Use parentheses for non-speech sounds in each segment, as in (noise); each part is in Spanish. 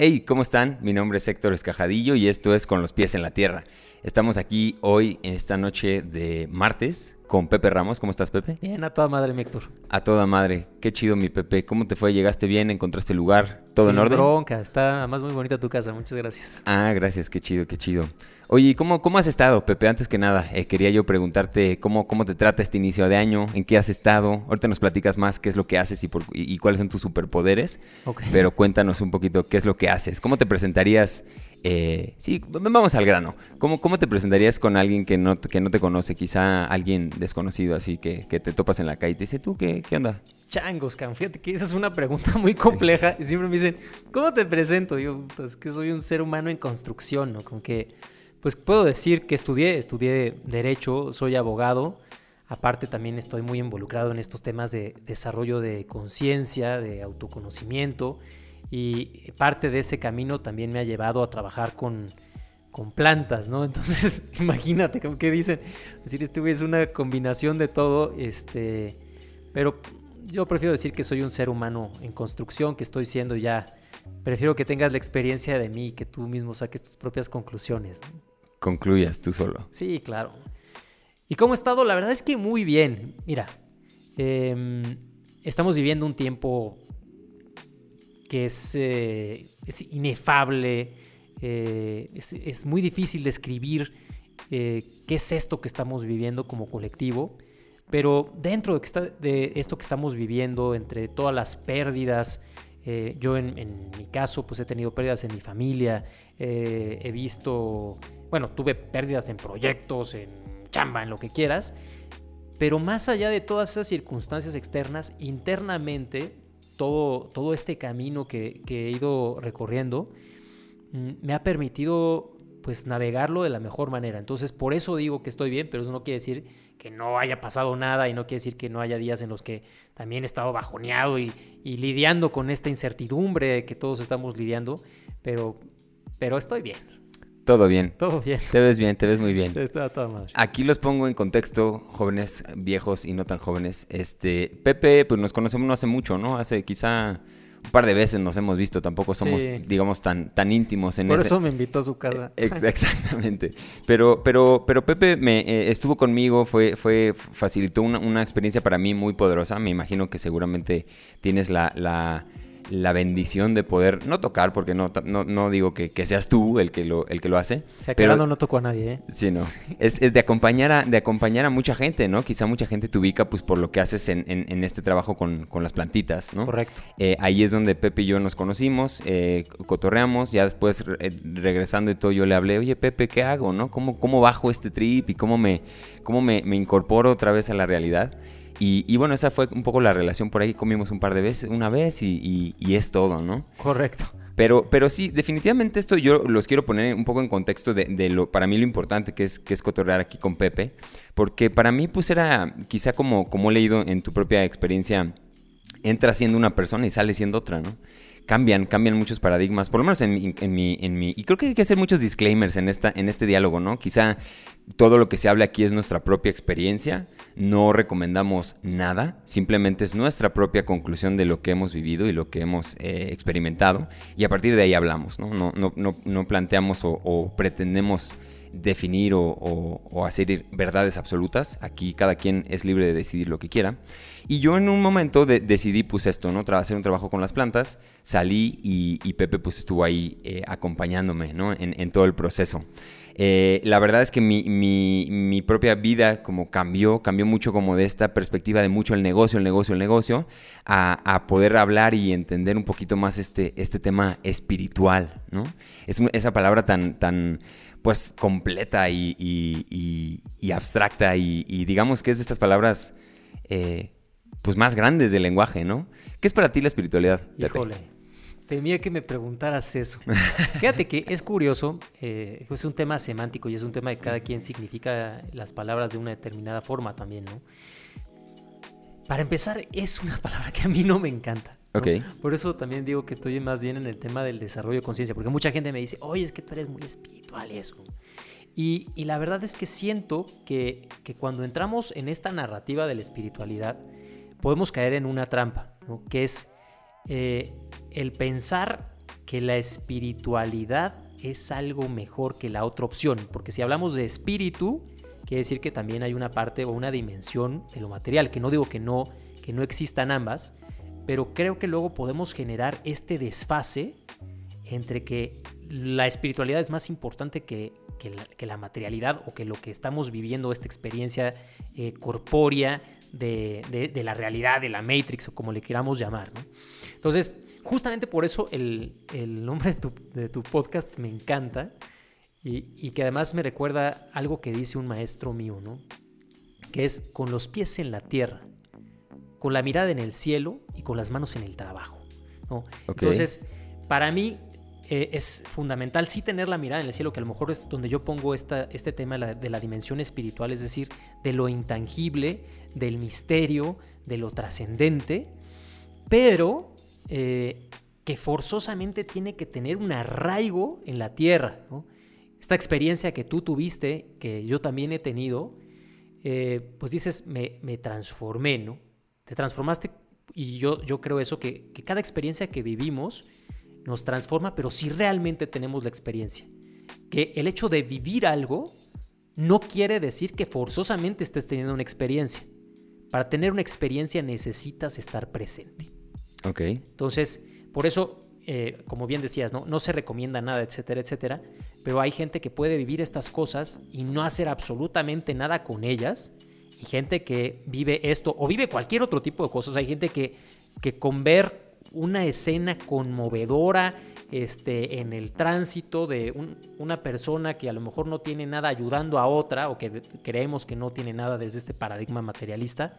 Hey, ¿cómo están? Mi nombre es Héctor Escajadillo y esto es Con los pies en la tierra. Estamos aquí hoy, en esta noche de martes, con Pepe Ramos. ¿Cómo estás, Pepe? Bien, a toda madre, mi Héctor. A toda madre. Qué chido, mi Pepe. ¿Cómo te fue? ¿Llegaste bien? ¿Encontraste lugar? ¿Todo en orden? bronca. Está más muy bonita tu casa. Muchas gracias. Ah, gracias. Qué chido, qué chido. Oye, ¿cómo, cómo has estado, Pepe? Antes que nada, eh, quería yo preguntarte cómo, cómo te trata este inicio de año, en qué has estado. Ahorita nos platicas más qué es lo que haces y, por, y, cuáles son tus superpoderes. Pero cuéntanos un poquito qué es lo que haces. ¿Cómo te presentarías? Eh, sí, vamos al grano. ¿Cómo, ¿Cómo te presentarías con alguien que no, que no te conoce? Quizá alguien desconocido así que, te topas en la calle y te dice, ¿tú qué, qué onda? Changos, can. Fíjate que esa es una pregunta muy compleja y siempre me dicen, ¿cómo te presento? Digo, pues que soy un ser humano en construcción, ¿no? Con que pues puedo decir que estudié, estudié derecho, soy abogado, aparte también estoy muy involucrado en estos temas de desarrollo de conciencia, de autoconocimiento y parte de ese camino también me ha llevado a trabajar con, con plantas, ¿no? (laughs) Entonces, imagínate, como que dicen, es decir, este es una combinación de todo, este, pero yo prefiero decir que soy un ser humano en construcción, que estoy siendo ya prefiero que tengas la experiencia de mí que tú mismo saques tus propias conclusiones. Concluyas tú solo. Sí, claro. ¿Y cómo he estado? La verdad es que muy bien. Mira, em, estamos viviendo un tiempo que es, eh, inefable, eh, es, muy difícil describir eh, qué es esto que estamos viviendo como colectivo, pero dentro de, de esto que estamos viviendo, entre todas las pérdidas, yo en, mi caso pues he tenido pérdidas en mi familia, he visto, bueno, tuve pérdidas en proyectos, en chamba, en lo que quieras, pero más allá de todas esas circunstancias externas, internamente, todo, todo este camino que, he ido recorriendo mm, me ha permitido pues navegarlo de la mejor manera. Entonces, por eso digo que estoy bien, pero eso no quiere decir que no haya pasado nada y no quiere decir que no haya días en los que también he estado bajoneado y, lidiando con esta incertidumbre que todos estamos lidiando, pero, pero estoy bien. Todo bien. Todo bien. Te ves bien, te ves muy bien. Está toda madre. Aquí los pongo en contexto, jóvenes, viejos y no tan jóvenes. Este, Pepe, pues nos conocemos no hace mucho, ¿no? Hace quizá un par de veces nos hemos visto, tampoco somos, digamos, tan, tan íntimos en Por eso me invitó a su casa. exactamente. Pero, pero, pero Pepe me eh, estuvo conmigo, fue, fue, facilitó una, una, experiencia para mí muy poderosa. Me imagino que seguramente tienes la, la la bendición de poder, no tocar, porque no, no, digo que, seas tú el que lo, el que lo hace. O pero no tocó a nadie, ¿eh? Sí, no. Es, de, acompañar a, de acompañar a mucha gente, ¿no? Quizá mucha gente te ubica pues por lo que haces en, en, este trabajo con, con, las plantitas, ¿no? Correcto. Eh, ahí es donde Pepe y yo nos conocimos, eh, cotorreamos, ya después eh, regresando y todo yo le hablé, oye Pepe, ¿qué hago, no? ¿Cómo, cómo bajo este trip y cómo me, cómo me, me incorporo otra vez a la realidad? Y, bueno, esa fue un poco la relación por ahí. Comimos un par de veces, una vez y, es todo, ¿no? Correcto. Pero, pero sí, definitivamente esto yo los quiero poner un poco en contexto de, lo, para mí lo importante que es, que es cotorrear aquí con Pepe. Porque para mí, pues era quizá como, como he leído en tu propia experiencia, entra siendo una persona y sale siendo otra, ¿no? Cambian, cambian muchos paradigmas, por lo menos en mi, en mi, en mi, y creo que hay que hacer muchos disclaimers en, esta, en este diálogo, ¿no? Quizá todo lo que se habla aquí es nuestra propia experiencia, no recomendamos nada, simplemente es nuestra propia conclusión de lo que hemos vivido y lo que hemos eh, experimentado, y a partir de ahí hablamos, ¿no? No, no, no, no planteamos o pretendemos definir o, hacer verdades absolutas. Aquí cada quien es libre de decidir lo que quiera. Y yo en un momento decidí pues esto, ¿no? hacer un trabajo con las plantas, salí y, Pepe pues estuvo ahí eh, acompañándome, ¿no? En, todo el proceso. Eh, la verdad es que mi, propia vida como cambió, cambió mucho como de esta perspectiva de mucho el negocio, el negocio, el negocio, a, poder hablar y entender un poquito más este, este tema espiritual, ¿no? Es esa palabra tan, tan, pues completa y, abstracta y, digamos que es de estas palabras eh, pues más grandes del lenguaje, ¿no? ¿Qué es para ti la espiritualidad? Híjole, temía que me preguntaras eso. (laughs) Fíjate que es curioso, eh, es un tema semántico y es un tema de cada quien significa las palabras de una determinada forma también, ¿no? Para empezar, es una palabra que a mí no me encanta. Por eso también digo que estoy más bien en el tema del desarrollo de conciencia, porque mucha gente me dice, oye, es que tú eres muy espiritual eso. Y, la verdad es que siento que, que, cuando entramos en esta narrativa de la espiritualidad, podemos caer en una trampa, que es eh, el pensar que la espiritualidad es algo mejor que la otra opción, porque si hablamos de espíritu, quiere decir que también hay una parte o una dimensión de lo material, que no digo que no, que no existan ambas, pero creo que luego podemos generar este desfase entre que la espiritualidad es más importante que, la, materialidad o que lo que estamos viviendo, esta experiencia eh, corpórea de, la realidad, de la Matrix o como le queramos llamar. Entonces, justamente por eso el, nombre de tu, podcast me encanta y, que además me recuerda algo que dice un maestro mío, ¿no? que es con los pies en la tierra, con la mirada en el cielo y con las manos en el trabajo. ¿no? Entonces, para mí eh, es fundamental sí tener la mirada en el cielo, que a lo mejor es donde yo pongo esta, este tema de la, dimensión espiritual, es decir, de lo intangible, del misterio, de lo trascendente, pero eh, que forzosamente tiene que tener un arraigo en la tierra. Esta experiencia que tú tuviste, que yo también he tenido, eh, pues dices, me, transformé, ¿no? Te transformaste y yo, yo creo eso, que, que cada experiencia que vivimos, nos transforma, pero si realmente tenemos la experiencia. Que el hecho de vivir algo no quiere decir que forzosamente estés teniendo una experiencia. Para tener una experiencia necesitas estar presente. Ok. Entonces, por eso, eh, como bien decías, ¿no? no se recomienda nada, etcétera, etcétera. Pero hay gente que puede vivir estas cosas y no hacer absolutamente nada con ellas. Y gente que vive esto o vive cualquier otro tipo de cosas. Hay gente que, que con ver una escena conmovedora este, en el tránsito de una persona que a lo mejor no tiene nada ayudando a otra o que creemos que no tiene nada desde este paradigma materialista.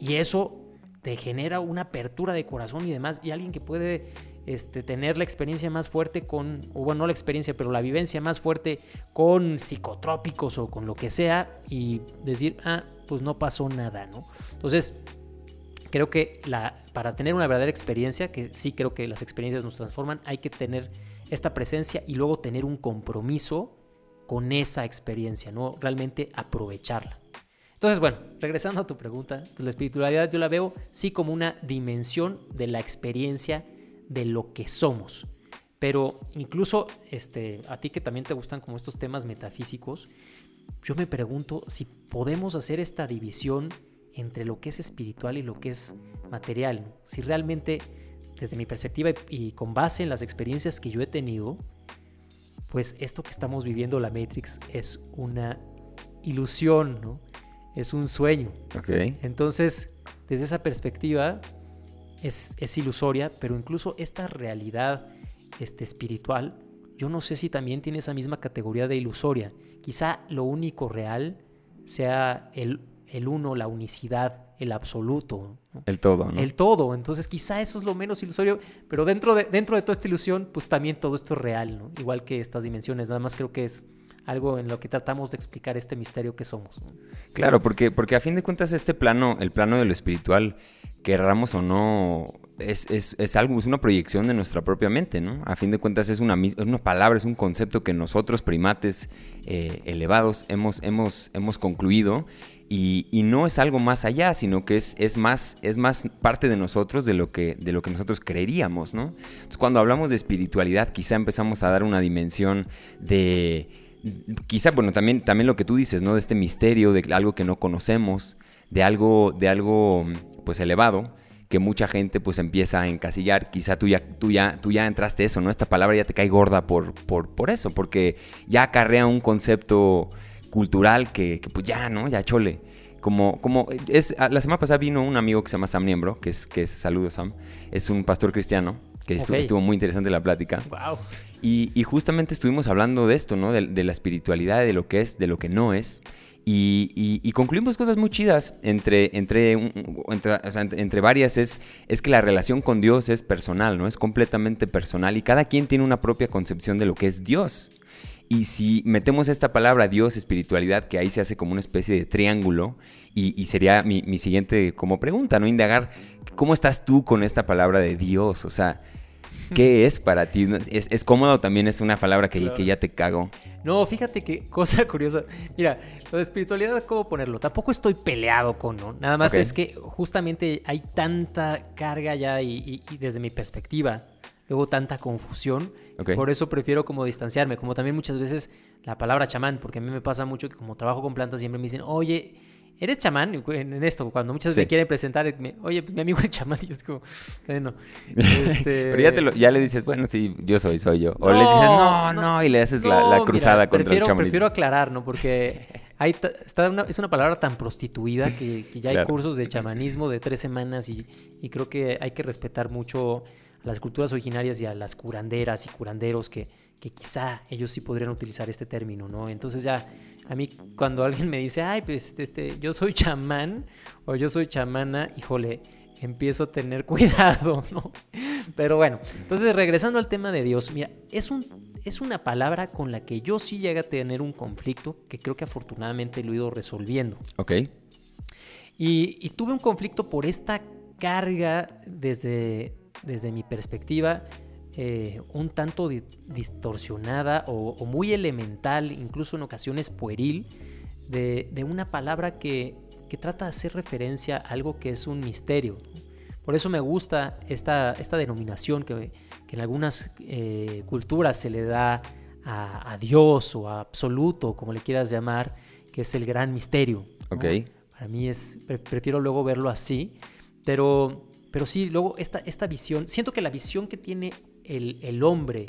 Y eso te genera una apertura de corazón y demás. Y alguien que puede este, tener la experiencia más fuerte con, o bueno, no la experiencia, pero la vivencia más fuerte con psicotrópicos o con lo que sea y decir, ah, pues no pasó nada, ¿no? Entonces, creo que la, para tener una verdadera experiencia, que sí creo que las experiencias nos transforman, hay que tener esta presencia y luego tener un compromiso con esa experiencia, ¿no? Realmente aprovecharla. Entonces, bueno, regresando a tu pregunta, pues la espiritualidad yo la veo sí como una dimensión de la experiencia de lo que somos. Pero incluso este, a ti que también te gustan como estos temas metafísicos, yo me pregunto si podemos hacer esta división entre lo que es espiritual y lo que es material. Si realmente, desde mi perspectiva y, con base en las experiencias que yo he tenido, pues esto que estamos viviendo, la Matrix, es una ilusión, ¿no? Es un sueño. Okay. Entonces, desde esa perspectiva, es, es, ilusoria, pero incluso esta realidad este, espiritual, yo no sé si también tiene esa misma categoría de ilusoria. Quizá lo único real sea el el uno, la unicidad, el absoluto. El todo, ¿no? El todo. Entonces, quizá eso es lo menos ilusorio, pero dentro de, dentro de toda esta ilusión, pues también todo esto es real, ¿no? Igual que estas dimensiones. Nada más creo que es algo en lo que tratamos de explicar este misterio que somos. Claro, porque, porque a fin de cuentas este plano, el plano de lo espiritual, querramos o no, es, es, es, algo, es una proyección de nuestra propia mente, ¿no? A fin de cuentas es una, una palabra, es un concepto que nosotros, primates eh, elevados, hemos, hemos, hemos concluido y, no es algo más allá, sino que es, es, más, es más parte de nosotros de lo, que, de lo que nosotros creeríamos, ¿no? Entonces, cuando hablamos de espiritualidad, quizá empezamos a dar una dimensión de... Quizá, bueno, también, también lo que tú dices, ¿no? De este misterio, de algo que no conocemos, de algo, de algo pues elevado, que mucha gente pues empieza a encasillar. Quizá tú ya, tú ya, tú ya entraste eso, ¿no? Esta palabra ya te cae gorda por, por, por eso, porque ya acarrea un concepto cultural que, pues ya, ¿no? Ya chole. Como, como es, la semana pasada vino un amigo que se llama Sam Niembro, que es, que es saludos Sam, es un pastor cristiano, que estuvo, muy interesante la plática. Wow. Y, justamente estuvimos hablando de esto, ¿no? De, la espiritualidad, de lo que es, de lo que no es. Y, concluimos cosas muy chidas entre, entre, entre, entre, varias es, es que la relación con Dios es personal, ¿no? Es completamente personal y cada quien tiene una propia concepción de lo que es Dios. Y si metemos esta palabra Dios, espiritualidad, que ahí se hace como una especie de triángulo, y, sería mi, siguiente como pregunta, ¿no? Indagar, ¿cómo estás tú con esta palabra de Dios? O sea, ¿qué (laughs) es para ti? ¿Es, es cómodo también es una palabra que, que, ya te cago? No, fíjate que (laughs) cosa curiosa. Mira, lo de espiritualidad, ¿cómo ponerlo? Tampoco estoy peleado con, ¿no? Nada más es que justamente hay tanta carga ya y desde mi perspectiva, luego tanta confusión. Por eso prefiero como distanciarme, como también muchas veces la palabra chamán, porque a mí me pasa mucho que como trabajo con plantas siempre me dicen, oye, ¿eres chamán? En esto, cuando muchas veces Sí. me quieren presentar, me, oye, pues mi amigo es chamán, (laughs) y yo es como, bueno, este... (laughs) Pero ya, te lo- ya le dices, bueno, sí, yo soy, soy yo. O le dices, no, no, no, y le haces la, cruzada mira, contra prefiero, el chamanismo. Prefiero aclarar, ¿no? Porque hay está una- es una palabra tan prostituida que, que ya hay Claro. cursos de chamanismo de tres semanas y, y creo que hay que respetar mucho las culturas originarias y a las curanderas y curanderos que, que quizá ellos sí podrían utilizar este término, ¿no? Entonces ya a mí cuando alguien me dice, ay, pues este, yo soy chamán o yo soy chamana, híjole, empiezo a tener (laughs) cuidado, ¿no? Pero bueno, entonces regresando al tema de Dios, mira, es, un, es una palabra con la que yo sí llegué a tener un conflicto que creo que afortunadamente lo he ido resolviendo. Ok, Y, y tuve un conflicto por esta carga desde, desde mi perspectiva eh, un tanto di- distorsionada o, o muy elemental, incluso en ocasiones pueril, de, de una palabra que, que trata de hacer referencia a algo que es un misterio. Por eso me gusta esta, esta denominación que, que en algunas eh, culturas se le da a, a Dios o a absoluto, como le quieras llamar, que es el gran misterio. ¿no? ok. Para mí es, pre- prefiero luego verlo así, pero, pero sí, luego esta, esta visión, siento que la visión que tiene el, el hombre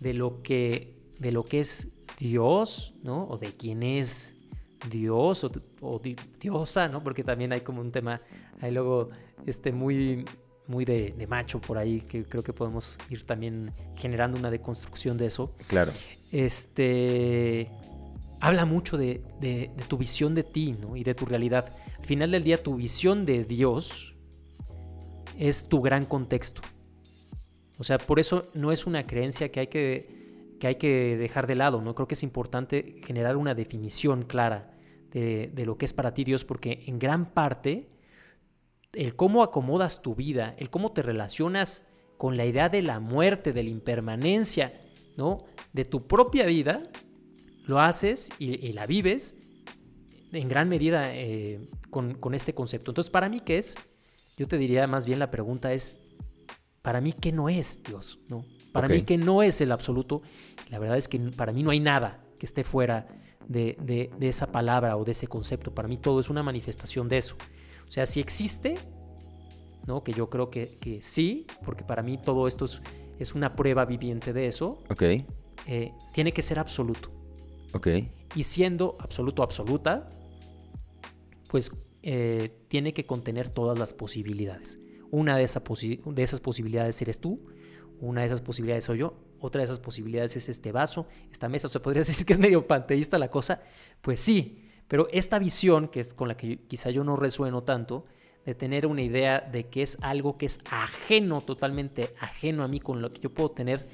de lo, que, de lo que es Dios, ¿no? O de quién es Dios o, o di- diosa, ¿no? Porque también hay como un tema, hay luego este muy, muy de, de macho por ahí, que creo que podemos ir también generando una deconstrucción de eso Claro. este habla mucho de, de- de tu visión de ti ¿no? y de tu realidad. Al final del día, tu visión de Dios es tu gran contexto. O sea, por eso no es una creencia que hay que, que, hay que dejar de lado. ¿no? Creo que es importante generar una definición clara de, de lo que es para ti Dios, porque en gran parte el cómo acomodas tu vida, el cómo te relacionas con la idea de la muerte, de la impermanencia, ¿no? De tu propia vida, lo haces y, la vives en gran medida eh, con, con este concepto. Entonces, para mí, ¿qué es? Yo te diría más bien la pregunta es, para mí, ¿qué no es Dios? ¿no? Para mí, ¿qué no es el absoluto? La verdad es que para mí no hay nada que esté fuera de, de- de esa palabra o de ese concepto. Para mí todo es una manifestación de eso. O sea, si existe, ¿no? que yo creo que, que sí, porque para mí todo esto es, es una prueba viviente de eso, Ok, eh, tiene que ser absoluto. ok. Y siendo absoluto absoluta, pues eh, tiene que contener todas las posibilidades. Una de, de esas posibilidades eres tú, una de esas posibilidades soy yo, otra de esas posibilidades es este vaso, esta mesa. O sea, (laughs) podrías decir que es medio panteísta la cosa. Pues sí, pero esta visión, que es con la que quizá yo no resueno tanto, de tener una idea de que es algo que es ajeno, totalmente ajeno a mí, con lo que yo puedo tener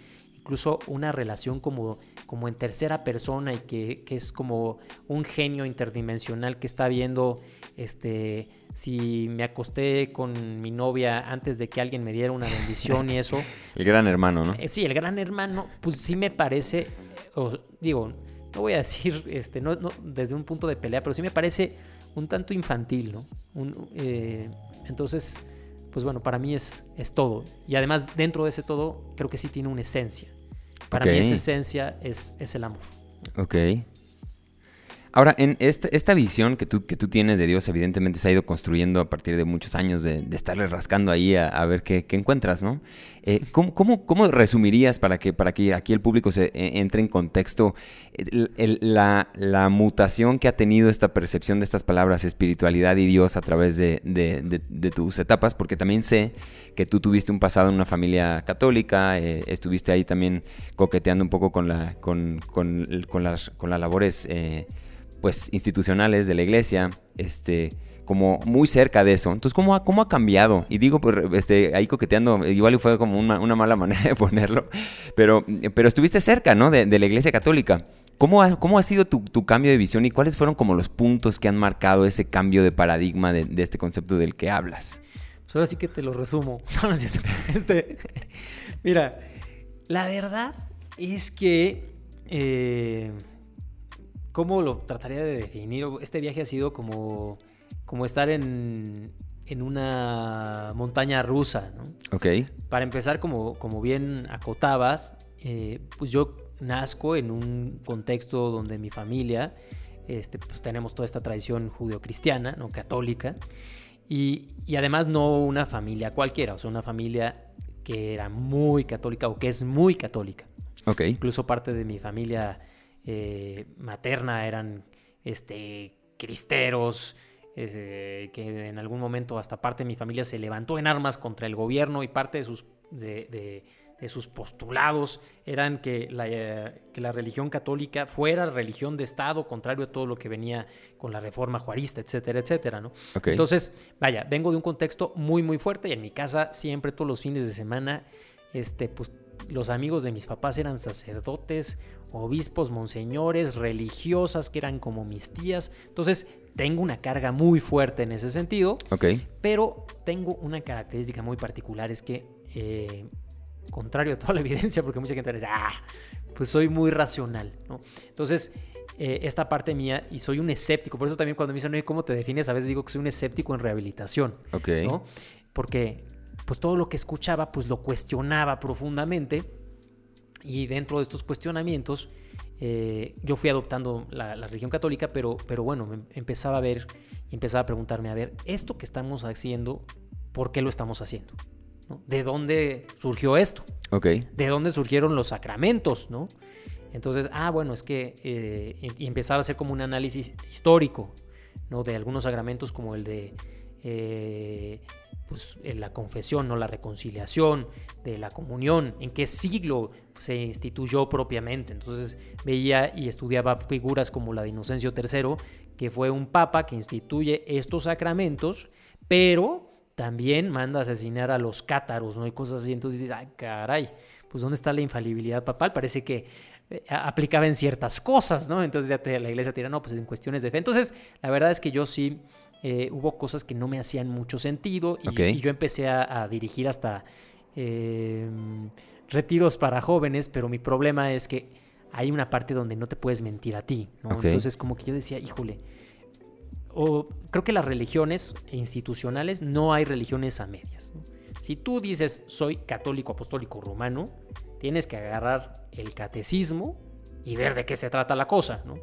incluso una relación como, como en tercera persona y que, que es como un genio interdimensional que está viendo este, si me acosté con mi novia antes de que alguien me diera una bendición y eso. (laughs) El gran hermano, ¿no? Eh, sí, el gran hermano, pues sí me parece, o, digo, no voy a decir este, no, no, desde un punto de pelea, pero sí me parece un tanto infantil, ¿no? Un, eh, entonces, pues bueno, para mí es, es todo. Y además, dentro de ese todo, creo que sí tiene una esencia. Para mí esa esencia es, es el amor. Ok. Ahora, en esta, esta visión que tú, que tú tienes de Dios, evidentemente se ha ido construyendo a partir de muchos años de, estarle rascando ahí a, ver qué, encuentras, ¿no? Eh, ¿cómo, cómo, cómo resumirías para que, para que aquí el público se eh, entre en contexto la, mutación que ha tenido esta percepción de estas palabras espiritualidad y Dios a través de, tus etapas? Porque también sé que tú tuviste un pasado en una familia católica, eh, estuviste ahí también coqueteando un poco con, la, con, las, con las labores pues, institucionales de la iglesia, este, como muy cerca de eso. Entonces, ¿cómo ha, cómo ha cambiado? Y digo, pues, este, ahí coqueteando, igual fue como una, mala (laughs) manera de ponerlo, pero, pero estuviste cerca, ¿no? De, la iglesia católica. ¿Cómo ha, cómo ha sido tu, tu cambio de visión y cuáles fueron como los puntos que han marcado ese cambio de paradigma de, este concepto del que hablas? Pues ahora sí que te lo resumo. (laughs) Este, mira, la verdad es que. eh, ¿Cómo lo trataría de definir? Este viaje ha sido como, como estar en, en una montaña rusa, ¿no? Ok. Para empezar, como, como bien acotabas, eh, pues yo nazco en un contexto donde mi familia, este, pues tenemos toda esta tradición judeocristiana, ¿no? Católica. Y, y además no una familia cualquiera, o sea, una familia que era muy católica o que es muy católica. Ok. Incluso parte de mi familia eh, materna eran este, cristeros, eh, que en algún momento hasta parte de mi familia se levantó en armas contra el gobierno y parte de sus, de, de- de sus postulados eran que la, eh, que la religión católica fuera religión de Estado, contrario a todo lo que venía con la reforma juarista, etcétera, etcétera, ¿no? Entonces, vaya, vengo de un contexto muy, muy fuerte y en mi casa siempre todos los fines de semana, este, pues los amigos de mis papás eran sacerdotes, obispos, monseñores, religiosas que eran como mis tías. Entonces, tengo una carga muy fuerte en ese sentido, Ok. pero tengo una característica muy particular, es que, eh, contrario a toda la (laughs) evidencia, porque mucha gente dice, ah, pues soy muy racional, ¿no? Entonces, eh, esta parte mía, y soy un escéptico, por eso también cuando me dicen, "Oye, ¿cómo te defines? A veces digo que soy un escéptico en rehabilitación, Ok. ¿no? Porque, pues todo lo que escuchaba, pues lo cuestionaba profundamente, y dentro de estos cuestionamientos, eh, yo fui adoptando la, la religión católica, pero, pero bueno, me empezaba a ver y empezaba a preguntarme, a ver, esto que estamos haciendo, ¿por qué lo estamos haciendo? ¿No? ¿De dónde surgió esto? Ok. ¿De dónde surgieron los sacramentos? ¿no? Entonces, ah, bueno, es que eh, y empezaba a hacer como un análisis histórico, ¿no? De algunos sacramentos como el de eh, pues, en la confesión, ¿no? La reconciliación, de la comunión, en qué siglo se instituyó propiamente. Entonces veía y estudiaba figuras como la de Inocencio III, que fue un papa que instituye estos sacramentos, pero también manda a asesinar a los cátaros, ¿no? Y cosas así. Entonces dices, ay, caray, pues ¿dónde está la infalibilidad papal? Parece que eh, aplicaba en ciertas cosas, ¿no? Entonces ya te- la iglesia tira, no, pues en cuestiones de fe. Entonces, la verdad es que yo sí, eh, hubo cosas que no me hacían mucho sentido y, yo empecé a, a dirigir hasta eh, retiros para jóvenes, pero mi problema es que hay una parte donde no te puedes mentir a ti, ¿no? Entonces como que yo decía, híjole, o creo que las religiones institucionales no hay religiones a medias. ¿no? Si tú dices soy católico apostólico romano, tienes que agarrar el catecismo y ver de qué se trata la cosa, ¿no?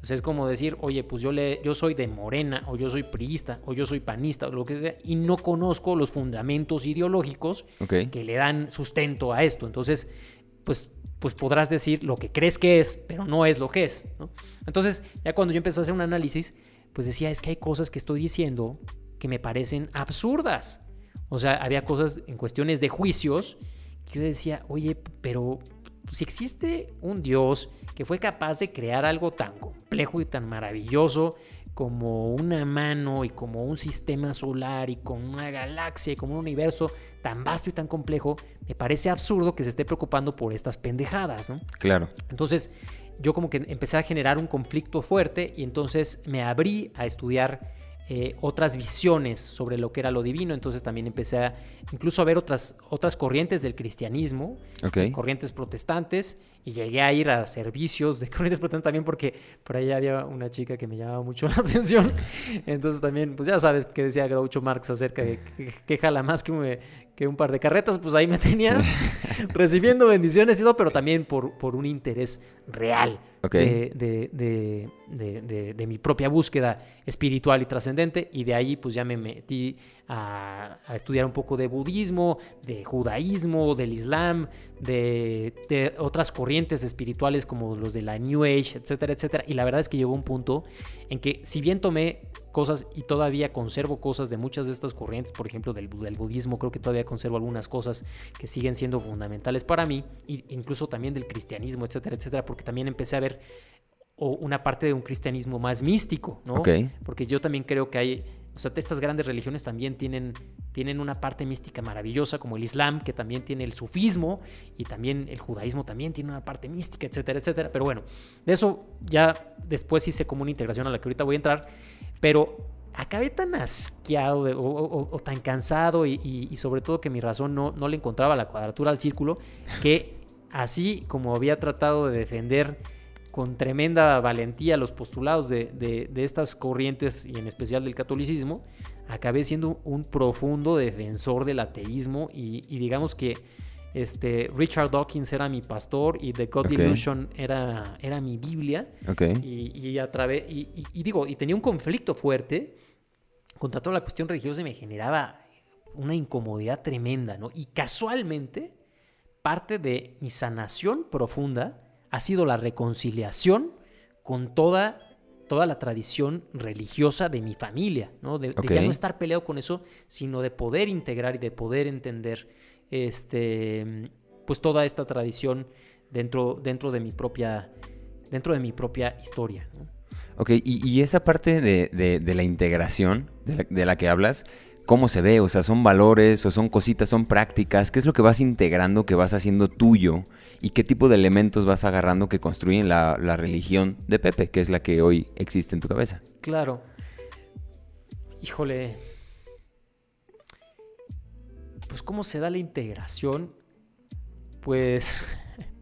Entonces es como decir, oye, pues yo, le, yo soy de Morena, o yo soy priista, o yo soy panista, o lo que sea, y no conozco los fundamentos ideológicos que le dan sustento a esto. Entonces, pues, pues podrás decir lo que crees que es, pero no es lo que es. ¿no? Entonces, ya cuando yo empecé a hacer un análisis, pues decía, es que hay cosas que estoy diciendo que me parecen absurdas. O sea, había cosas en cuestiones de juicios que yo decía, oye, pero si existe un Dios que fue capaz de crear algo tan complejo y tan maravilloso como una mano y como un sistema solar y con una galaxia y como un universo tan vasto y tan complejo, me parece absurdo que se esté preocupando por estas pendejadas, ¿no? Claro. Entonces, yo como que empecé a generar un conflicto fuerte y entonces me abrí a estudiar eh, otras visiones sobre lo que era lo divino. Entonces también empecé a incluso a ver otras, otras corrientes del cristianismo, corrientes protestantes, y llegué a ir a servicios de (laughs) corrientes también porque por ahí había una chica que me llamaba mucho (laughs) la atención. Entonces también, pues ya sabes que decía Groucho Marx acerca de que, que jala más que, me- que un par de carretas, pues ahí me tenías (laughs) recibiendo bendiciones y todo, pero también por, por un interés real de, de- de- de- mi propia búsqueda espiritual y trascendente. Y de ahí pues ya me metí a, a estudiar un poco de budismo, de judaísmo, del islam, de, de otras corrientes espirituales como los de la New Age, etcétera, etcétera. Y la verdad es que llegó un punto en que si bien tomé cosas y todavía conservo cosas de muchas de estas corrientes, por ejemplo del, bu- del budismo, creo que todavía conservo algunas cosas que siguen siendo fundamentales para mí, e incluso también del cristianismo, etcétera, etcétera, porque también empecé a ver o una parte de un cristianismo más místico, ¿no? Ok. Porque yo también creo que hay, o sea, estas grandes religiones también tienen, tienen una parte mística maravillosa, como el Islam, que también tiene el sufismo, y también el judaísmo también tiene una parte mística, etcétera, etcétera. Pero bueno, de eso ya después hice como una integración a la que ahorita voy a entrar, pero acabé tan asqueado de- o, tan cansado y, y- y sobre todo que mi razón no, no le encontraba la cuadratura al círculo, que así como había tratado de defender con tremenda valentía los postulados de, de- de estas corrientes y en especial del catolicismo, acabé siendo un profundo defensor del ateísmo y, digamos que este, Richard Dawkins era mi pastor y The God Delusion era, era mi Biblia. Y, a través, y, digo, y tenía un conflicto fuerte contra toda la cuestión religiosa y me generaba una incomodidad tremenda, ¿no? Y casualmente, parte de mi sanación profunda ha sido la reconciliación con toda toda la tradición religiosa de mi familia, ¿no? De, ya no estar peleado con eso, sino de poder integrar y de poder entender este, pues toda esta tradición dentro, dentro, de, mi propia, dentro de mi propia historia. Ok, y, esa parte de, la integración de la, que hablas, ¿cómo se ve? O sea, ¿son valores o son cositas, son prácticas? ¿Qué es lo que vas integrando, que vas haciendo tuyo? Y qué tipo de elementos vas agarrando que construyen la, religión de Pepe, que es la que hoy existe en tu cabeza. Claro. Híjole. Pues cómo se da la integración. Pues,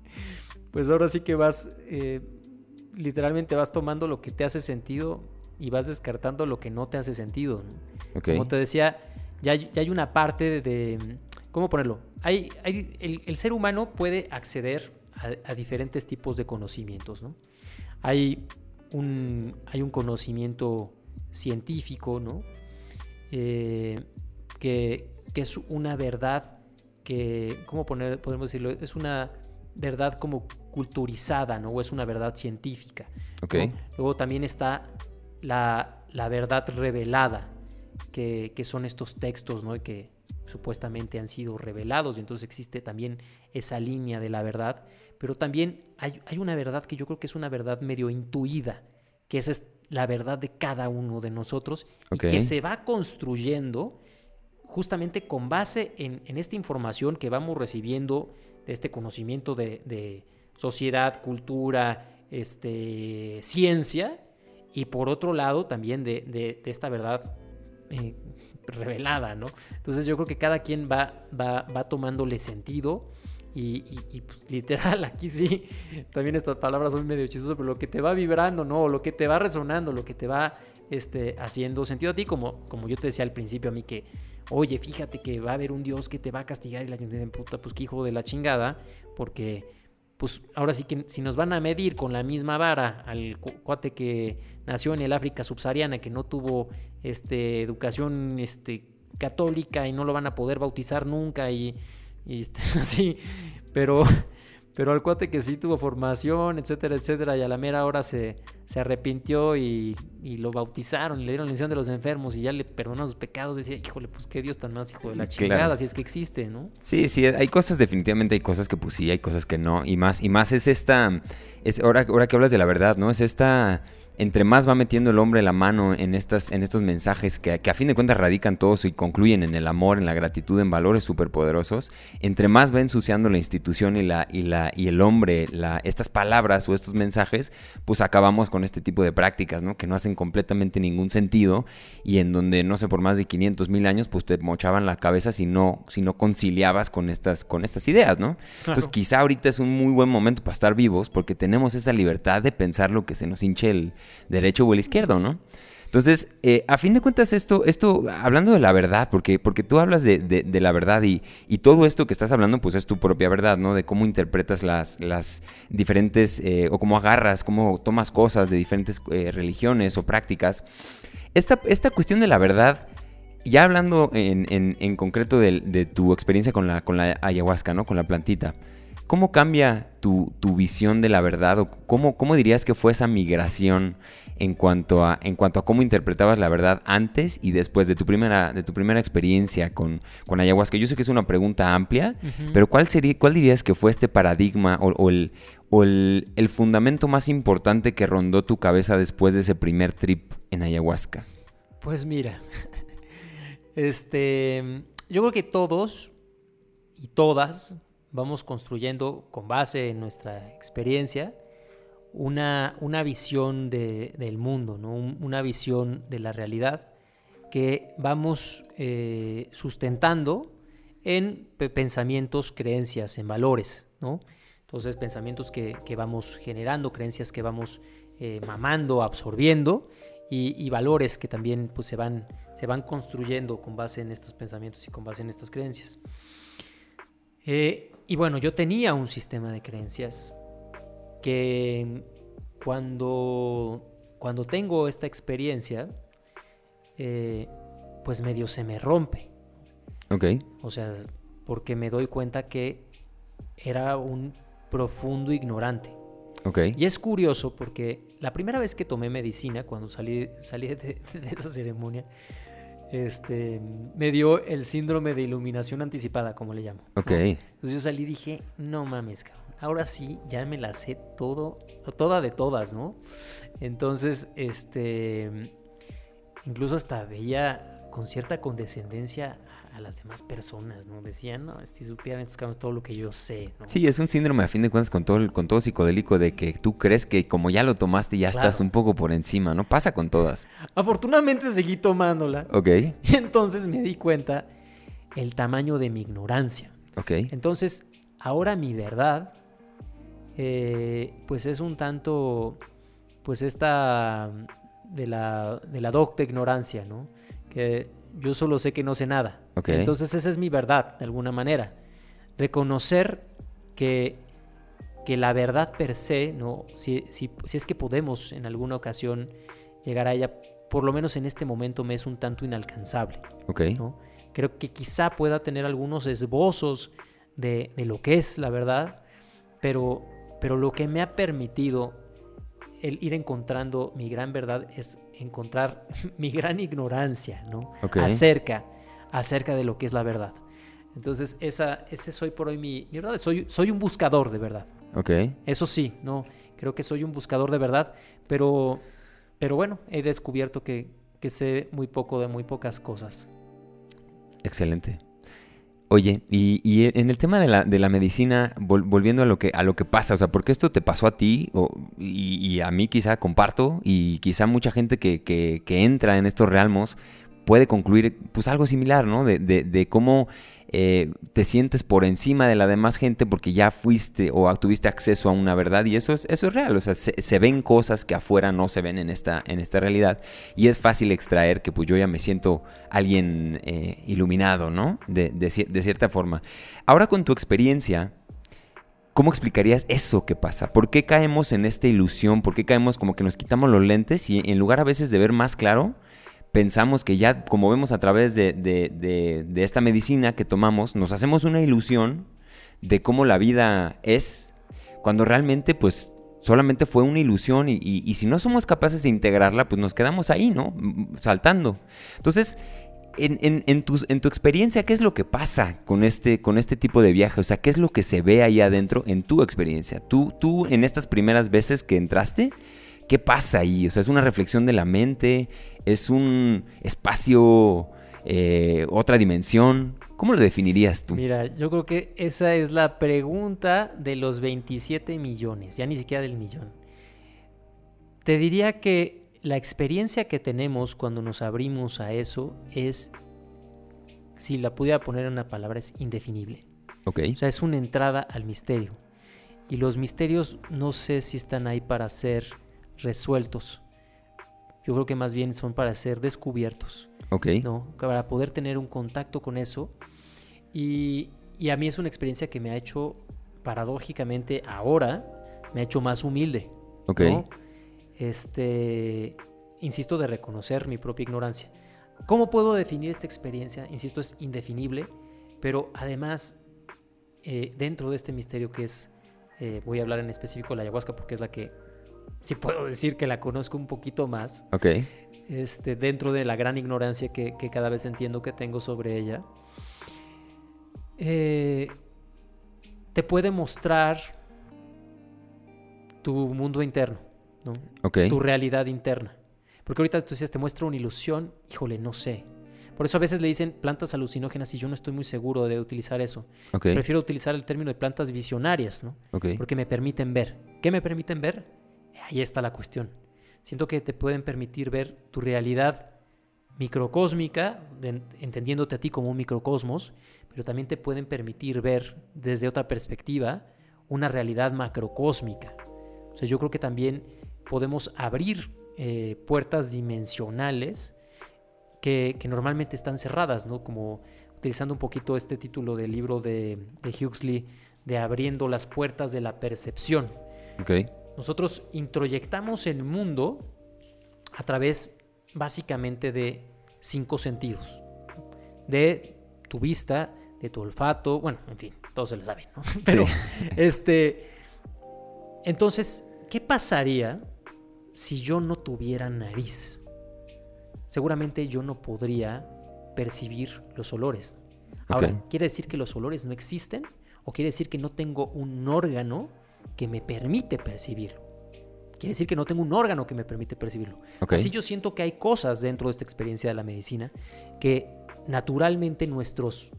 (laughs) pues ahora sí que vas, eh, literalmente vas tomando lo que te hace sentido y vas descartando lo que no te hace sentido. Como te decía, ya, ya hay una parte de ¿Cómo ponerlo? Hay, el, ser humano puede acceder a, diferentes tipos de conocimientos, ¿no? Hay un, hay un conocimiento científico, ¿no? Eh, que, es una verdad que, ¿cómo poner, podemos decirlo? Es una verdad como culturizada, ¿no? O es una verdad científica. Luego también está la, verdad revelada, que, que, son estos textos, ¿no? Que, supuestamente han sido revelados y entonces existe también esa línea de la verdad, pero también hay, una verdad que yo creo que es una verdad medio intuida, que esa es la verdad de cada uno de nosotros y que se va construyendo justamente con base en, esta información que vamos recibiendo de este conocimiento de, sociedad, cultura, este, ciencia, y por otro lado también de, esta verdad eh, revelada, ¿no? Entonces yo creo que cada quien va, va, va tomándole sentido. Y, pues, (laughs) literal, aquí sí, también estas palabras son medio chistosas, pero lo que te va vibrando, ¿no? Lo que te va resonando, lo que te va este, haciendo sentido a ti, como, como yo te decía al principio a mí que, oye, fíjate que va a haber un Dios que te va a castigar y la gente dice, puta, pues qué hijo de la chingada, porque pues ahora sí que si nos van a medir con la misma vara al cuate que nació en el África subsahariana, que no tuvo este, educación este, católica y no lo van a poder bautizar nunca y, (laughs) este, así, pero pero al cuate que sí tuvo formación, etcétera, etcétera, y a la mera hora se, se arrepintió y, lo bautizaron y le dieron la unción de los enfermos y ya le perdonaron sus pecados, decía, híjole, pues qué Dios tan más hijo de la chingada, si es que existe, ¿no? Sí, sí, hay cosas, definitivamente hay cosas que pues sí, hay cosas que no, y más, y más es esta, es ahora, ahora que hablas de la verdad, ¿no? Es esta entre más va metiendo el hombre la mano en, estas, en estos mensajes que, a fin de cuentas radican todos y concluyen en el amor, en la gratitud, en valores superpoderosos, entre más va ensuciando la institución y, la, y, la, y el hombre la, estas palabras o estos mensajes, pues acabamos con este tipo de prácticas, ¿no? Que no hacen completamente ningún sentido y en donde, no sé, por más de 500 mil años, pues te mochaban la cabeza si no, si no conciliabas con estas, con estas ideas, ¿no? Entonces quizá ahorita es un muy buen momento para estar vivos porque tenemos esa libertad de pensar lo que se nos hinche el derecho o el izquierdo, ¿no? Entonces, eh, a fin de cuentas, esto, esto, hablando de la verdad, porque, porque tú hablas de, la verdad y, todo esto que estás hablando, pues es tu propia verdad, ¿no? De cómo interpretas las, las diferentes, eh, o cómo agarras, cómo tomas cosas de diferentes eh, religiones o prácticas. Esta, esta, cuestión de la verdad, ya hablando en, concreto de, tu experiencia con la, con la ayahuasca, ¿no? Con la plantita. ¿Cómo cambia tu, visión de la verdad o cómo, cómo, dirías que fue esa migración en cuanto, a, en cuanto a cómo interpretabas la verdad antes y después de tu primera, de tu primera experiencia con, con ayahuasca? Yo sé que es una pregunta amplia, pero ¿cuál, sería, ¿cuál dirías que fue este paradigma o, el, o el, el fundamento más importante que rondó tu cabeza después de ese primer trip en ayahuasca? Pues mira, (laughs) este, yo creo que todos y todas vamos construyendo con base en nuestra experiencia una, una visión del mundo, ¿no? una visión de la realidad que vamos eh, sustentando en pensamientos, creencias, en valores. ¿no? Entonces pensamientos que, vamos generando, creencias que vamos eh, mamando, absorbiendo y, valores que también pues, se, van, se van construyendo con base en estos pensamientos y con base en estas creencias. Eh, y bueno, yo tenía un sistema de creencias que cuando, cuando tengo esta experiencia, eh, pues medio se me rompe. Ok. O sea, porque me doy cuenta que era un profundo ignorante. Ok. Y es curioso porque la primera vez que tomé medicina, cuando salí, salí de, (laughs) esa ceremonia, este, me dio el síndrome de iluminación anticipada, como le llamo. Ok. Entonces yo salí y dije, no mames, cabrón. Ahora sí, ya me la sé todo, toda de todas, ¿no? Entonces, este, incluso hasta veía con cierta condescendencia a las demás personas, ¿no? Decían, no, si supieran estos casos todo lo que yo sé, ¿no? Sí, es un síndrome a fin de cuentas con todo, con todo psicodélico de que tú crees que como ya lo tomaste ya estás un poco por encima, ¿no? Pasa con todas. Afortunadamente seguí tomándola. Ok. Y (laughs) entonces me di cuenta el tamaño de mi ignorancia. Ok. Entonces, ahora mi verdad, eh, pues es un tanto, pues esta de la, de la docta ignorancia, ¿no? Que yo solo sé que no sé nada. Entonces esa es mi verdad, de alguna manera. Reconocer que, que la verdad per se, ¿no? Si, si, es que podemos en alguna ocasión llegar a ella, por lo menos en este momento me es un tanto inalcanzable. ¿no? Creo que quizá pueda tener algunos esbozos de, de, lo que es la verdad, pero, pero lo que me ha permitido el ir encontrando mi gran verdad es encontrar (laughs) mi gran ignorancia, ¿no? Acerca, acerca de lo que es la verdad. Entonces, esa, ese soy por hoy mi, verdad. Soy, soy un buscador de verdad. Ok. Eso sí, no, creo que soy un buscador de verdad, pero, pero bueno, he descubierto que, que sé muy poco de muy pocas cosas. Excelente. Oye, y, en el tema de la, de la medicina, volviendo a lo, que, a lo que pasa, o sea, porque esto te pasó a ti y, a mí quizá comparto y quizá mucha gente que, que, que entra en estos realmos puede concluir pues algo similar, ¿no? De, de, de cómo eh, te sientes por encima de la demás gente porque ya fuiste o tuviste acceso a una verdad y eso es, eso es real, o sea, se, ven cosas que afuera no se ven en esta, en esta realidad y es fácil extraer que pues yo ya me siento alguien eh, iluminado, ¿no? De, de, cierta forma. Ahora con tu experiencia, ¿Cómo explicarías eso que pasa? ¿Por qué caemos en esta ilusión? ¿Por qué caemos como que nos quitamos los lentes y en lugar a veces de ver más claro, pensamos que ya, como vemos a través de, esta medicina que tomamos, nos hacemos una ilusión de cómo la vida es, cuando realmente pues solamente fue una ilusión y, si no somos capaces de integrarla, pues nos quedamos ahí, ¿no? Saltando. Entonces, en, tu, en, tu, experiencia, ¿qué es lo que pasa con este, con este tipo de viaje? O sea, ¿qué es lo que se ve ahí adentro en tu experiencia? Tú, tú en estas primeras veces que entraste, ¿qué pasa ahí? O sea, es una reflexión de la mente, es un espacio, eh, otra dimensión. ¿Cómo lo definirías tú? Mira, yo creo que esa es la pregunta de los 27 millones, ya ni siquiera del millón. Te diría que la experiencia que tenemos cuando nos abrimos a eso es, si la pudiera poner en una palabra, es indefinible. Ok. O sea, es una entrada al misterio. Y los misterios no sé si están ahí para ser resueltos. Yo creo que más bien son para ser descubiertos. Ok. ¿no? Para poder tener un contacto con eso. Y, a mí es una experiencia que me ha hecho, paradójicamente, ahora, me ha hecho más humilde. Ok. Este, insisto, de reconocer mi propia ignorancia. ¿Cómo puedo definir esta experiencia? Insisto, es indefinible, pero además, eh, dentro de este misterio que es, eh, voy a hablar en específico de la ayahuasca porque es la que si puedo decir que la conozco un poquito más. Ok. Este, dentro de la gran ignorancia que, cada vez entiendo que tengo sobre ella. Eh, te puede mostrar tu mundo interno, ¿no? tu realidad interna. Porque ahorita tú dices, te muestra una ilusión, híjole, no sé. Por eso a veces le dicen plantas alucinógenas y yo no estoy muy seguro de utilizar eso. Prefiero utilizar el término de plantas visionarias, ¿no? Porque me permiten ver. ¿Qué me permiten ver? Ahí está la cuestión. Siento que te pueden permitir ver tu realidad microcósmica, entendiéndote a ti como un microcosmos, pero también te pueden permitir ver desde otra perspectiva una realidad macrocósmica. O sea, yo creo que también podemos abrir eh, puertas dimensionales que, normalmente están cerradas, ¿no? Como utilizando un poquito este título del libro de, de Huxley, de abriendo las puertas de la percepción. Ok. Nosotros introyectamos el mundo a través básicamente de cinco sentidos. De tu vista, de tu olfato, bueno, en fin, todos se lo saben, ¿no? (laughs) Pero, este, entonces, ¿qué pasaría si yo no tuviera nariz? Seguramente yo no podría percibir los olores. Ahora. ¿quiere decir que los olores no existen? ¿O quiere decir que no tengo un órgano que me permite percibirlo? Quiere decir que no tengo un órgano que me permite percibirlo. Así yo siento que hay cosas dentro de esta experiencia de la medicina que naturalmente nuestros,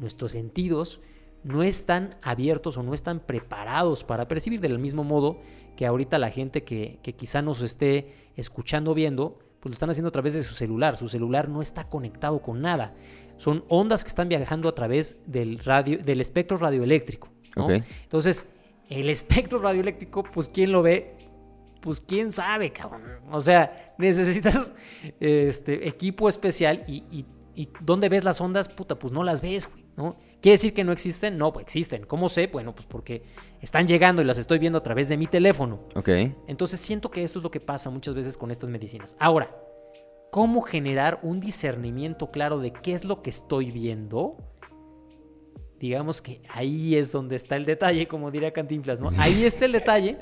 nuestros sentidos no están abiertos o no están preparados para percibir del mismo modo que ahorita la gente que, que quizá nos esté escuchando o viendo, pues lo están haciendo a través de su celular. Su celular no está conectado con nada. Son ondas que están viajando a través del, radio, del espectro radioeléctrico. Entonces, el espectro radioeléctrico, pues ¿quién lo ve? Pues quién sabe, cabrón. O sea, necesitas este equipo especial y, y- y ¿dónde ves las ondas? Puta, pues no las ves, güey, ¿no? ¿Quiere decir que no existen? No, pues existen. ¿Cómo sé? Bueno, pues porque están llegando y las estoy viendo a través de mi teléfono. Ok. Entonces siento que esto es lo que pasa muchas veces con estas medicinas. Ahora, ¿cómo generar un discernimiento claro de qué es lo que estoy viendo? Digamos que ahí es donde está el detalle, como diría Cantinflas, ¿no? Ahí está el detalle,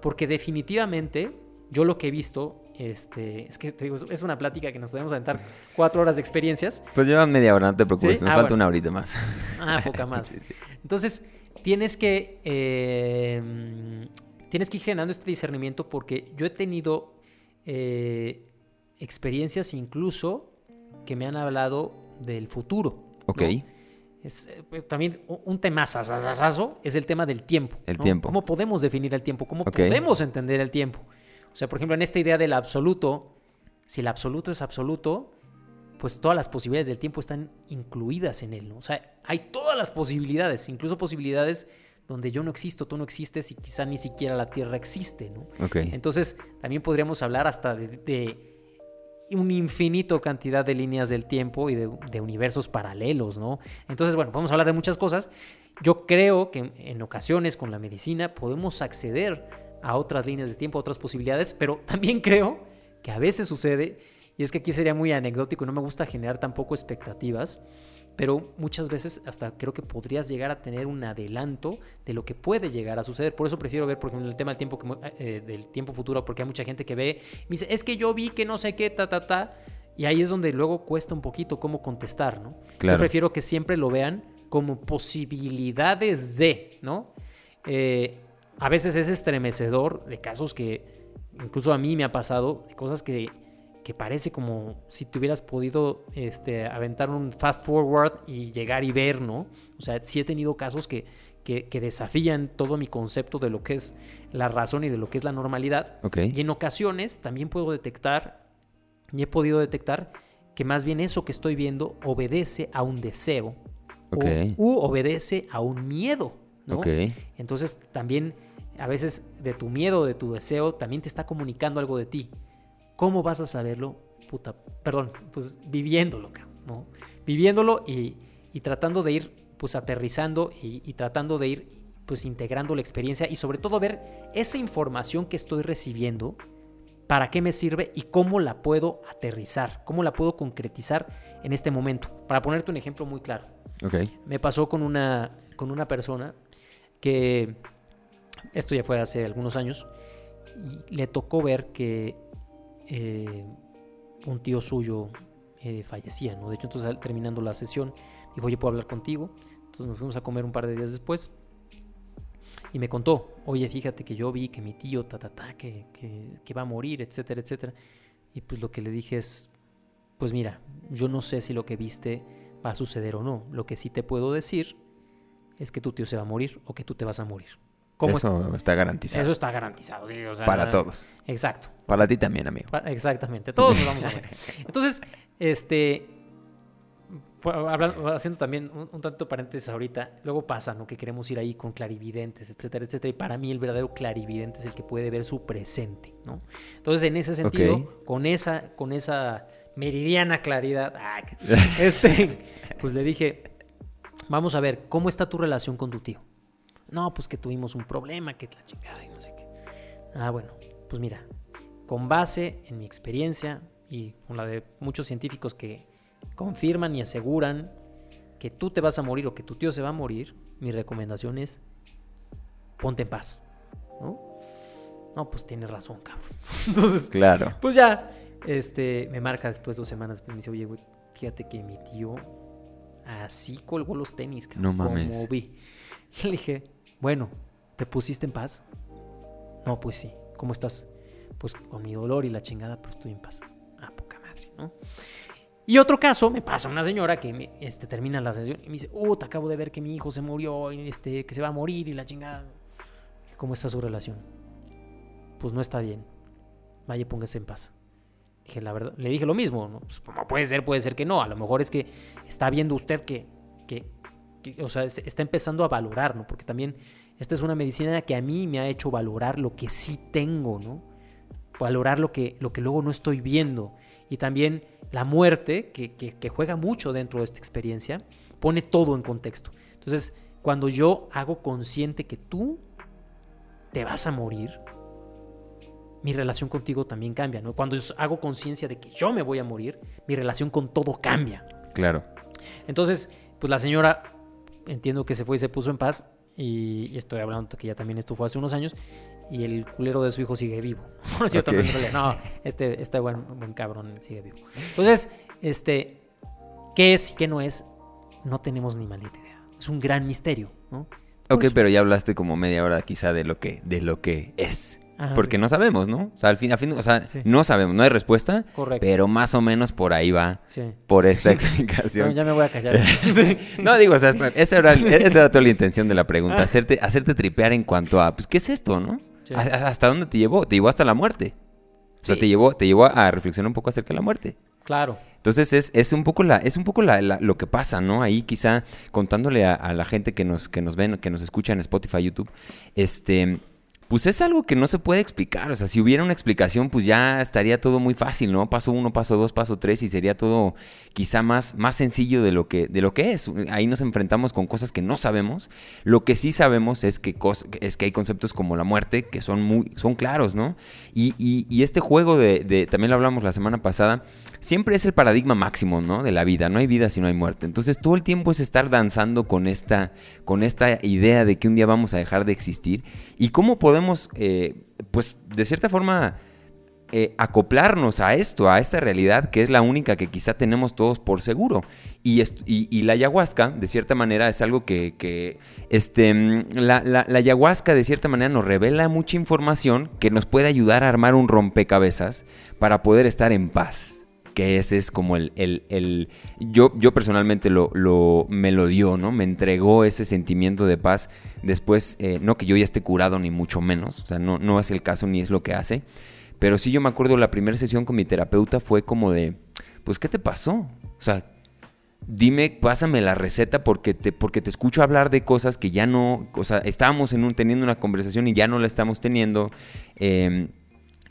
porque definitivamente yo lo que he visto, este, es que te digo, es una plática que nos podemos aventar cuatro horas de experiencias. Pues llevan media hora, no te preocupes. ¿Sí? Nos Ah, falta bueno. una horita más. Ah, poca (laughs) más. Sí, sí. Entonces, tienes que, eh, tienes que ir generando este discernimiento porque yo he tenido eh, experiencias incluso que me han hablado del futuro. ¿no? Es, eh, también un- tema es el tema del tiempo. El ¿no? tiempo. ¿Cómo podemos definir el tiempo? ¿Cómo podemos entender el tiempo? O sea, por ejemplo, en esta idea del absoluto, si el absoluto es absoluto, pues todas las posibilidades del tiempo están incluidas en él, ¿no? O sea, hay todas las posibilidades, incluso posibilidades donde yo no existo, tú no existes y quizá ni siquiera la Tierra existe, ¿no? Entonces, también podríamos hablar hasta de, de un infinito cantidad de líneas del tiempo y de, universos paralelos, ¿no? Entonces, bueno, podemos hablar de muchas cosas. Yo creo que en, ocasiones con la medicina podemos acceder a otras líneas de tiempo, a otras posibilidades, pero (laughs) también creo que a veces sucede, y es que aquí sería muy anecdótico no me gusta generar tampoco expectativas, pero muchas veces hasta creo que podrías llegar a tener un adelanto de lo que puede llegar a suceder. Por eso prefiero ver, por ejemplo, el tema del tiempo, como, eh, del tiempo futuro, porque hay mucha gente que ve, me dice, es que yo vi que no sé qué, ta, ta, ta, y ahí es donde luego cuesta un poquito cómo contestar, ¿no? Claro. Yo prefiero que siempre lo vean como posibilidades de, ¿no? Eh, a veces es estremecedor de casos que incluso a mí me ha pasado, de cosas que, que parece como si te hubieras podido este, aventar un fast forward y llegar y ver, ¿no? O sea, sí he tenido casos que, que, que desafían todo mi concepto de lo que es la razón y de lo que es la normalidad. Y en ocasiones también puedo detectar, y he podido detectar, que más bien eso que estoy viendo obedece a un deseo o- u obedece a un miedo, ¿no? Entonces también a veces de tu miedo, de tu deseo, también te está comunicando algo de ti. ¿Cómo vas a saberlo? Puta, perdón, pues viviéndolo, ¿no? Viviéndolo y, y tratando de ir pues aterrizando y, y tratando de ir pues integrando la experiencia y sobre todo ver esa información que estoy recibiendo, para qué me sirve y cómo la puedo aterrizar, cómo la puedo concretizar en este momento. Para ponerte un ejemplo muy claro. Me pasó con una, con una persona que, esto ya fue hace algunos años, y le tocó ver que eh, un tío suyo eh, fallecía, ¿no? De hecho, entonces terminando la sesión, dijo, oye, ¿puedo hablar contigo? Entonces nos fuimos a comer un par de días después y me contó, oye, fíjate que yo vi que mi tío, ta, ta, ta, que, que, que va a morir, etcétera, etcétera. Y pues lo que le dije es, pues mira, yo no sé si lo que viste va a suceder o no. Lo que sí te puedo decir es que tu tío se va a morir o que tú te vas a morir. ¿Cómo Eso está es? garantizado. Eso está garantizado. sí, o sea, Para todos. Exacto. Para ti también, amigo. Exactamente. Todos nos vamos a ver. (laughs) Entonces, este, haciendo también un, tanto paréntesis ahorita, luego pasa, ¿no? Que queremos ir ahí con clarividentes, etcétera, etcétera. Y para mí el verdadero clarividente es el que puede ver su presente, ¿no? Entonces, en ese sentido, con esa, con esa meridiana claridad, ah, (laughs) este, pues le dije, vamos a ver, ¿cómo está tu relación con tu tío? No, pues que tuvimos un problema, que la chingada y no sé qué. Ah, bueno, pues mira, con base en mi experiencia y con la de muchos científicos que confirman y aseguran que tú te vas a morir o que tu tío se va a morir, mi recomendación es ponte en paz, ¿no? No, pues tienes razón, cabrón. (laughs) Entonces, claro. Pues ya, este, me marca después dos semanas, pues me dice, oye, güey, fíjate que mi tío así colgó los tenis, cabrón. No mames. Como vi. (laughs) Le dije, bueno, ¿te pusiste en paz? No, pues sí. ¿Cómo estás? Pues con mi dolor y la chingada, pero estoy en paz. Ah, poca madre, ¿no? Y otro caso, me pasa una señora que me, este, termina la sesión y me dice, oh, te acabo de ver que mi hijo se murió, este, que se va a morir y la chingada. ¿Cómo está su relación? Pues no está bien. Vaya, póngase en paz. Dije, la verdad, le dije lo mismo, ¿no? Pues, puede ser, puede ser que no. A lo mejor es que está viendo usted que, que, o sea, está empezando a valorar, ¿no? Porque también esta es una medicina que a mí me ha hecho valorar lo que sí tengo, ¿no? Valorar lo que, lo que luego no estoy viendo. Y también la muerte, que, juega mucho dentro de esta experiencia, pone todo en contexto. Entonces, cuando yo hago consciente que tú te vas a morir, mi relación contigo también cambia, ¿no? Cuando hago conciencia de que yo me voy a morir, mi relación con todo cambia. Claro. Entonces, pues la señora, entiendo que se fue y se puso en paz, y, estoy hablando que ya también esto fue hace unos años, y el culero de su hijo sigue vivo. (laughs) No, cierto, no, este, este buen, buen cabrón sigue vivo. Entonces, este, ¿qué es y qué no es? No tenemos ni maldita idea. Es un gran misterio, ¿no? ok, pues pero ya hablaste como media hora quizá de lo que, de lo que es. Porque no sabemos, ¿no? O sea, al fin, al fin o sea, no sabemos, no hay respuesta. Correcto. Pero más o menos por ahí va. Por (laughs) esta explicación. ya me voy a callar. (laughs) no, digo, o sea, esa era, esa era toda la intención de la pregunta. Hacerte, hacerte tripear en cuanto a, pues, ¿qué es esto, no? ¿Hasta dónde te llevó? Te llevó hasta la muerte. O sea, te llevó, te llevó a reflexionar un poco acerca de la muerte. Claro. Entonces es, es un poco la, es un poco la, lo que pasa, ¿no? Ahí quizá contándole a, a, la gente que nos, que nos ven, que nos escucha en Spotify, YouTube, este pues es algo que no se puede explicar. O sea, si hubiera una explicación, pues ya estaría todo muy fácil, ¿no? Paso uno, paso dos, paso tres, y sería todo quizá más, más sencillo de lo, que, de lo que es. Ahí nos enfrentamos con cosas que no sabemos. Lo que sí sabemos es que, es que hay conceptos como la muerte que son muy, son claros, ¿no? Y, y, este juego de, de, también lo hablamos la semana pasada, siempre es el paradigma máximo, ¿no? De la vida. No hay vida si no hay muerte. Entonces todo el tiempo es estar danzando con esta, con esta idea de que un día vamos a dejar de existir. ¿Y cómo podemos eh, pues, de cierta forma, eh, acoplarnos a esto, a esta realidad que es la única que quizá tenemos todos por seguro. Y, la ayahuasca, de cierta manera, es algo que, este, la, la, ayahuasca, de cierta manera, nos revela mucha información que nos puede ayudar a armar un rompecabezas para poder estar en paz que ese es como el, el, yo, yo personalmente lo, lo, me lo dio, ¿no? Me entregó ese sentimiento de paz después, eh, no que yo ya esté curado ni mucho menos, o sea, no, no es el caso ni es lo que hace, pero sí yo me acuerdo la primera sesión con mi terapeuta fue como de, pues, ¿qué te pasó? O sea, dime, pásame la receta porque te, porque te escucho hablar de cosas que ya no, o sea, estábamos en un, teniendo una conversación y ya no la estamos teniendo. Eh,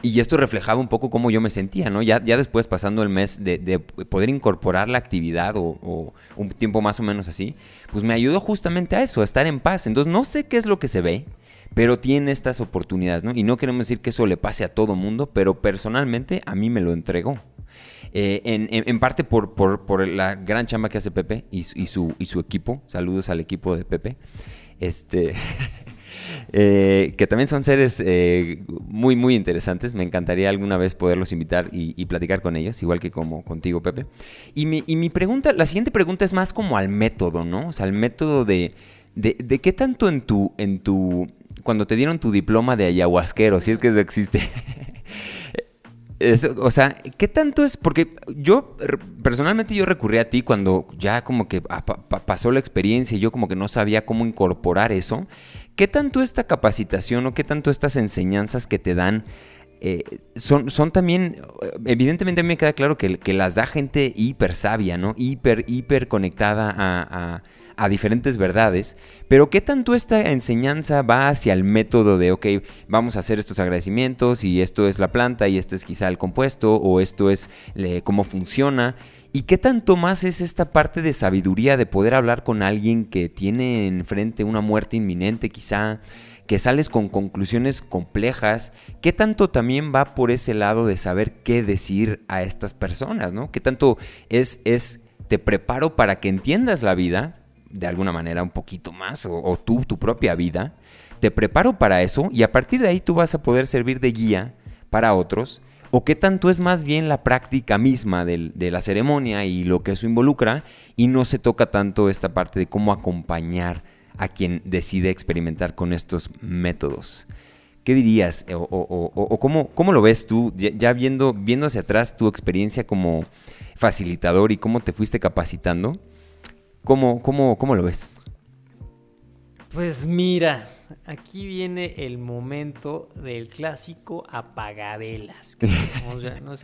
y esto reflejaba un poco cómo yo me sentía, ¿no? Ya, ya después, pasando el mes de, poder incorporar la actividad o, un tiempo más o menos así, pues me ayudó justamente a eso, a estar en paz. Entonces, no sé qué es lo que se ve, pero tiene estas oportunidades, ¿no? Y no queremos decir que eso le pase a todo mundo, pero personalmente a mí me lo entregó. Eh, en, parte por, por, la gran chamba que hace Pepe y, y, su, y su equipo. Saludos al equipo de Pepe. Este. (laughs) Eh, que también son seres eh, muy, muy interesantes. Me encantaría alguna vez poderlos invitar y, platicar con ellos, igual que como contigo, Pepe. Y mi, y mi, pregunta, la siguiente pregunta es más como al método, ¿no? O sea, al método de, de, qué tanto en tu, en tu, cuando te dieron tu diploma de ayahuasquero, si es que eso existe. (laughs) o sea, ¿qué tanto es? Porque yo, personalmente yo recurrí a ti cuando ya como que pasó la experiencia y yo como que no sabía cómo incorporar eso. ¿Qué tanto esta capacitación o qué tanto estas enseñanzas que te dan eh, son, son también, evidentemente a mí me queda claro que, las da gente hiper sabia, ¿no? Hiper, hiper conectada a, a, diferentes verdades, pero ¿qué tanto esta enseñanza va hacia el método de, ok, vamos a hacer estos agradecimientos y esto es la planta y este es quizá el compuesto o esto es cómo funciona? ¿Y qué tanto más es esta parte de sabiduría de poder hablar con alguien que tiene enfrente una muerte inminente quizá? que sales con conclusiones complejas, ¿qué tanto también va por ese lado de saber qué decir a estas personas, ¿no? ¿Qué tanto es, es te preparo para que entiendas la vida de alguna manera un poquito más, o, tú, tu propia vida, te preparo para eso y a partir de ahí tú vas a poder servir de guía para otros, o qué tanto es más bien la práctica misma de, la ceremonia y lo que eso involucra, y no se toca tanto esta parte de cómo acompañar a quien decide experimentar con estos métodos. ¿Qué dirías o, cómo, lo ves tú, ya viendo, viendo hacia atrás tu experiencia como facilitador y cómo te fuiste capacitando? ¿Cómo, cómo, cómo lo ves? Pues mira, aquí viene el momento del clásico apagadelas. (laughs) no sé, no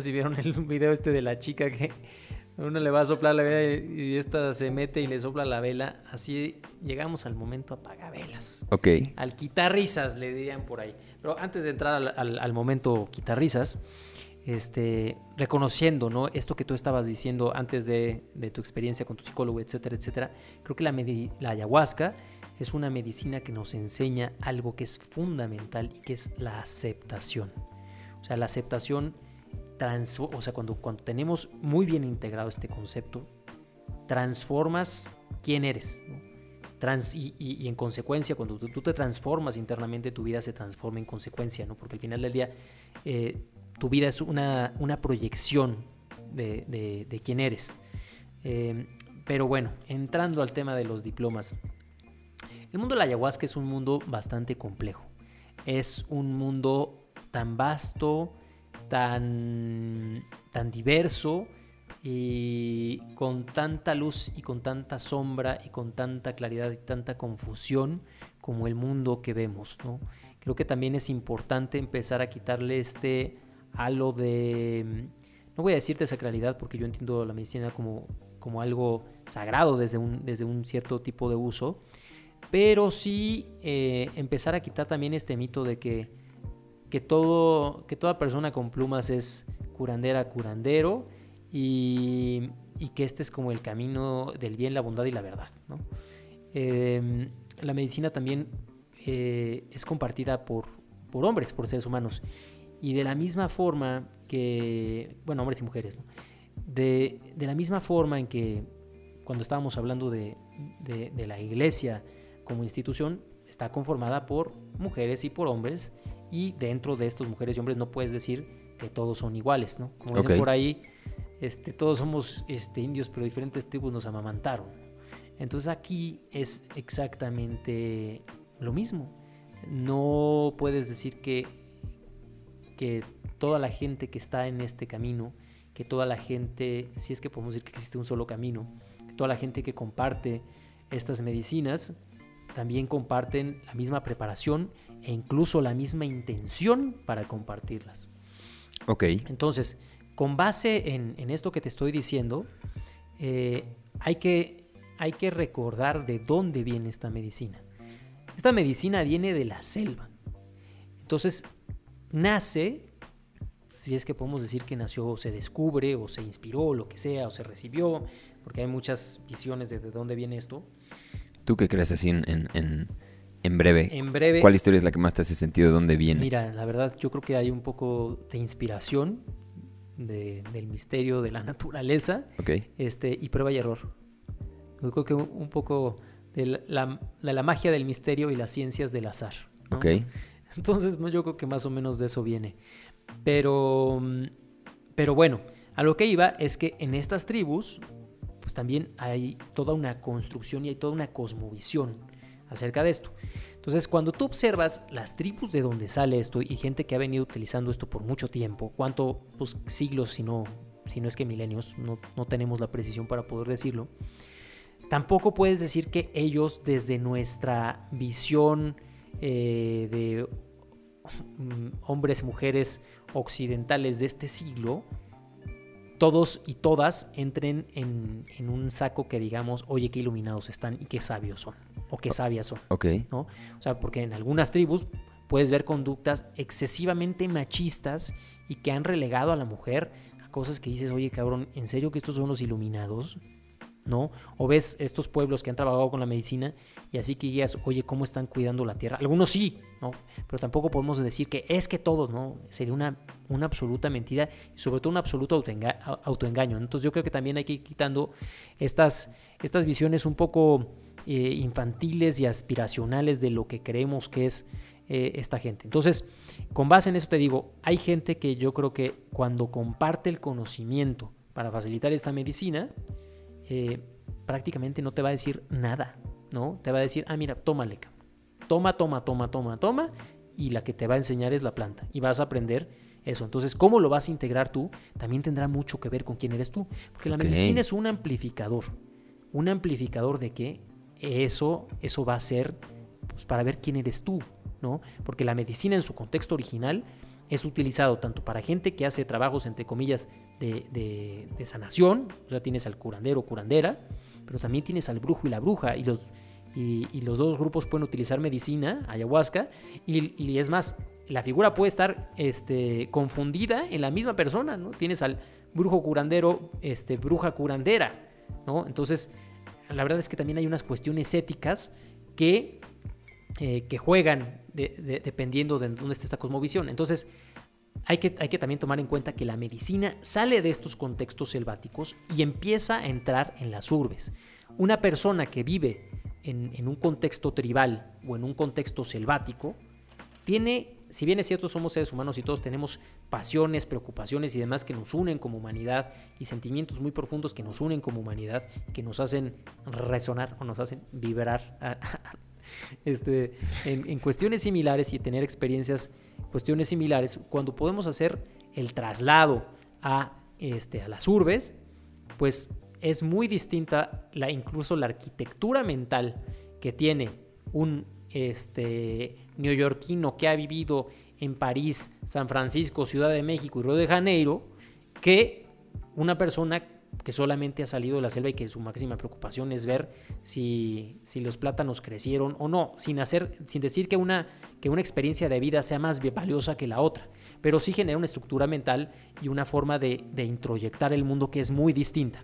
sé si vieron el video este de la chica que uno le va a soplar la vela y esta se mete y le sopla la vela. Así llegamos al momento apagavelas. Ok. Al quitarrisas, le dirían por ahí. Pero antes de entrar al, momento quitarrisas, este, reconociendo ¿no? esto que tú estabas diciendo antes de, tu experiencia con tu psicólogo, etcétera, etcétera, creo que la, la ayahuasca es una medicina que nos enseña algo que es fundamental y que es la aceptación. O sea, la aceptación o sea, cuando, cuando tenemos muy bien integrado este concepto, transformas quién eres. Trans, y, en consecuencia, cuando tú, te transformas internamente, tu vida se transforma en consecuencia, ¿no? Porque al final del día, eh, tu vida es una, una proyección de, de, quién eres. Eh, pero bueno, entrando al tema de los diplomas. El mundo de la ayahuasca es un mundo bastante complejo. Es un mundo tan vasto, tan, tan diverso y con tanta luz y con tanta sombra y con tanta claridad y tanta confusión como el mundo que vemos. ¿no? Creo que también es importante empezar a quitarle este halo de, no voy a decirte sacralidad porque yo entiendo la medicina como, como algo sagrado desde un, desde un cierto tipo de uso, pero sí eh, empezar a quitar también este mito de que que, todo, que toda persona con plumas es curandera, curandero y, que este es como el camino del bien, la bondad y la verdad. Em, la medicina también eh, es compartida por, por hombres, por seres humanos. Y de la misma forma que, bueno, hombres y mujeres, de, la misma forma en que cuando estábamos hablando de, de, la iglesia como institución, está conformada por mujeres y por hombres y dentro de estos mujeres y hombres no puedes decir que todos son iguales, ¿no? Como dicen por ahí, este, todos somos este, indios, pero diferentes tribus nos amamantaron. Entonces aquí es exactamente lo mismo. No puedes decir que, que toda la gente que está en este camino, que toda la gente, si es que podemos decir que existe un solo camino, que toda la gente que comparte estas medicinas, también comparten la misma preparación e incluso la misma intención para compartirlas. Ok. Entonces, con base en, esto que te estoy diciendo, eh, hay, que, hay que recordar de dónde viene esta medicina. Esta medicina viene de la selva. Entonces, nace, si es que podemos decir que nació o se descubre o se inspiró, o lo que sea, o se recibió, porque hay muchas visiones de, de dónde viene esto. ¿Tú qué crees así en, en breve. En breve. ¿Cuál historia es la que más te hace sentido? ¿De dónde viene? Mira, la verdad yo creo que hay un poco de inspiración del misterio de la naturaleza. Ok. Este, y prueba y error. Yo creo que un, poco de la, magia del misterio y las ciencias del azar. Ok. (laughs) Entonces yo creo que más o menos de eso viene. Pero, pero bueno, a lo que iba es que en estas tribus, pues también hay toda una construcción y hay toda una cosmovisión acerca de esto. Entonces, cuando tú observas las tribus de donde sale esto y gente que ha venido utilizando esto por mucho tiempo, cuánto pues, siglos, si no, si no es que milenios, no, tenemos la precisión para poder decirlo, tampoco puedes decir que ellos desde nuestra visión eh, de hombres, mujeres occidentales de este siglo, todos y todas entren en, en, un saco que digamos, oye, qué iluminados están y qué sabios son, o qué sabias son. Ok. ¿no? O sea, porque en algunas tribus puedes ver conductas excesivamente machistas y que han relegado a la mujer a cosas que dices, oye, cabrón, ¿en serio que estos son los iluminados? ¿No? O ves estos pueblos que han trabajado con la medicina y así que digas, oye, ¿cómo están cuidando la tierra? Algunos sí, ¿no? Pero tampoco podemos decir que es que todos, ¿no? Sería una, una absoluta mentira y sobre todo un absoluto autoengaño. Entonces yo creo que también hay que ir quitando estas, estas visiones un poco eh, infantiles y aspiracionales de lo que creemos que es eh, esta gente. Entonces, con base en eso te digo, hay gente que yo creo que cuando comparte el conocimiento para facilitar esta medicina, eh, prácticamente no te va a decir nada, ¿no? Te va a decir, ah, mira, tómale, toma, toma, toma, toma, toma, y la que te va a enseñar es la planta, y vas a aprender eso. Entonces, ¿cómo lo vas a integrar tú? También tendrá mucho que ver con quién eres tú, porque la medicina es un amplificador, un amplificador de que eso, eso va a ser pues, para ver quién eres tú, ¿no? Porque la medicina en su contexto original es utilizado tanto para gente que hace trabajos, entre comillas, de, sanación, o sea, tienes al curandero o curandera, pero también tienes al brujo y la bruja, y los, y, los dos grupos pueden utilizar medicina, ayahuasca, y, es más, la figura puede estar este, confundida en la misma persona, ¿no? Tienes al brujo curandero, este, bruja curandera, ¿no? Entonces, la verdad es que también hay unas cuestiones éticas que, eh, que juegan dependiendo de dónde esté esta cosmovisión. Entonces, hay que, hay que, también tomar en cuenta que la medicina sale de estos contextos selváticos y empieza a entrar en las urbes. Una persona que vive en, en, un contexto tribal o en un contexto selvático tiene, si bien es cierto, somos seres humanos y todos tenemos pasiones, preocupaciones y demás que nos unen como humanidad y sentimientos muy profundos que nos unen como humanidad, que nos hacen resonar o nos hacen vibrar este, en, cuestiones similares y tener experiencias, cuestiones similares, cuando podemos hacer el traslado a, este, a las urbes, pues es muy distinta la, incluso la arquitectura mental que tiene un este, neoyorquino que ha vivido en París, San Francisco, Ciudad de México y Río de Janeiro, que una persona que solamente ha salido de la selva y que su máxima preocupación es ver si, si los plátanos crecieron o no, sin, hacer, sin decir que una, que una experiencia de vida sea más valiosa que la otra, pero sí genera una estructura mental y una forma de, de introyectar el mundo que es muy distinta.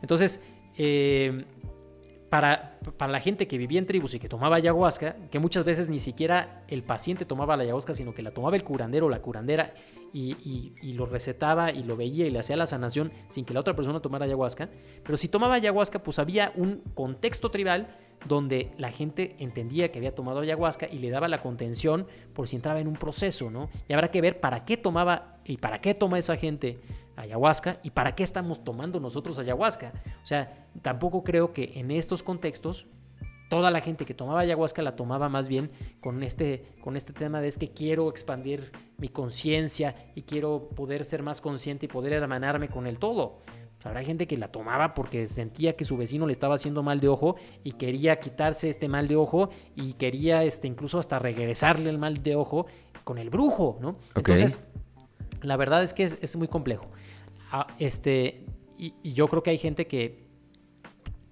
Entonces, eh, para, para, la gente que vivía en tribus y que tomaba ayahuasca, que muchas veces ni siquiera el paciente tomaba la ayahuasca, sino que la tomaba el curandero o la curandera y, lo recetaba y lo veía y le hacía la sanación sin que la otra persona tomara ayahuasca. Pero si tomaba ayahuasca, pues había un contexto tribal donde la gente entendía que había tomado ayahuasca y le daba la contención por si entraba en un proceso, ¿no? Y habrá que ver para qué tomaba y para qué toma esa gente ayahuasca y para qué estamos tomando nosotros ayahuasca. O sea, tampoco creo que en estos contextos toda la gente que tomaba ayahuasca la tomaba más bien con este, con este tema de es que quiero expandir mi conciencia y quiero poder ser más consciente y poder hermanarme con el todo. Habrá gente que la tomaba porque sentía que su vecino le estaba haciendo mal de ojo y quería quitarse este mal de ojo y quería este, incluso hasta regresarle el mal de ojo con el brujo, ¿no? Entonces, la verdad es que es, muy complejo. Ah, este, y yo creo que hay gente que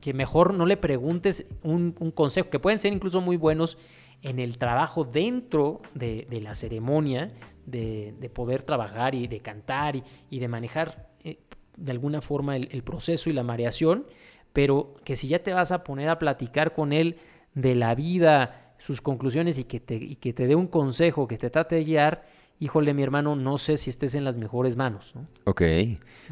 que mejor no le preguntes un, consejo, que pueden ser incluso muy buenos en el trabajo dentro de, la ceremonia, de, poder trabajar y de cantar y, de manejar de alguna forma el, proceso y la mareación, pero que si ya te vas a poner a platicar con él de la vida, sus conclusiones y que te, y que te dé un consejo, que te trate de guiar, híjole, mi hermano, no sé si estés en las mejores manos. ¿no? Ok,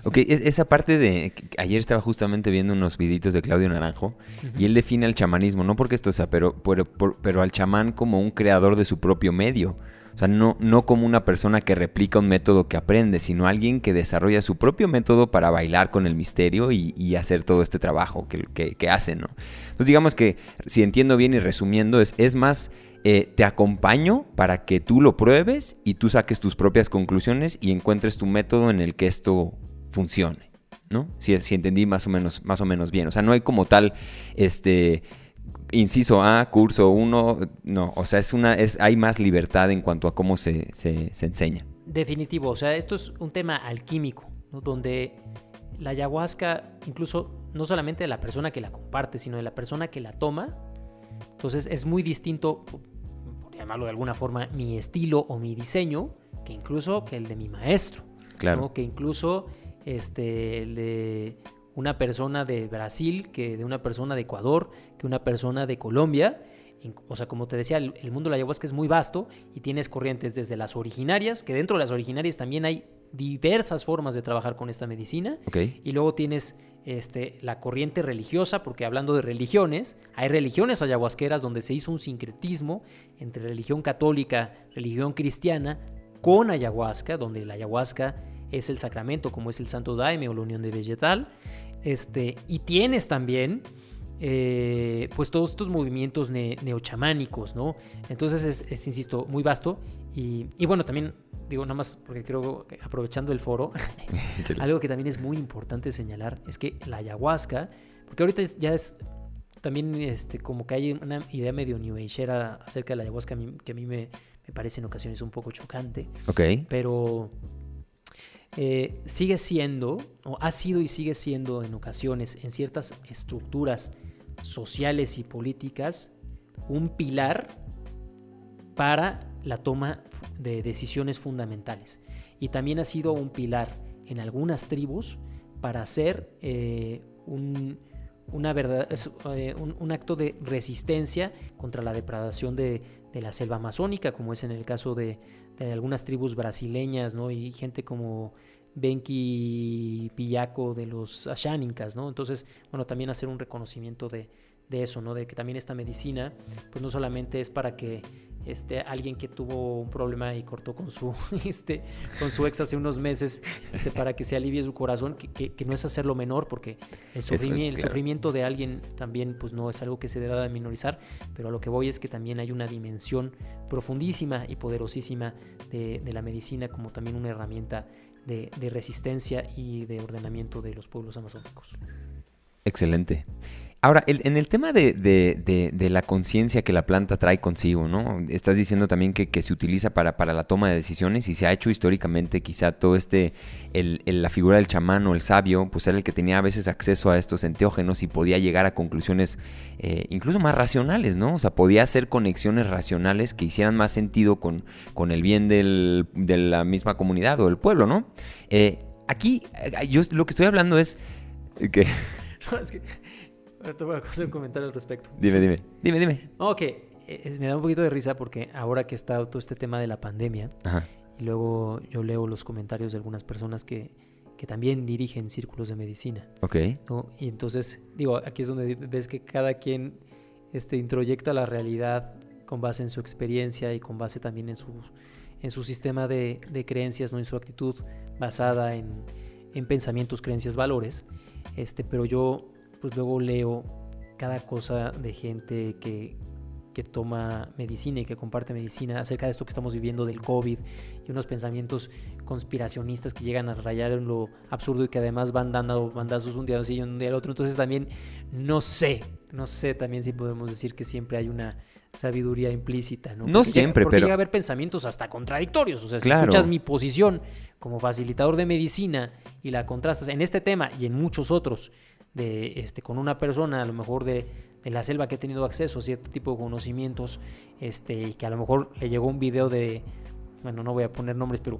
ok, esa parte de, ayer estaba justamente viendo unos viditos de Claudio Naranjo y él define al chamanismo, no porque esto sea, pero, pero, pero, al chamán como un creador de su propio medio. O sea, no, no como una persona que replica un método que aprende, sino alguien que desarrolla su propio método para bailar con el misterio y, hacer todo este trabajo que, que, ¿no? Entonces digamos que, si entiendo bien y resumiendo, es, es más eh, te acompaño para que tú lo pruebes y tú saques tus propias conclusiones y encuentres tu método en el que esto funcione, ¿no? Si, si entendí más o menos, más o menos bien. O sea, no hay como tal, este, inciso A, curso 1, no, o sea, es una, es, hay más libertad en cuanto a cómo se, se, enseña. Definitivo, o sea, esto es un tema alquímico, donde la ayahuasca, incluso no solamente de la persona que la comparte, sino de la persona que la toma, entonces es muy distinto, por llamarlo de alguna forma, mi estilo o mi diseño, que incluso que el de mi maestro. Claro. Que incluso este, el de una persona de Brasil, que de una persona de Ecuador, que una persona de Colombia. O sea, como te decía, el, mundo de la ayahuasca es muy vasto y tienes corrientes desde las originarias, que dentro de las originarias también hay diversas formas de trabajar con esta medicina. Y luego tienes este, la corriente religiosa, porque hablando de religiones, hay religiones ayahuasqueras donde se hizo un sincretismo entre religión católica, religión cristiana, con ayahuasca, donde la ayahuasca es el sacramento, como es el Santo Daime o la unión de vegetal. Este, y tienes también eh, pues todos estos movimientos neochamánicos, ¿no? Entonces es, insisto, muy vasto. Y, bueno, también digo nada más porque creo que aprovechando el foro, (laughs) algo que también es muy importante señalar es que la ayahuasca, porque ahorita ya es también este, como que hay una idea medio new acerca de la ayahuasca que a mí me, me parece en ocasiones un poco chocante. Ok. Pero eh, sigue siendo, o ha sido y sigue siendo en ocasiones, en ciertas estructuras sociales y políticas, un pilar para la toma de decisiones fundamentales. Y también ha sido un pilar en algunas tribus para hacer eh, un, una verdad, eh, un, acto de resistencia contra la depredación de, de, la selva amazónica, como es en el caso de, de algunas tribus brasileñas, ¿no? Y gente como Benki Pillaco de los Ashánicas, ¿no? Entonces, bueno, también hacer un reconocimiento de, de, eso, ¿no? De que también esta medicina, pues no solamente es para que este, alguien que tuvo un problema y cortó con su, (laughs) este, con su ex hace unos meses, este, para que se alivie su corazón, que, que, no es hacerlo menor, porque el, sufrimiento, el sufrimiento de alguien también pues no es algo que se deba de minorizar, pero a lo que voy es que también hay una dimensión profundísima y poderosísima de, de la medicina como también una herramienta de, de resistencia y de ordenamiento de los pueblos amazónicos. Excelente. Ahora, en el tema de, la conciencia que la planta trae consigo, ¿no? Estás diciendo también que, se utiliza para, la toma de decisiones y se ha hecho históricamente quizá todo este, la figura del chamán o el sabio, pues era el que tenía a veces acceso a estos enteógenos y podía llegar a conclusiones eh, incluso más racionales, ¿no? O sea, podía hacer conexiones racionales que hicieran más sentido con, con el bien de la misma comunidad o del pueblo, ¿no? Eh, aquí, eh, yo lo que estoy hablando es que... (laughs) No, es que te voy a hacer un comentario al respecto. Dime, dime. Dime, dime. Ok, eh, me da un poquito de risa porque ahora que está todo este tema de la pandemia, y luego yo leo los comentarios de algunas personas que, que también dirigen círculos de medicina. Ok. Y entonces, digo, aquí es donde ves que cada quien este, introyecta la realidad con base en su experiencia y con base también en su, en su sistema de, de creencias, ¿no? en su actitud basada en, en pensamientos, creencias, valores. Este, pero yo pues luego leo cada cosa de gente que, que toma medicina y que comparte medicina acerca de esto que estamos viviendo del COVID y unos pensamientos conspiracionistas que llegan a rayar en lo absurdo y que además van dando bandazos un día y un día al otro. Entonces también no sé, no sé también si podemos decir que siempre hay una sabiduría implícita, ¿no? no siempre, porque pero... llega a haber pensamientos hasta contradictorios. O sea, si escuchas mi posición como facilitador de medicina y la contrastas en este tema y en muchos otros de, este, con una persona, a lo mejor de, de, la selva que ha tenido acceso a cierto tipo de conocimientos, este, y que a lo mejor le llegó un video de, bueno, no voy a poner nombres, pero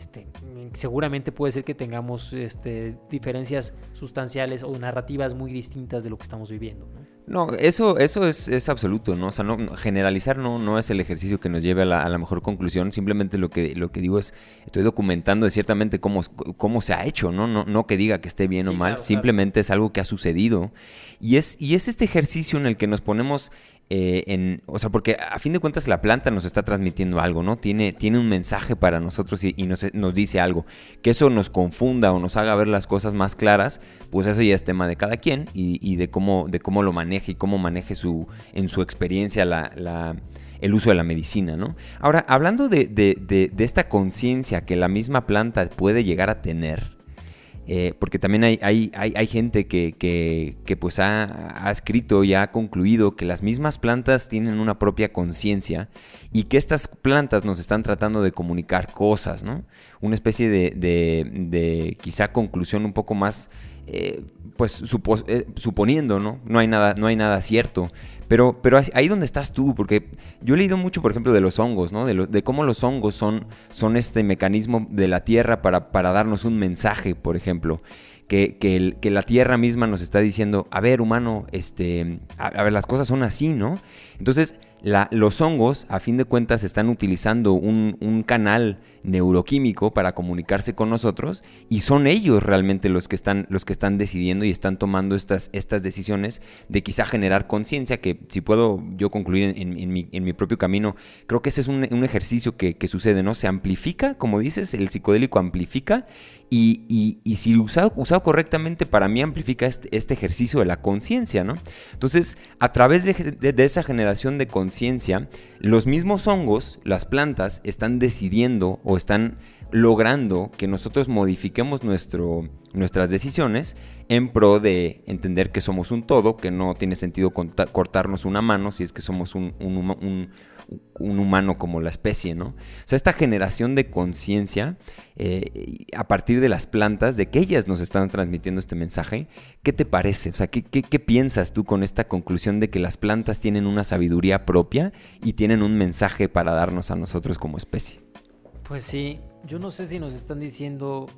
este, seguramente puede ser que tengamos este, diferencias sustanciales o narrativas muy distintas de lo que estamos viviendo. No, eso, eso es, absoluto, ¿no? O sea, no, generalizar no, no es el ejercicio que nos lleve a la, mejor conclusión. Simplemente lo que, lo que digo es, estoy documentando ciertamente cómo, cómo se ha hecho, ¿no? No, no que diga que esté bien o mal, simplemente es algo que ha sucedido. Y es, y es este ejercicio en el que nos ponemos eh, o sea, porque a fin de cuentas la planta nos está transmitiendo algo, ¿no? Tiene, tiene un mensaje para nosotros y, nos, dice algo. Que eso nos confunda o nos haga ver las cosas más claras, pues eso ya es tema de cada quien y, de, cómo, de cómo lo maneje y cómo maneje su, en su experiencia el uso de la medicina, ¿no? Ahora, hablando de, de esta conciencia que la misma planta puede llegar a tener, eh, porque también hay, hay, hay, gente que, que, pues ha, ha, escrito y ha concluido que las mismas plantas tienen una propia conciencia y que estas plantas nos están tratando de comunicar cosas, ¿no? Una especie de, de, de quizá conclusión un poco más eh, pues eh, suponiendo, ¿no? No hay nada, no hay nada cierto. Pero, pero ahí donde estás tú, porque yo he leído mucho, por ejemplo, de los hongos, ¿no? De, cómo los hongos son, son este mecanismo de la tierra para, para darnos un mensaje, por ejemplo. Que, que, la tierra misma nos está diciendo, a ver, humano, este, a ver, las cosas son así, ¿no? Entonces, los hongos, a fin de cuentas, están utilizando un, canal neuroquímico para comunicarse con nosotros y son ellos realmente los que están, los que están decidiendo y están tomando estas, estas decisiones de quizá generar conciencia, que si puedo yo concluir en, mi, propio camino, creo que ese es un, ejercicio que, sucede, ¿no? Se amplifica, como dices, el psicodélico amplifica y, si usado, usado correctamente, para mí amplifica este, este ejercicio de la conciencia, ¿no? Entonces, a través de, de esa generación de conciencia, ciencia, los mismos hongos, las plantas, están decidiendo o están logrando que nosotros modifiquemos nuestro, nuestras decisiones en pro de entender que somos un todo, que no tiene sentido cortarnos una mano si es que somos un, un humano como la especie, ¿no? O sea, esta generación de conciencia eh, a partir de las plantas, de que ellas nos están transmitiendo este mensaje, ¿qué te parece? O sea, ¿qué, qué, piensas tú con esta conclusión de que las plantas tienen una sabiduría propia y tienen un mensaje para darnos a nosotros como especie? Pues sí, yo no sé si nos están diciendo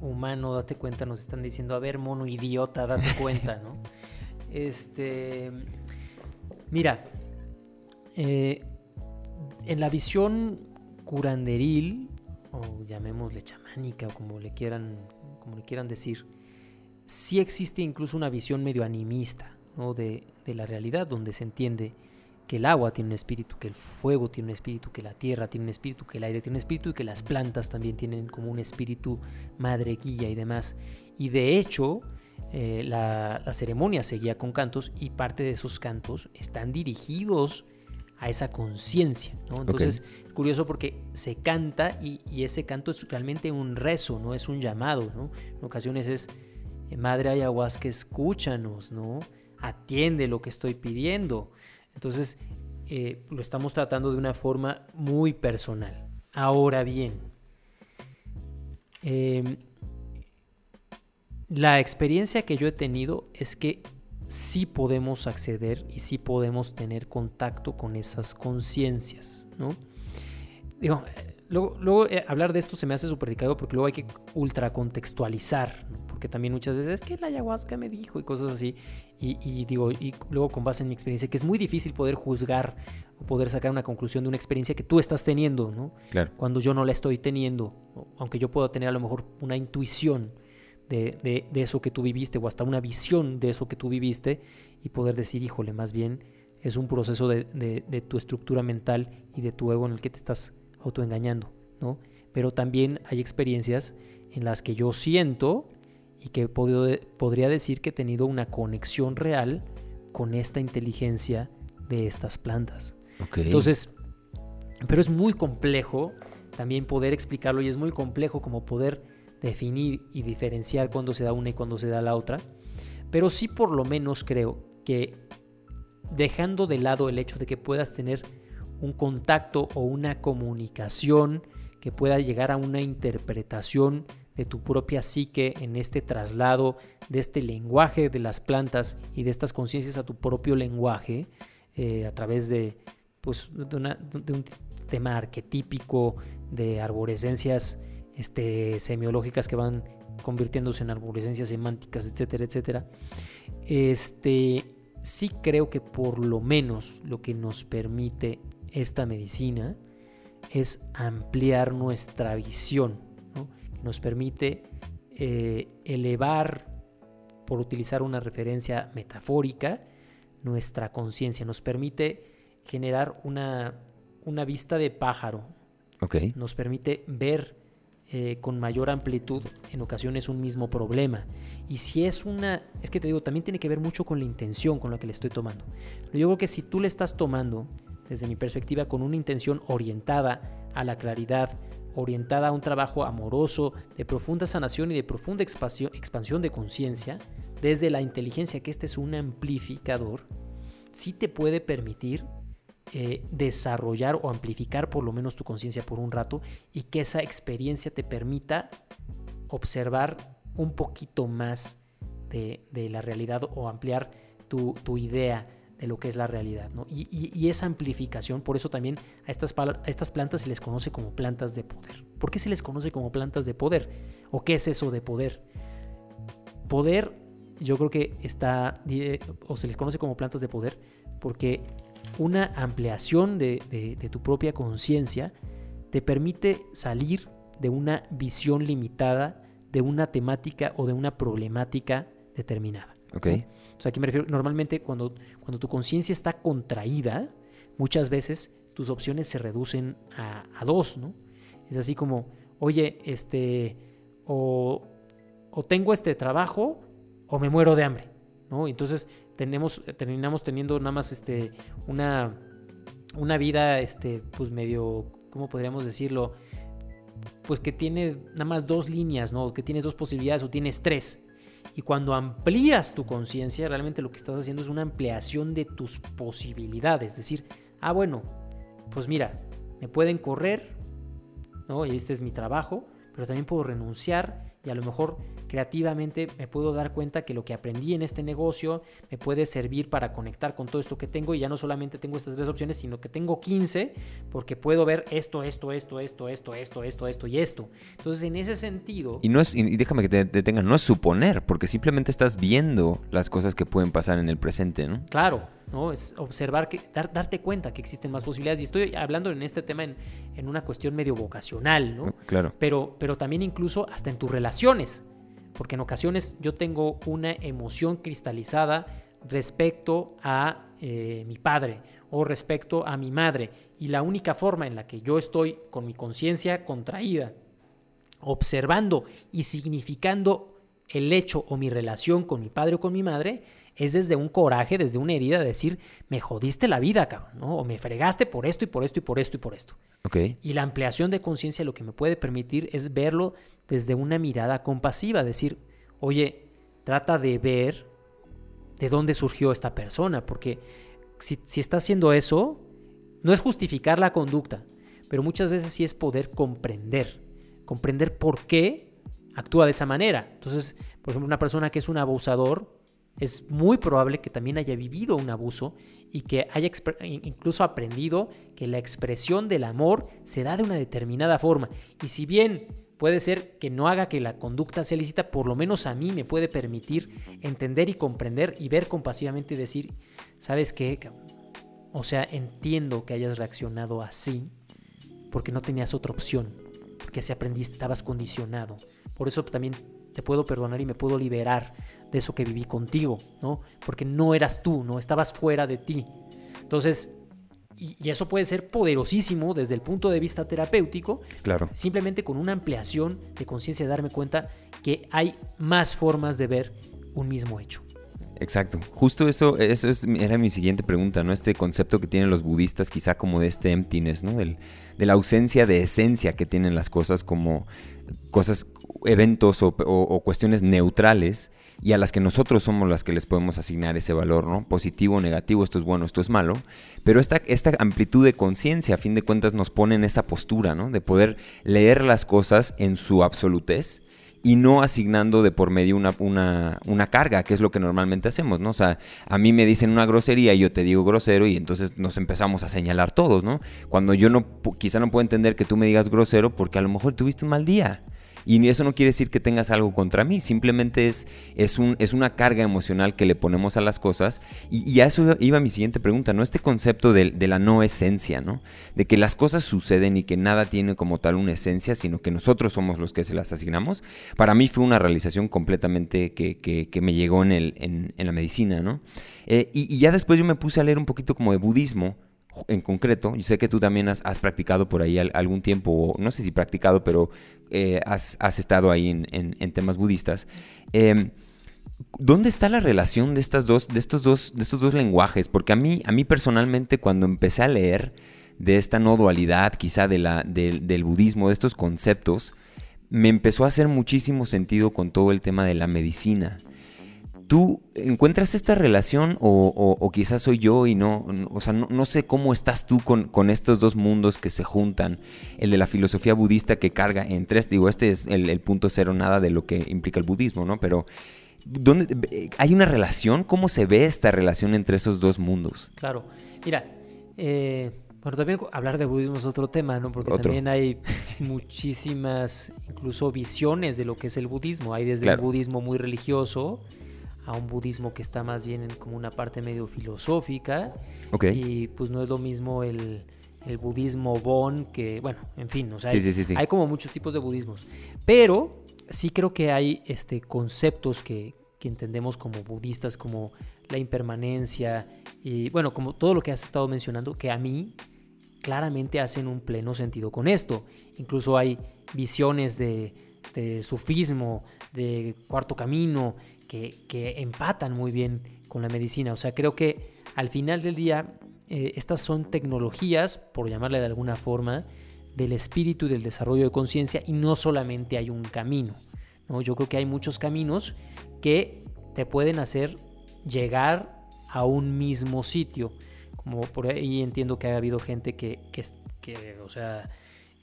humano, date cuenta, nos están diciendo, a ver, mono idiota, date cuenta, ¿no? (laughs) Este, mira, eh, en la visión curanderil, o llamémosle chamánica, o como le quieran, como le quieran decir, sí existe incluso una visión medio animista de, de la realidad, donde se entiende que el agua tiene un espíritu, que el fuego tiene un espíritu, que la tierra tiene un espíritu, que el aire tiene un espíritu y que las plantas también tienen como un espíritu madre y demás. Y de hecho, eh, la, la, ceremonia seguía con cantos y parte de esos cantos están dirigidos a esa conciencia, ¿no? Entonces, curioso porque se canta y, ese canto es realmente un rezo, no es un llamado, ¿no? En ocasiones es, eh, Madre Ayahuasca, escúchanos, ¿no? Atiende lo que estoy pidiendo. Entonces, eh, lo estamos tratando de una forma muy personal. Ahora bien, em, la experiencia que yo he tenido es que sí podemos acceder y sí podemos tener contacto con esas conciencias, ¿no? Digo, luego, eh, hablar de esto se me hace súper delicado porque luego hay que ultracontextualizar, ¿no? porque también muchas veces es que la ayahuasca me dijo y cosas así, y, digo, y luego con base en mi experiencia, que es muy difícil poder juzgar o poder sacar una conclusión de una experiencia que tú estás teniendo, ¿no? Claro. Cuando yo no la estoy teniendo, aunque yo pueda tener a lo mejor una intuición, de, eso que tú viviste o hasta una visión de eso que tú viviste y poder decir, híjole, más bien es un proceso de, tu estructura mental y de tu ego en el que te estás autoengañando, ¿no? Pero también hay experiencias en las que yo siento y que podría decir que he tenido una conexión real con esta inteligencia de estas plantas. Entonces, pero es muy complejo también poder explicarlo y es muy complejo como poder definir y diferenciar cuándo se da una y cuándo se da la otra, pero sí por lo menos creo que dejando de lado el hecho de que puedas tener un contacto o una comunicación que pueda llegar a una interpretación de tu propia psique en este traslado de este lenguaje de las plantas y de estas conciencias a tu propio lenguaje eh, a través de, pues, de un tema arquetípico de arborescencias este, semiológicas que van convirtiéndose en arborescencias semánticas, etcétera, etcétera. Este, sí creo que por lo menos lo que nos permite esta medicina es ampliar nuestra visión, nos permite eh, elevar, por utilizar una referencia metafórica, nuestra conciencia, nos permite generar una, una vista de pájaro, okay. nos permite ver eh, con mayor amplitud en ocasiones un mismo problema. Y si es una, es que te digo, también tiene que ver mucho con la intención con la que le estoy tomando. Yo creo que si tú le estás tomando, desde mi perspectiva, con una intención orientada a la claridad orientada a un trabajo amoroso, de profunda sanación y de profunda expansión de conciencia, desde la inteligencia, que este es un amplificador, sí te puede permitir eh, desarrollar o amplificar por lo menos tu conciencia por un rato y que esa experiencia te permita observar un poquito más de, la realidad o ampliar tu, idea de lo que es la realidad. Y, esa amplificación, por eso también a estas, a estas plantas se les conoce como plantas de poder. ¿Por qué se les conoce como plantas de poder? ¿O qué es eso de poder? Poder, yo creo que está, o se les conoce como plantas de poder, porque una ampliación de, tu propia conciencia te permite salir de una visión limitada de una temática o de una problemática determinada. Ok. O sea, aquí me refiero, normalmente cuando, cuando tu conciencia está contraída, muchas veces tus opciones se reducen a, dos, ¿no? Es así como, oye, este, o, o tengo este trabajo o me muero de hambre, ¿no? Entonces tenemos, terminamos teniendo nada más este, una, una vida, este, pues medio, ¿cómo podríamos decirlo? Pues que tiene nada más dos líneas, ¿no? Que tienes dos posibilidades o tienes tres. Y cuando amplías tu conciencia, realmente lo que estás haciendo es una ampliación de tus posibilidades. Es decir, ah, bueno, pues mira, me pueden correr, ¿no? Y este es mi trabajo, pero también puedo renunciar y a lo mejor creativamente me puedo dar cuenta que lo que aprendí en este negocio me puede servir para conectar con todo esto que tengo y ya no solamente tengo estas tres opciones, sino que tengo 15 porque puedo ver esto, esto, esto, esto, esto, esto, esto, esto y esto. Entonces, en ese sentido... Y no es, y déjame que te detenga, no es suponer, porque simplemente estás viendo las cosas que pueden pasar en el presente, ¿no? Claro, ¿no? Es observar, que, darte cuenta que existen más posibilidades. Y estoy hablando en este tema en, en una cuestión medio vocacional, ¿no? Claro. Pero, pero también incluso hasta en tus relaciones. Porque en ocasiones yo tengo una emoción cristalizada respecto a eh, mi padre o respecto a mi madre. Y la única forma en la que yo estoy con mi conciencia contraída, observando y significando el hecho o mi relación con mi padre o con mi madre, es desde un coraje, desde una herida de decir, me jodiste la vida, cabrón, ¿no? O me fregaste por esto y por esto y por esto y por esto. Okay. Y la ampliación de conciencia lo que me puede permitir es verlo desde una mirada compasiva, decir, oye, trata de ver de dónde surgió esta persona, porque si, si está haciendo eso, no es justificar la conducta, pero muchas veces sí es poder comprender, comprender por qué actúa de esa manera. Entonces, por ejemplo, una persona que es un abusador, es muy probable que también haya vivido un abuso y que haya incluso aprendido que la expresión del amor se da de una determinada forma. Y si bien puede ser que no haga que la conducta sea lícita, por lo menos a mí me puede permitir entender y comprender y ver compasivamente y decir, ¿sabes qué? O sea, entiendo que hayas reaccionado así porque no tenías otra opción, porque así aprendiste, estabas condicionado. Por eso también te puedo perdonar y me puedo liberar de eso que viví contigo, ¿no? Porque no eras tú, ¿no? Estabas fuera de ti. Entonces, y, eso puede ser poderosísimo desde el punto de vista terapéutico. Claro. Simplemente con una ampliación de conciencia, de darme cuenta que hay más formas de ver un mismo hecho. Exacto. Justo eso, eso era mi siguiente pregunta, ¿no? Este concepto que tienen los budistas, quizá como de este emptiness, ¿no? Del, de la ausencia de esencia que tienen las cosas como cosas, eventos o, o cuestiones neutrales y a las que nosotros somos las que les podemos asignar ese valor, ¿no? Positivo, negativo, esto es bueno, esto es malo. Pero esta, esta amplitud de conciencia, a fin de cuentas, nos pone en esa postura, ¿no? De poder leer las cosas en su absolutez y no asignando de por medio una, una, una, carga, que es lo que normalmente hacemos, ¿no? O sea, a mí me dicen una grosería y yo te digo grosero y entonces nos empezamos a señalar todos, ¿no? Cuando yo no, quizá no puedo entender que tú me digas grosero porque a lo mejor tuviste un mal día. Y eso no quiere decir que tengas algo contra mí, simplemente es, es, un, es una carga emocional que le ponemos a las cosas. Y, a eso iba mi siguiente pregunta, ¿no? Este concepto de, la no esencia, ¿no? De que las cosas suceden y que nada tiene como tal una esencia, sino que nosotros somos los que se las asignamos. Para mí fue una realización completamente que, me llegó en, el, en, la medicina, ¿no? Eh, y, y ya después yo me puse a leer un poquito como de budismo en concreto, yo sé que tú también has, practicado por ahí algún tiempo, no sé si practicado, pero eh, has, estado ahí en, temas budistas. Em, ¿Dónde está la relación de, estas dos, de, estos dos, de estos dos lenguajes? Porque a mí, a mí personalmente cuando empecé a leer de esta no dualidad, quizá de la, del budismo, de estos conceptos, me empezó a hacer muchísimo sentido con todo el tema de la medicina. ¿Tú encuentras esta relación o, quizás soy yo y no, o sea, no, sé cómo estás tú con, estos dos mundos que se juntan, el de la filosofía budista que carga en tres, digo, este es el, punto cero nada de lo que implica el budismo, ¿no? Pero ¿dónde, ¿hay una relación? ¿Cómo se ve esta relación entre esos dos mundos? Claro, mira, eh, bueno, también hablar de budismo es otro tema, ¿no? Porque también hay (laughs) muchísimas, incluso visiones de lo que es el budismo. Hay desde el budismo muy religioso, a un budismo que está más bien en como una parte medio filosófica. Y pues no es lo mismo el, budismo Bon que, bueno, en fin, o sea, hay, como muchos tipos de budismos. Pero sí creo que hay este, conceptos que, que entendemos como budistas, como la impermanencia y, bueno, como todo lo que has estado mencionando, que a mí claramente hacen un pleno sentido con esto. Incluso hay visiones de, de sufismo, de cuarto camino, que, empatan muy bien con la medicina. O sea, creo que al final del día, eh, estas son tecnologías, por llamarle de alguna forma, del espíritu y del desarrollo de conciencia y no solamente hay un camino. ¿no? Yo creo que hay muchos caminos que te pueden hacer llegar a un mismo sitio. Como por ahí entiendo que ha habido gente que, que, o sea,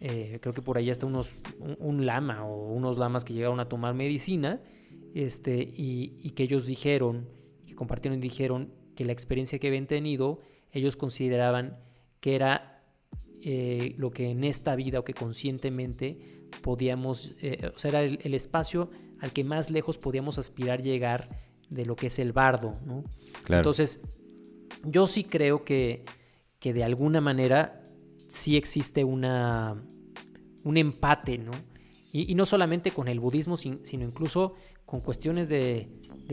eh, creo que por ahí está unos, un, lama o unos lamas que llegaron a tomar medicina este, y, que ellos dijeron, que compartieron y dijeron que la experiencia que habían tenido, ellos consideraban que era eh, lo que en esta vida o que conscientemente podíamos, eh, o sea, era el, espacio al que más lejos podíamos aspirar llegar de lo que es el bardo, ¿no? Entonces, yo sí creo que, que de alguna manera sí existe una, un empate, ¿no? Y, no solamente con el budismo, sino incluso con cuestiones de,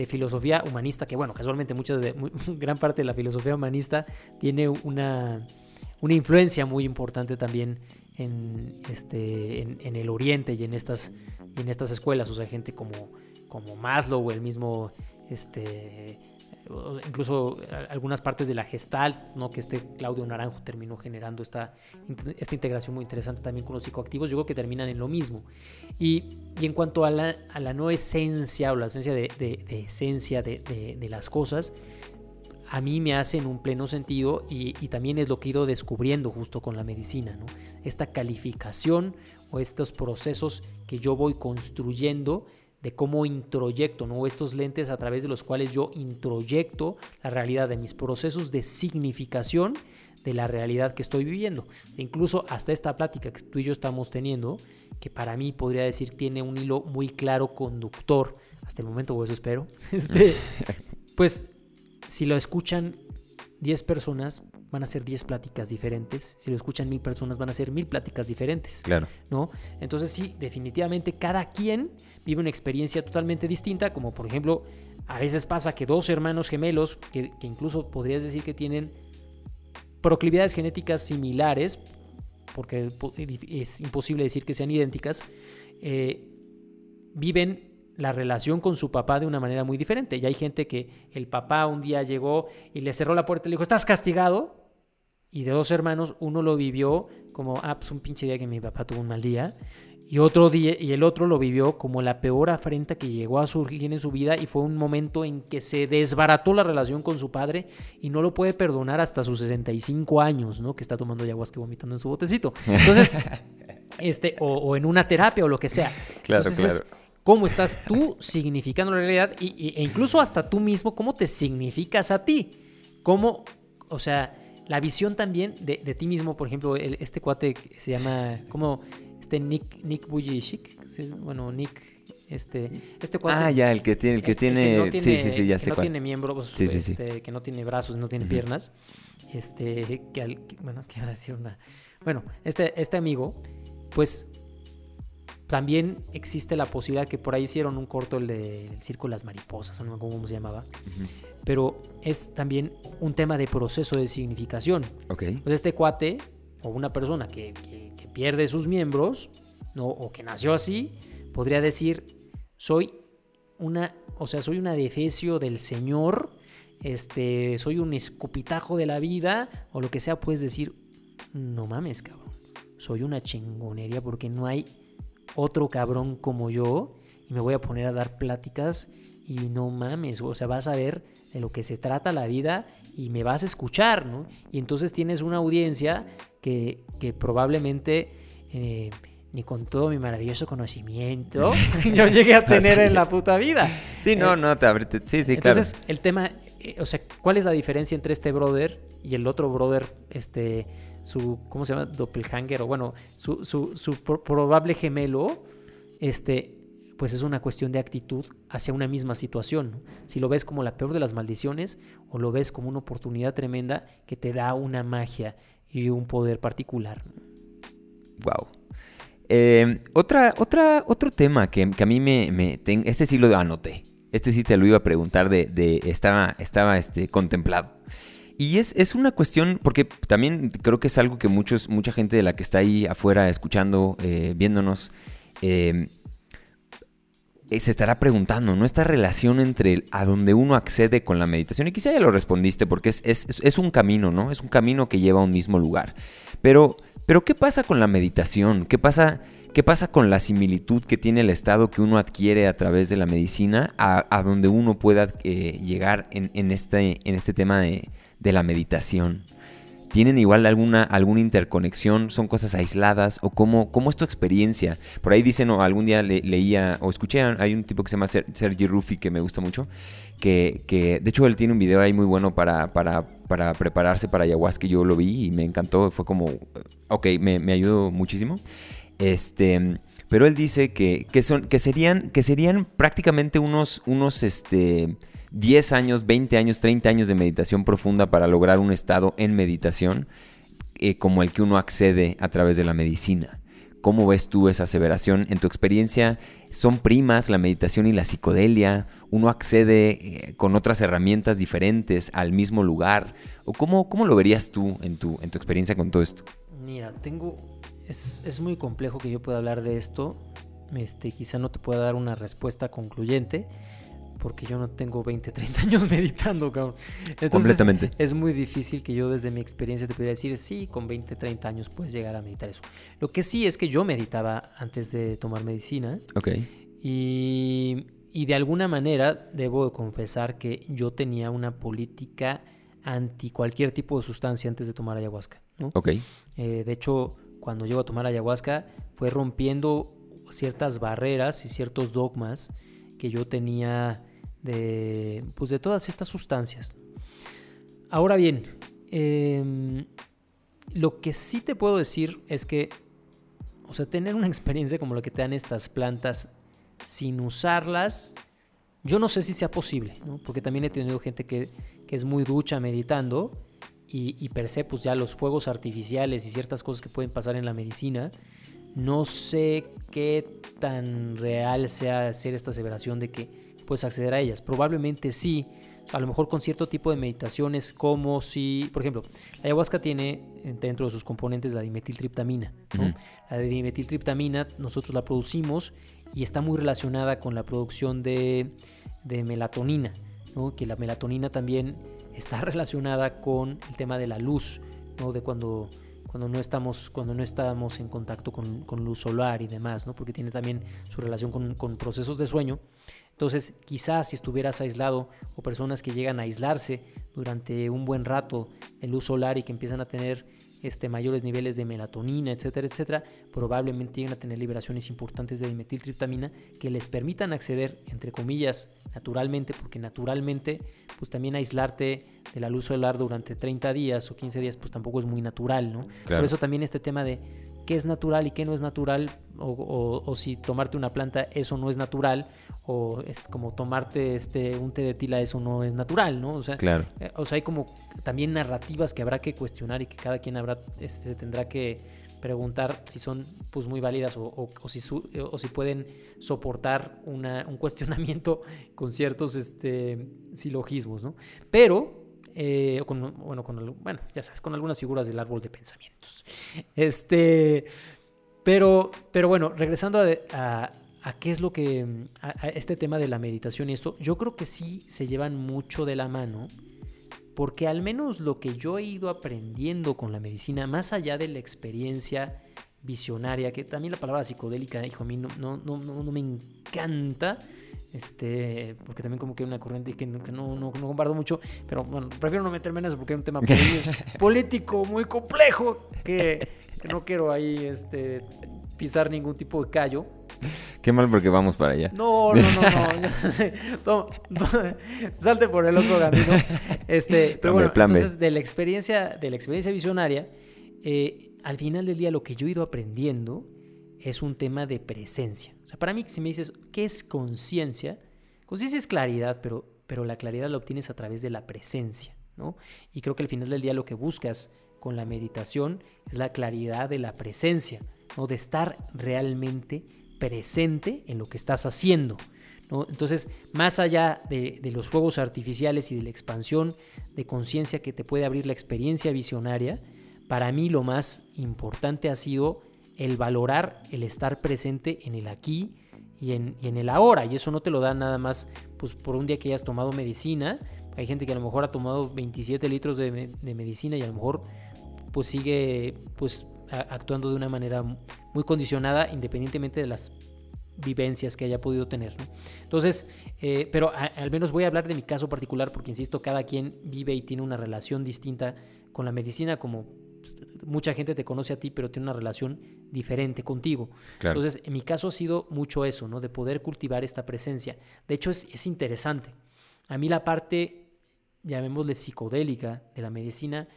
filosofía humanista, que bueno, casualmente muchas de, (laughs) gran parte de la filosofía humanista tiene una, una influencia muy importante también en, este, en, el Oriente y en estas, en estas escuelas, o sea, gente como, como Maslow el mismo este, incluso algunas partes de la Gestalt, ¿no? que este Claudio Naranjo terminó generando esta, esta integración muy interesante también con los psicoactivos, yo creo que terminan en lo mismo. Y, en cuanto a la, a la, no esencia o la esencia de, esencia de, las cosas, a mí me hacen un pleno sentido y, y, también es lo que he ido descubriendo justo con la medicina, ¿no? Esta calificación o estos procesos que yo voy construyendo de cómo introyecto, ¿no? Estos lentes a través de los cuales yo introyecto la realidad de mis procesos de significación de la realidad que estoy viviendo. E incluso hasta esta plática que tú y yo estamos teniendo, que para mí podría decir tiene un hilo muy claro conductor, hasta el momento, o eso espero, (laughs) este, (laughs) pues si lo escuchan 10 personas, van a ser 10 pláticas diferentes. Si lo escuchan mil personas, van a ser mil pláticas diferentes. Claro. ¿No? Entonces sí, definitivamente cada quien vive una experiencia totalmente distinta, como por ejemplo, a veces pasa que dos hermanos gemelos, que, incluso podrías decir que tienen proclividades genéticas similares, porque es imposible decir que sean idénticas, eh, viven la relación con su papá de una manera muy diferente. Y hay gente que el papá un día llegó y le cerró la puerta y le dijo, ¿estás castigado? Y de dos hermanos, uno lo vivió como, ah, pues un pinche día que mi papá tuvo un mal día. Y, otro día, y el otro lo vivió como la peor afrenta que llegó a surgir en su vida y fue un momento en que se desbarató la relación con su padre y no lo puede perdonar hasta sus 65 años, ¿no? Que está tomando ayahuasca vomitando en su botecito. Entonces, (laughs) este, o, en una terapia o lo que sea. Claro, claro. cómo estás tú significando la realidad y, e incluso hasta tú mismo, cómo te significas a ti. Cómo, o sea, la visión también de, de ti mismo, por ejemplo, este cuate se llama, ¿cómo? Este Nick, Nick Bujicic, bueno, Nick, este, este cuate. Ah, ya, el que tiene, el que, tiene, sí, sí, sí, ya sé que no tiene miembros, este, que no tiene brazos, no tiene piernas, este, que, al, bueno, que iba a decir una, bueno, este, este amigo, pues también existe la posibilidad que por ahí hicieron un corto el de el Circo de las Mariposas, no sé cómo se llamaba. Pero es también un tema de proceso de significación. Ok. Pues este cuate, o una persona que pierde sus miembros, ¿no? o que nació así, podría decir, soy una, o sea, soy una defecio del Señor, este, soy un escupitajo de la vida, o lo que sea, puedes decir, no mames, cabrón. Soy una chingonería porque no hay otro cabrón como yo y me voy a poner a dar pláticas y no mames, o sea, vas a ver de lo que se trata la vida y me vas a escuchar, ¿no? Y entonces tienes una audiencia que, que probablemente... Eh, ni con todo mi maravilloso conocimiento (laughs) yo llegué a tener en la puta vida. Sí, no, Eh, no, te abre- te- sí, sí, claro. Entonces, el tema, eh, o sea, ¿cuál es la diferencia entre este brother y el otro brother, este, su, ¿cómo se llama? Doppelhanger, o bueno, su, su, su pro- probable gemelo, este, pues es una cuestión de actitud hacia una misma situación. Si lo ves como la peor de las maldiciones o lo ves como una oportunidad tremenda que te da una magia y un poder particular. Wow. Eh, otra, otra, otro tema que, que a mí me, me ten- este sí lo anoté. Este sí te lo iba a preguntar de, estaba, estaba este, contemplado. Y es, es una cuestión, porque también creo que es algo que muchos, mucha gente de la que está ahí afuera escuchando, eh, viéndonos, eh, se estará preguntando, ¿no? Esta relación entre a donde uno accede con la meditación. Y quizá ya lo respondiste, porque es, es- es- es un camino, ¿no? Es un camino que lleva a un mismo lugar. Pero, pero ¿qué pasa con la meditación? ¿Qué pasa, ¿Qué pasa con la similitud que tiene el estado que uno adquiere a través de la medicina a, a donde uno pueda eh, llegar en, en este, en este tema de, de la meditación? ¿Tienen igual alguna, alguna interconexión? ¿Son cosas aisladas? ¿O cómo, cómo es tu experiencia? Por ahí dicen, o algún día le- leía o escuché, hay un tipo que se llama Ser- Sergi Ruffi que me gusta mucho, que, que de hecho él tiene un video ahí muy bueno para, para, para prepararse para ayahuasca, yo lo vi y me encantó, fue como, ok, me, me ayudó muchísimo. Este, pero él dice que, que, son, que, serían, que serían prácticamente unos, unos este, 10 años, 20 años, 30 años de meditación profunda para lograr un estado en meditación eh, como el que uno accede a través de la medicina. ¿Cómo ves tú esa aseveración? En tu experiencia, ¿son primas la meditación y la psicodelia? ¿Uno accede eh, con otras herramientas diferentes al mismo lugar? ¿O cómo, cómo lo verías tú en tu, en tu experiencia con todo esto? Mira, tengo. Es, es muy complejo que yo pueda hablar de esto. Este, quizá no te pueda dar una respuesta concluyente. Porque yo no tengo 20, 30 (laughs) años meditando, cabrón. Entonces, Completamente. Es muy difícil que yo desde mi experiencia te pudiera decir, sí, con 20, 30 años puedes llegar a meditar eso. Lo que sí es que yo meditaba antes de tomar medicina. Ok. Y, y de alguna manera debo de confesar que yo tenía una política anti cualquier tipo de sustancia antes de tomar ayahuasca. ¿no? Ok. Eh, de hecho, cuando llego a tomar ayahuasca fue rompiendo ciertas barreras y ciertos dogmas que yo tenía de, pues de todas estas sustancias. Ahora bien, em, lo que sí te puedo decir es que, o sea, tener una experiencia como la que te dan estas plantas sin usarlas, yo no sé si sea posible. Porque también he tenido gente que, que es muy ducha meditando y, y per se, pues ya los fuegos artificiales y ciertas cosas que pueden pasar en la medicina, no sé qué tan real sea hacer esta aseveración de que puedes acceder a ellas. Probablemente sí, a lo mejor con cierto tipo de meditaciones, como si, por ejemplo, la ayahuasca tiene eh, dentro de sus componentes la dimetiltriptamina. La dimetiltriptamina nosotros la producimos y está muy relacionada con la producción de, de melatonina, ¿no? que la melatonina también está (laughs) relacionada con el tema de la luz, ¿no? de cuando, cuando, no estamos, cuando no estamos en contacto con, con luz solar y demás, ¿no? porque tiene también su relación con, con procesos de sueño. Entonces, quizás si estuvieras aislado o personas que llegan a aislarse durante un buen rato de luz solar y que empiezan a tener este, mayores niveles de melatonina, etcétera, etcétera, probablemente lleguen a tener liberaciones importantes de dimetiltriptamina que les permitan acceder, entre comillas, naturalmente, porque naturalmente, pues también aislarte de la luz solar durante 30 días o 15 días, pues tampoco es muy natural, ¿no? Claro. Por eso también este tema de qué es natural y qué no es natural, o, o- o si tomarte una planta eso no es natural, o es como tomarte este, un té de tila eso no es natural, ¿no? O sea, Claro. eh, O sea, hay como también narrativas que habrá que cuestionar y que cada quien habrá, este, se tendrá que preguntar si son pues muy válidas o, o- o si, su- eh, o si pueden soportar una- un (laughs) cuestionamiento con ciertos este, silogismos, ¿no? Pero, eh, con, bueno, con, bueno, ya sabes, con algunas figuras del árbol de pensamientos. Este, pero, pero bueno, regresando a, qué es lo que, a, a este tema de la meditación y esto, yo creo que sí se llevan mucho de la mano, porque al menos lo que yo he ido aprendiendo con la medicina, más allá de la experiencia visionaria, que también la palabra psicodélica, hijo, a mí no, no, no, no me encanta, este, porque también como que hay una corriente que, no, no, no, comparto mucho, pero bueno, prefiero no meterme en eso porque es un tema (laughs) político muy complejo que, que, no quiero ahí este, pisar ningún tipo de callo. Qué mal porque vamos para allá. No, no, no, no. (laughs) salte por el otro camino. Este, pero bueno, entonces de la experiencia, de la experiencia visionaria, eh, al final del día lo que yo he ido aprendiendo es un tema de presencia. Para mí, si me dices, ¿qué es conciencia? Conciencia es claridad, pero, pero la claridad la obtienes a través de la presencia, ¿no? Y creo que al final del día lo que buscas con la meditación es la claridad de la presencia, ¿no? De estar realmente presente en lo que estás haciendo. ¿no? Entonces, más allá de, de, los fuegos artificiales y de la expansión de conciencia que te puede abrir la experiencia visionaria, para mí lo más importante ha sido el valorar el estar presente en el aquí y en, el ahora. Y eso no te lo da nada más pues, por un día que hayas tomado medicina. Hay gente que a lo mejor ha tomado 27 litros de, de medicina y a lo mejor pues sigue pues actuando de una manera muy condicionada independientemente de las vivencias que haya podido tener. Entonces, eh, pero al menos voy a hablar de mi caso particular porque, insisto, cada quien vive y tiene una relación distinta con la medicina, como mucha gente te conoce a ti, pero tiene una relación diferente contigo. Entonces, en mi caso ha sido mucho eso, ¿no? De poder cultivar esta presencia. De hecho, es, es interesante. A mí la parte, llamémosle psicodélica de la medicina,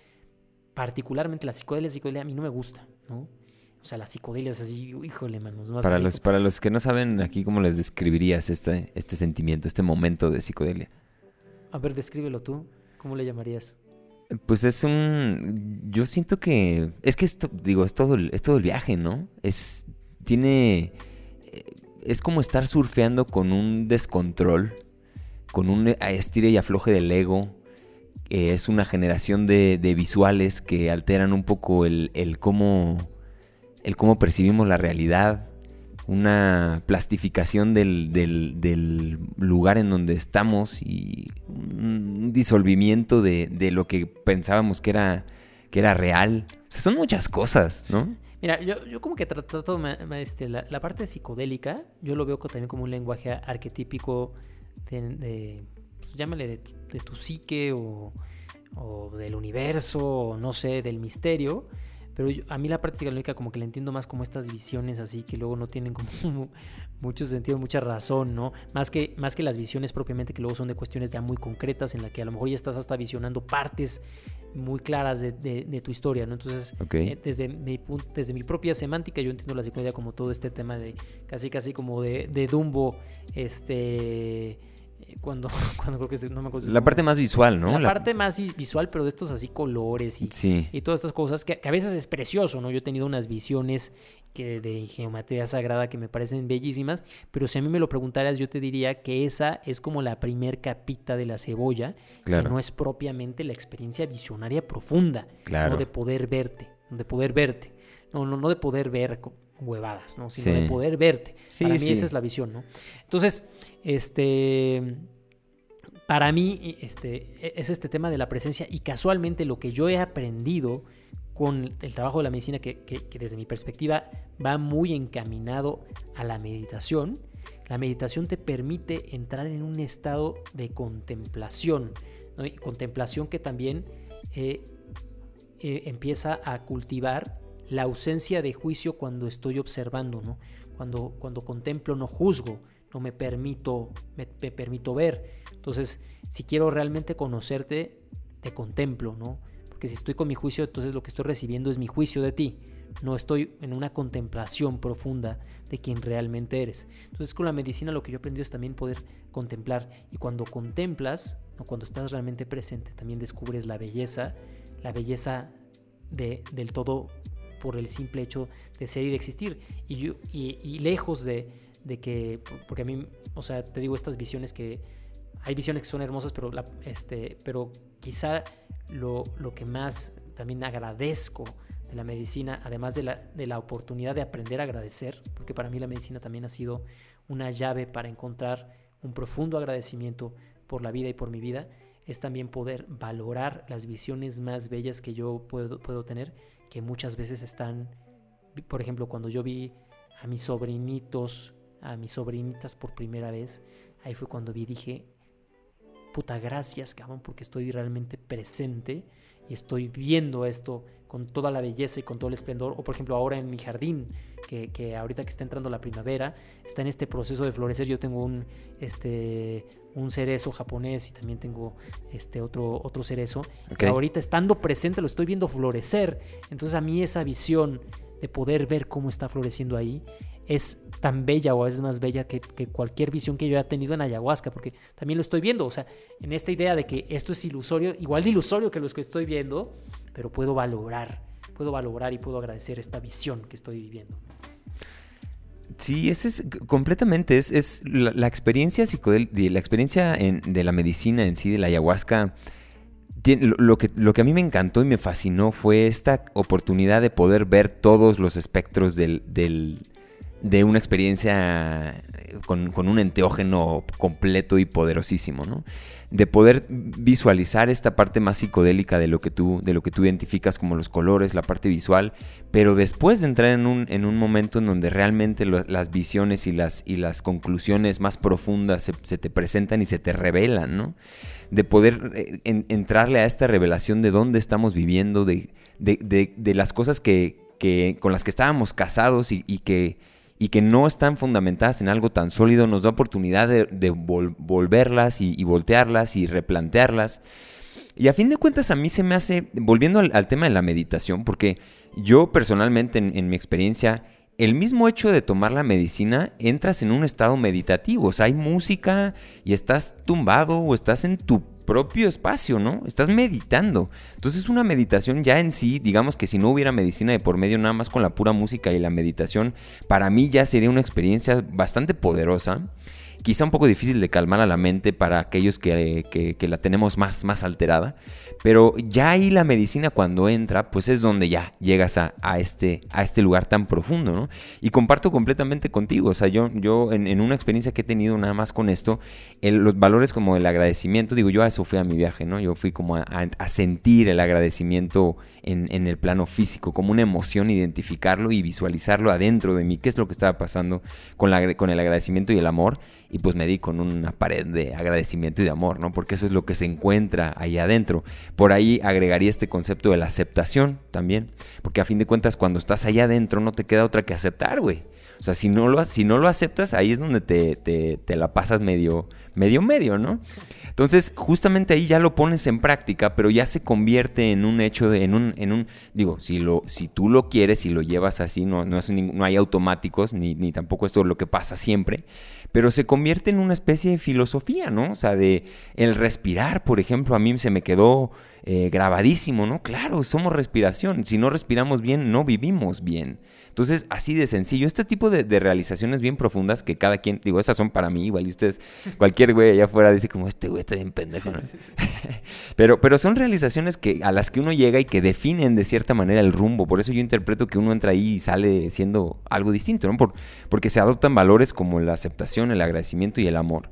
particularmente la psicodelia, psicodelia a mí no me gusta, ¿no? O sea, la psicodelia es así, híjole, manos. Más para, los, para los que no saben aquí, ¿cómo les describirías este, este sentimiento, este momento de psicodelia? A ver, descríbelo tú. ¿Cómo le llamarías? Pues es un. Yo siento que. Es que esto, digo, es todo, el, es todo el viaje, ¿no? Es. Tiene. Es como estar surfeando con un descontrol, con un estire y afloje del ego, es una generación de, visuales que alteran un poco el, cómo, el cómo percibimos la realidad, una plastificación del, lugar en donde estamos y un disolvimiento de, lo que pensábamos que era, que era real. O sea, son muchas cosas, ¿no? Mira, yo, yo como que trato este, la, parte psicodélica, yo lo veo también como un lenguaje arquetípico de llámale de, tu psique o, del universo, o no sé, del misterio. Pero a mí la parte psicológica como que la entiendo más como estas visiones así que luego no tienen como (laughs) mucho sentido, mucha razón, ¿no? Más que, más que las visiones propiamente que luego son de cuestiones ya muy concretas en la que a lo mejor ya estás hasta visionando partes muy claras de, tu historia, ¿no? Entonces, eh, desde, mi, desde mi propia semántica yo entiendo la psicología como todo este tema de casi casi como de, de Dumbo, este cuando, (laughs) cuando creo que no me acuerdo. La parte más visual, ¿no? La, parte más visual, pero de estos así colores y, y todas estas cosas que, a veces es precioso, ¿no? Yo he tenido unas visiones que de geometría sagrada que me parecen bellísimas, pero si a mí me lo preguntaras, yo te diría que esa es como la primer capita de la cebolla, que no es propiamente la experiencia visionaria profunda, claro. de poder verte, de poder verte, no, no, no de poder ver huevadas, ¿no? Sino de poder verte. para mí esa es la visión, ¿no? Entonces, este, para mí este, e, es este tema de la presencia y casualmente lo que yo he aprendido con el trabajo de la medicina, que, desde mi perspectiva va muy encaminado a la meditación, la meditación te permite entrar en un estado de contemplación, contemplación que también eh, eh, empieza a cultivar la ausencia de juicio cuando estoy observando, ¿no? Cuando, cuando contemplo no juzgo, no me permito, me, permito ver. Entonces, si quiero realmente conocerte, te contemplo, ¿no? Porque si estoy con mi juicio, entonces lo que estoy recibiendo es mi juicio de ti. No estoy en una contemplación profunda de quien realmente eres. Entonces con la medicina lo que yo he aprendido es también poder contemplar. Y cuando contemplas, o cuando estás realmente presente, también descubres la belleza, la belleza de, del todo por el simple hecho de ser y de existir. Y, yo, y, lejos de, de, que, porque a mí, o sea, te digo estas visiones que, hay visiones que son hermosas, pero, la, este, pero quizá lo, lo, que más también agradezco de la medicina, además de la, de la oportunidad de aprender a agradecer, porque para mí la medicina también ha sido una llave para encontrar un profundo agradecimiento por la vida y por mi vida, es también poder valorar las visiones más bellas que yo puedo, puedo tener, que muchas veces están, por ejemplo, cuando yo vi a mis sobrinitos, a mis sobrinitas por primera vez, ahí fue cuando vi, dije, puta gracias, cabrón, porque estoy realmente presente y estoy viendo esto con toda la belleza y con todo el esplendor. O por ejemplo ahora en mi jardín, que, que, ahorita que está entrando la primavera, está en este proceso de florecer. Yo tengo un, este, un cerezo japonés y también tengo este otro, otro cerezo. Que ahorita estando presente lo estoy viendo florecer. Entonces a mí esa visión de poder ver cómo está floreciendo ahí es tan bella o es más bella que, cualquier visión que yo haya tenido en ayahuasca, porque también lo estoy viendo, o sea, en esta idea de que esto es ilusorio, igual de ilusorio que los que estoy viendo, pero puedo valorar, puedo valorar y puedo agradecer esta visión que estoy viviendo. Sí, ese es completamente, es, es la, experiencia psicodélica, la experiencia de la medicina en sí, de la ayahuasca, lo, que, lo que a mí me encantó y me fascinó fue esta oportunidad de poder ver todos los espectros del, de una experiencia con, un enteógeno completo y poderosísimo, ¿no? De poder visualizar esta parte más psicodélica de lo que tú, de lo que tú identificas como los colores, la parte visual, pero después de entrar en un, en un momento en donde realmente las visiones y las, y las conclusiones más profundas se, te presentan y se te revelan, ¿no? De poder eh, entrarle a esta revelación de dónde estamos viviendo, de, de, las cosas que, que, con las que estábamos casados y que y que no están fundamentadas en algo tan sólido, nos da oportunidad de, volverlas y, voltearlas y replantearlas. Y a fin de cuentas a mí se me hace, volviendo al, tema de la meditación, porque yo personalmente en, mi experiencia, el mismo hecho de tomar la medicina, entras en un estado meditativo, o sea, hay música y estás tumbado o estás en tu propio espacio, ¿no? Estás meditando. Entonces una meditación ya en sí, digamos que si no hubiera medicina de por medio, nada más con la pura música y la meditación, para mí ya sería una experiencia bastante poderosa quizá un poco difícil de calmar a la mente para aquellos que, la tenemos más, más alterada, pero ya ahí la medicina cuando entra, pues es donde ya llegas a, este, a este lugar tan profundo, ¿no? Y comparto completamente contigo, o sea, yo, yo en, una experiencia que he tenido nada más con esto, los valores como el agradecimiento, digo, yo a eso fui a mi viaje, ¿no? Yo fui como a, sentir el agradecimiento en, el plano físico, como una emoción, identificarlo y visualizarlo adentro de mí, qué es lo que estaba pasando con, la, con el agradecimiento y el amor y pues me di con una pared de agradecimiento y de amor, ¿no? Porque eso es lo que se encuentra ahí adentro. Por ahí agregaría este concepto de la aceptación también, porque a fin de cuentas cuando estás allá adentro no te queda otra que aceptar, güey. O sea, si no lo, si no lo aceptas, ahí es donde te, te, la pasas medio, medio, medio, ¿no? Entonces, justamente ahí ya lo pones en práctica, pero ya se convierte en un hecho, de, en, un, en un, digo, si, lo, si tú lo quieres y lo llevas así, no, no, es, no hay automáticos, ni, ni tampoco esto es lo que pasa siempre, pero se convierte en una especie de filosofía, ¿no? O sea, de el respirar, por ejemplo, a mí se me quedó eh, grabadísimo, ¿no? Claro, somos respiración, si no respiramos bien, no vivimos bien. Entonces, así de sencillo, este tipo de, realizaciones bien profundas que cada quien, digo, esas son para mí igual, y ustedes, (laughs) cualquier güey allá afuera dice como, este güey está bien pendejo, ¿no? (laughs) pero, pero son realizaciones que, a las que uno llega y que definen de cierta manera el rumbo, por eso yo interpreto que uno entra ahí y sale siendo algo distinto, ¿no? Por, porque se adoptan valores como la aceptación, el agradecimiento y el amor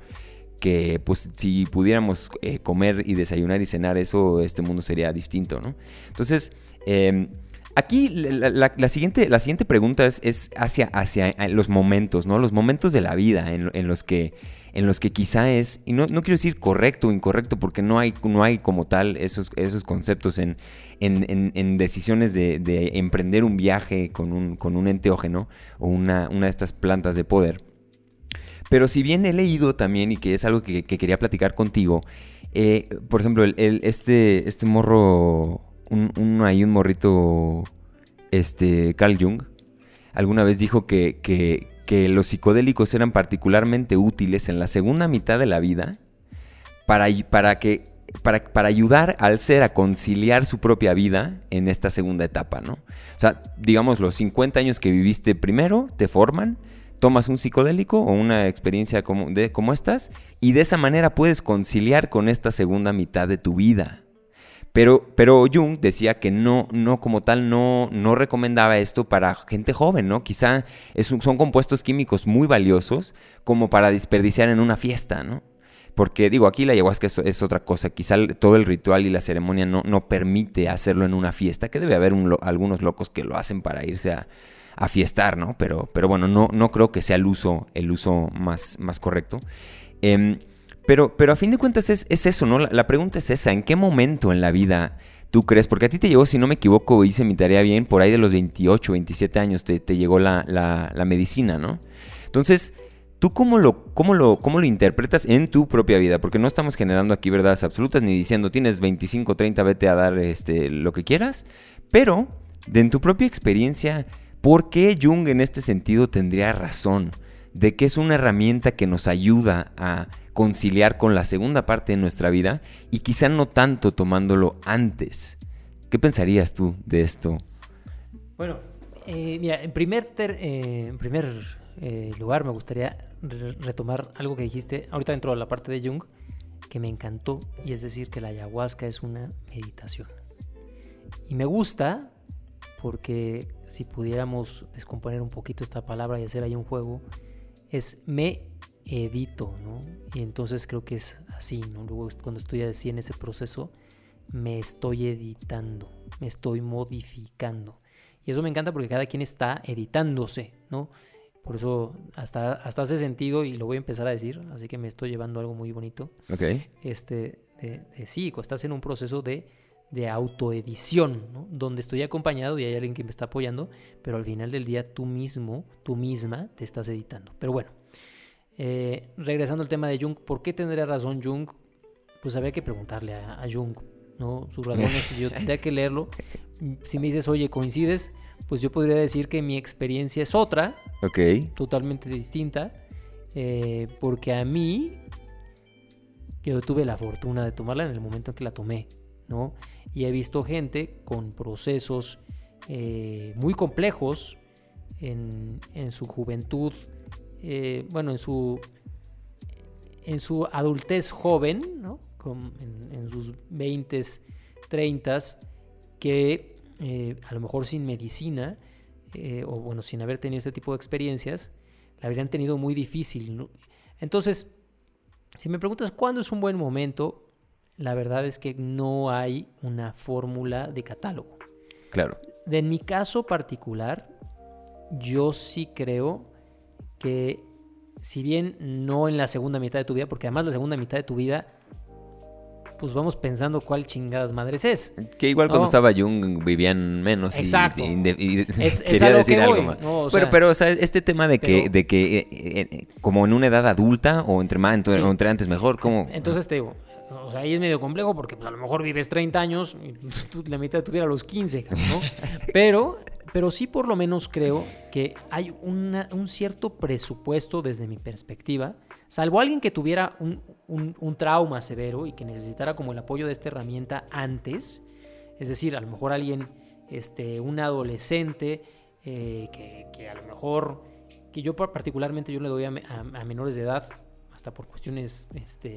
que pues si pudiéramos eh, comer y desayunar y cenar eso, este mundo sería distinto, ¿no? Entonces, eh, Aquí la, siguiente, la siguiente pregunta es, hacia, hacia eh, los momentos, ¿no? Los momentos de la vida en, los que en los que quizá es, y no, quiero decir correcto o incorrecto, porque no hay, no hay como tal esos, esos conceptos en, en, decisiones de, emprender un viaje con un, con un enteógeno o una, una, de estas plantas de poder. Pero si bien he leído también, y que es algo que, quería platicar contigo, eh, por ejemplo, el, este, este morro un, un, morrito, este, Carl Jung, alguna vez dijo que, que, los psicodélicos eran particularmente útiles en la segunda mitad de la vida para, para que para, para, ayudar al ser a conciliar su propia vida en esta segunda etapa, ¿no? O sea, digamos, los 50 años que viviste primero te forman, tomas un psicodélico o una experiencia como, de, como estas y de esa manera puedes conciliar con esta segunda mitad de tu vida. Pero, pero Jung decía que no, no como tal, no, no recomendaba esto para gente joven, ¿no? Quizá son compuestos químicos muy valiosos como para desperdiciar en una fiesta, ¿no? Porque digo, aquí la ayahuasca es, es otra cosa. Quizá todo el ritual y la ceremonia no, no permite hacerlo en una fiesta, que debe haber algunos locos que lo hacen para irse a, a fiestar, ¿no? Pero, pero bueno, no, no creo que sea el uso, el uso más, más correcto. Em, pero, pero a fin de cuentas es, es eso, ¿no? La, la pregunta es esa, ¿en qué momento en la vida tú crees? Porque a ti te llegó, si no me equivoco, hice mi tarea bien, por ahí de los 28, 27 años te, te llegó la, la- la medicina, ¿no? Entonces, ¿tú cómo lo, cómo, lo, cómo lo interpretas en tu propia vida? Porque no estamos generando aquí verdades absolutas ni diciendo tienes 25, 30, vete a dar este, lo que quieras, pero de en tu propia experiencia, ¿por qué Jung en este sentido tendría razón? De que es una herramienta que nos ayuda a conciliar con la segunda parte de nuestra vida y quizá no tanto tomándolo antes. ¿Qué pensarías tú de esto? Bueno, eh, mira, en primer, ter- eh, en primer eh, lugar me gustaría re- retomar algo que dijiste ahorita dentro de la parte de Jung, que me encantó, y es decir, que la ayahuasca es una meditación. Y me gusta porque si pudiéramos descomponer un poquito esta palabra y hacer ahí un juego, es me edito, ¿no? Y entonces creo que es así, ¿no? Luego cuando estoy así en ese proceso, me estoy editando, me estoy modificando. Y eso me encanta porque cada quien está editándose, ¿no? Por eso hasta, hasta hace sentido y lo voy a empezar a decir, así que me estoy llevando algo muy bonito. ¿Ok? Este, de, de sí, estás en un proceso de, de autoedición, ¿no? Donde estoy acompañado y hay alguien que me está apoyando, pero al final del día tú mismo, tú misma te estás editando. Pero bueno, eh, regresando al tema de Jung, ¿por qué tendría razón Jung? Pues habría que preguntarle a, a Jung, ¿no? Sus razones, si yo (laughs) tendría que leerlo. Si me dices, oye, coincides, pues yo podría decir que mi experiencia es otra, Ok. totalmente distinta, eh, porque a mí yo tuve la fortuna de tomarla en el momento en que la tomé, ¿no? Y he visto gente con procesos eh, muy complejos en, en su juventud, eh, bueno, en su, en su adultez joven, ¿no? Con- en, en sus 20, 30, que eh, a lo mejor sin medicina, eh, o bueno, sin haber tenido este tipo de experiencias, la habrían tenido muy difícil. ¿no? Entonces, si me preguntas cuándo es un buen momento, la verdad es que no hay una fórmula de catálogo. Claro. De en mi caso particular, yo sí creo que si bien no en la segunda mitad de tu vida, porque además la segunda mitad de tu vida, pues vamos pensando cuál chingadas madres es. Que igual cuando estaba Jung vivían menos Exacto. y, (laughs) Es- quería decir que algo más. ¿no? O pero, sea, pero, o sea, este tema de que, pero- de que eh, eh, como en una edad adulta o entre más, Sí. o entre antes mejor, como Entonces te digo, sea, ahí es medio complejo porque pues, a lo mejor vives 30 años y (laughs) tú la mitad de tu vida a los 15, cabrón, ¿no? (laughs) Pero, pero sí por lo menos creo que hay una- un cierto presupuesto desde mi perspectiva, salvo alguien que tuviera un, un- un trauma severo y que necesitara como el apoyo de esta herramienta antes, es decir, a lo mejor alguien, este, un adolescente eh, que, que a lo mejor, que yo par- particularmente yo le doy a- a menores de edad, hasta por cuestiones, este,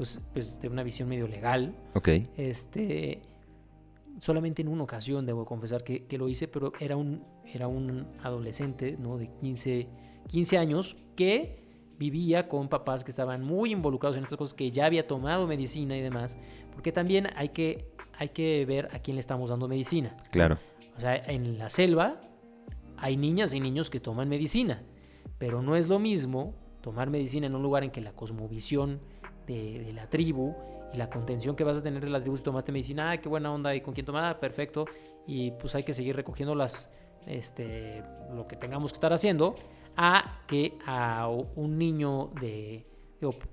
pues, pues de una visión medio legal, Ok. este, solamente en una ocasión debo confesar que, que lo hice, pero era un, era un adolescente, ¿no? De 15, 15 años que vivía con papás que estaban muy involucrados en estas cosas, que ya había tomado medicina y demás, porque también hay que, hay que ver a quién le estamos dando medicina. Claro. O sea, en la selva hay niñas y niños que toman medicina, pero no es lo mismo tomar medicina en un lugar en que la cosmovisión de, la tribu y la contención que vas a tener de la tribu si tomaste medicina, qué buena onda y con quién tomar, ah, perfecto, y pues hay que seguir recogiendo las, este, lo que tengamos que estar haciendo, a que a un niño de,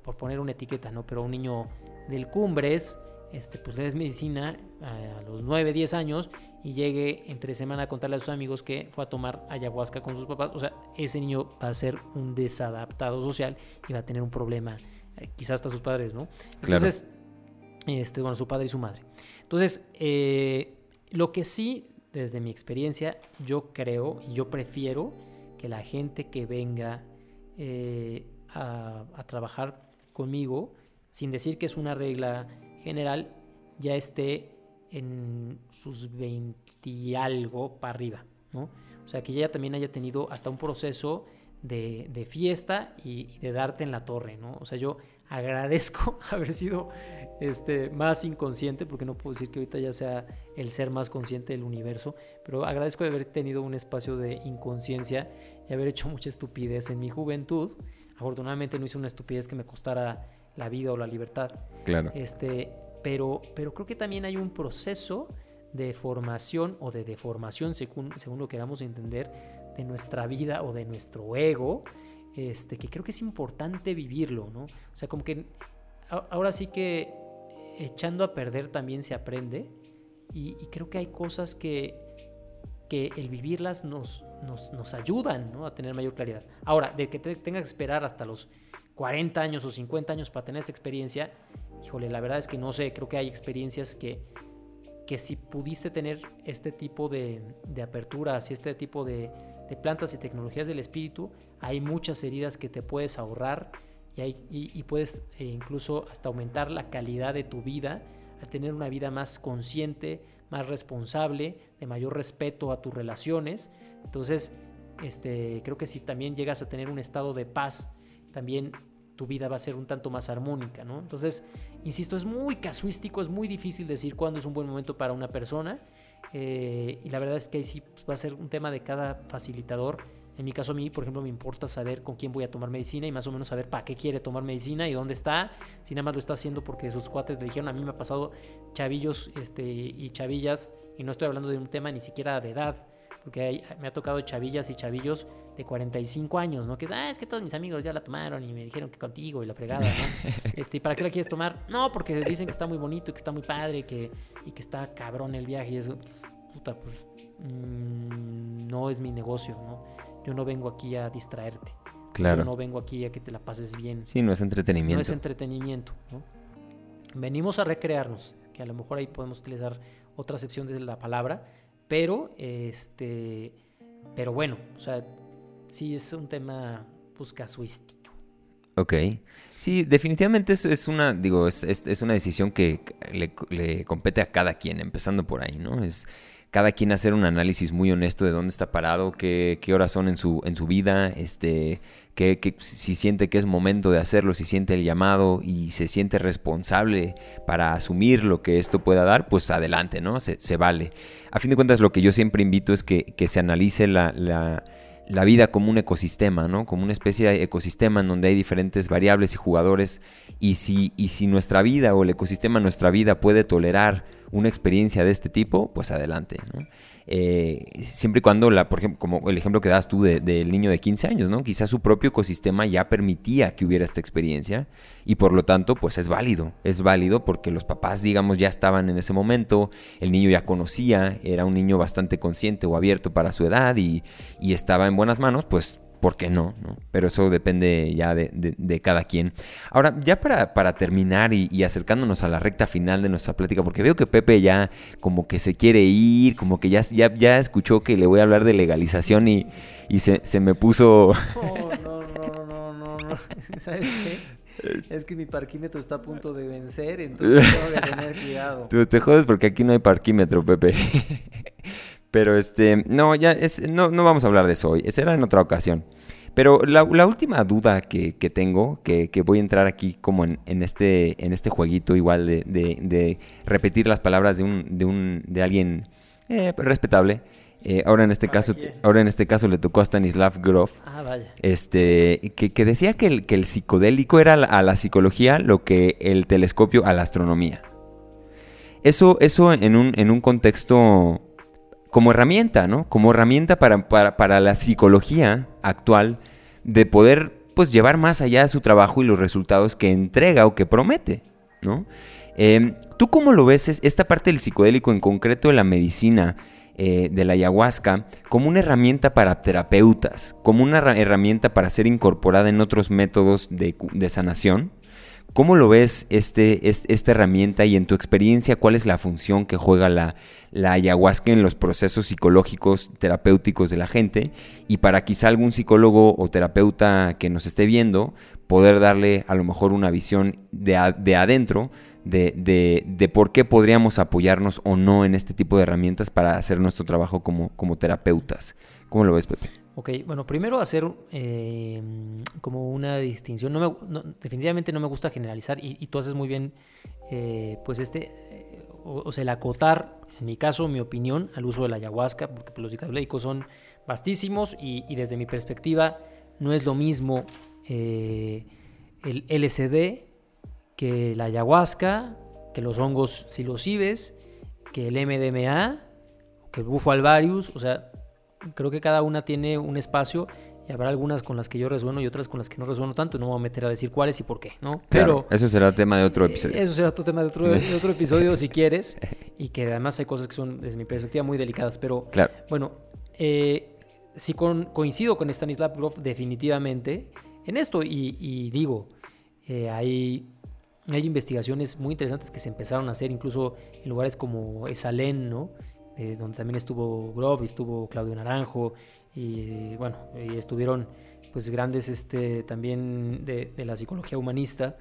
por poner una etiqueta, ¿no? Pero un niño del Cumbres, este, pues le des medicina a los 9, 10 años y llegue entre semana a contarle a sus amigos que fue a tomar ayahuasca con sus papás. O sea, ese niño va a ser un desadaptado social y va a tener un problema, eh, quizás hasta sus padres, ¿no? Claro. Entonces, este, bueno, su padre y su madre. Entonces, eh, lo que sí, desde mi experiencia, yo creo y yo prefiero que la gente que venga eh, a, a trabajar conmigo, sin decir que es una regla general, ya esté en sus 20 y algo para arriba, ¿no? O sea, que ya también haya tenido hasta un proceso de, de fiesta y, y de darte en la torre, ¿no? O sea, yo agradezco (laughs) haber sido este, más inconsciente, porque no puedo decir que ahorita ya sea el ser más consciente del universo, pero agradezco haber tenido un espacio de inconsciencia y haber hecho mucha estupidez en mi juventud. Afortunadamente no hice una estupidez que me costara la vida o la libertad. Claro. Este, pero, pero creo que también hay un proceso de formación o de deformación, según, según lo queramos entender, de nuestra vida o de nuestro ego, este, que creo que es importante vivirlo, ¿no? O sea, como que ahora sí que echando a perder también se aprende y, creo que hay cosas que, que el vivirlas nos, nos, ayudan a tener mayor claridad. Ahora, de que te tengas que esperar hasta los 40 años o 50 años para tener esta experiencia, híjole, la verdad es que no sé, creo que hay experiencias que, que si pudiste tener este tipo de, de aperturas y este tipo de, de plantas y tecnologías del espíritu, hay muchas heridas que te puedes ahorrar y, puedes eh, incluso hasta aumentar la calidad de tu vida al tener una vida más consciente, más responsable, de mayor respeto a tus relaciones. Entonces, este, creo que si también llegas a tener un estado de paz, también tu vida va a ser un tanto más armónica, ¿no? Entonces, insisto, es muy casuístico, es muy difícil decir cuándo es un buen momento para una persona. Eh, y la verdad es que ahí sí va a ser un tema de cada facilitador en mi caso a mí, por ejemplo, me importa saber con quién voy a tomar medicina y más o menos saber para qué quiere tomar medicina y dónde está. Si nada más lo está haciendo porque sus cuates le dijeron, a mí me ha pasado chavillos este, y chavillas, y no estoy hablando de un tema ni siquiera de edad, porque me ha tocado chavillas y chavillos de 45 años, ¿no? Que ah, es que todos mis amigos ya la tomaron y me dijeron que contigo y la fregada, ¿no? (laughs) Este, ¿y para qué la quieres tomar? No, porque dicen que está muy bonito y que está muy padre que, y que está cabrón el viaje y eso. Puta, pues mm, no es mi negocio, ¿no? Yo no vengo aquí a distraerte. Claro. Yo no vengo aquí a que te la pases bien. Sí, no es entretenimiento. No es entretenimiento. Venimos a recrearnos, que a lo mejor ahí podemos utilizar otra acepción de la palabra, pero este, pero bueno, o sea, sí es un tema pues casuístico. Ok. Sí, definitivamente es, es una, digo, es, es, una decisión que le, le, compete a cada quien, empezando por ahí, ¿no? Es, cada quien hacer un análisis muy honesto de dónde está parado, qué, qué horas son en su, en su vida, este, que, si siente que es momento de hacerlo, si siente el llamado y se siente responsable para asumir lo que esto pueda dar, pues adelante, ¿no? Se, se vale. A fin de cuentas, lo que yo siempre invito es que, se analice la, la, vida como un ecosistema, ¿no? Como una especie de ecosistema en donde hay diferentes variables y jugadores. Y si, y si nuestra vida o el ecosistema nuestra vida puede tolerar una experiencia de este tipo, pues adelante. Eh, siempre y cuando, la, por ejemplo, como el ejemplo que das tú del niño de 15 años, ¿no? quizás su propio ecosistema ya permitía que hubiera esta experiencia y por lo tanto, pues es válido. Es válido porque los papás, digamos, ya estaban en ese momento, el niño ya conocía, era un niño bastante consciente o abierto para su edad y, y estaba en buenas manos, pues ¿por qué no? Pero eso depende ya de, cada quien. Ahora, ya para, terminar y, acercándonos a la recta final de nuestra plática, porque veo que Pepe ya como que se quiere ir, como que ya, ya, ya escuchó que le voy a hablar de legalización y, se, me puso... (laughs) Oh, no, no, no, no, no. (laughs) (laughs) ¿Sabes qué? Es que mi parquímetro está a punto de vencer, entonces tengo que tener cuidado. Tú te jodes porque aquí no hay parquímetro, Pepe. Pero este, no, ya es, no, no vamos a hablar de eso hoy, será en otra ocasión. Pero la, última duda que, tengo, que, voy a entrar aquí como en, este, en este jueguito igual de, repetir las palabras de, un, de, un, de alguien eh, respetable. Eh, ahora, en este caso, ahora en este caso le tocó a Stanislav Grof. Ah, vaya. Este, que, decía que el, que el psicodélico era a la psicología lo que el telescopio a la astronomía. Eso, eso en, un, en un contexto como herramienta, ¿no? Como herramienta para, para, la psicología actual de poder pues llevar más allá su trabajo y los resultados que entrega o que promete, ¿no? Em, ¿Tú cómo lo ves esta parte del psicodélico, en concreto de la medicina, eh, de la ayahuasca, como una herramienta para terapeutas, como una herramienta para ser incorporada en otros métodos de, de sanación? ¿Cómo lo ves este, esta herramienta y en tu experiencia cuál es la función que juega la, ayahuasca en los procesos psicológicos terapéuticos de la gente? Y para quizá algún psicólogo o terapeuta que nos esté viendo, poder darle a lo mejor una visión de, adentro de, de, por qué podríamos apoyarnos o no en este tipo de herramientas para hacer nuestro trabajo como, como terapeutas. ¿Cómo lo ves, Pepe? Ok, bueno, primero hacer, eh, como una distinción. Definitivamente no me gusta generalizar y, tú haces muy bien, eh, pues este, eh, o, sea, el acotar, en mi caso, mi opinión al uso de la ayahuasca, porque pues, los psicodélicos son vastísimos y, desde mi perspectiva no es lo mismo eh, el LSD que la ayahuasca, que los hongos psilocibes, que el MDMA, que el bufo alvarius, o sea, creo que cada una tiene un espacio y habrá algunas con las que yo resueno y otras con las que no resueno tanto. No me voy a meter a decir cuáles y por qué, ¿no? Pero eso será tema de otro eh, episodio. Eso será otro tema de otro, otro (laughs) episodio si quieres. Y que además hay cosas que son, desde mi perspectiva, muy delicadas. Pero claro. bueno, eh, si coincido con Stanislav Grof definitivamente en esto y, digo, eh, hay, hay investigaciones muy interesantes que se empezaron a hacer incluso en lugares como Esalen, ¿no? Donde también estuvo Grove, estuvo Claudio Naranjo, y bueno, y estuvieron pues grandes este, también de, la psicología humanista,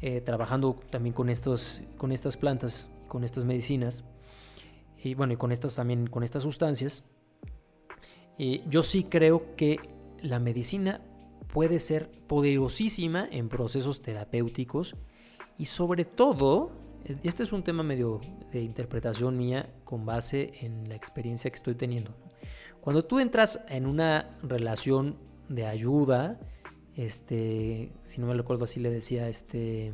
eh, trabajando también con, estos, con estas plantas, con estas medicinas, y bueno, y con estas también, con estas sustancias. Yo sí creo que la medicina puede ser poderosísima en procesos terapéuticos y sobre todo este es un tema medio de interpretación mía con base en la experiencia que estoy teniendo. Cuando tú entras en una relación de ayuda, este, si no me recuerdo así le decía este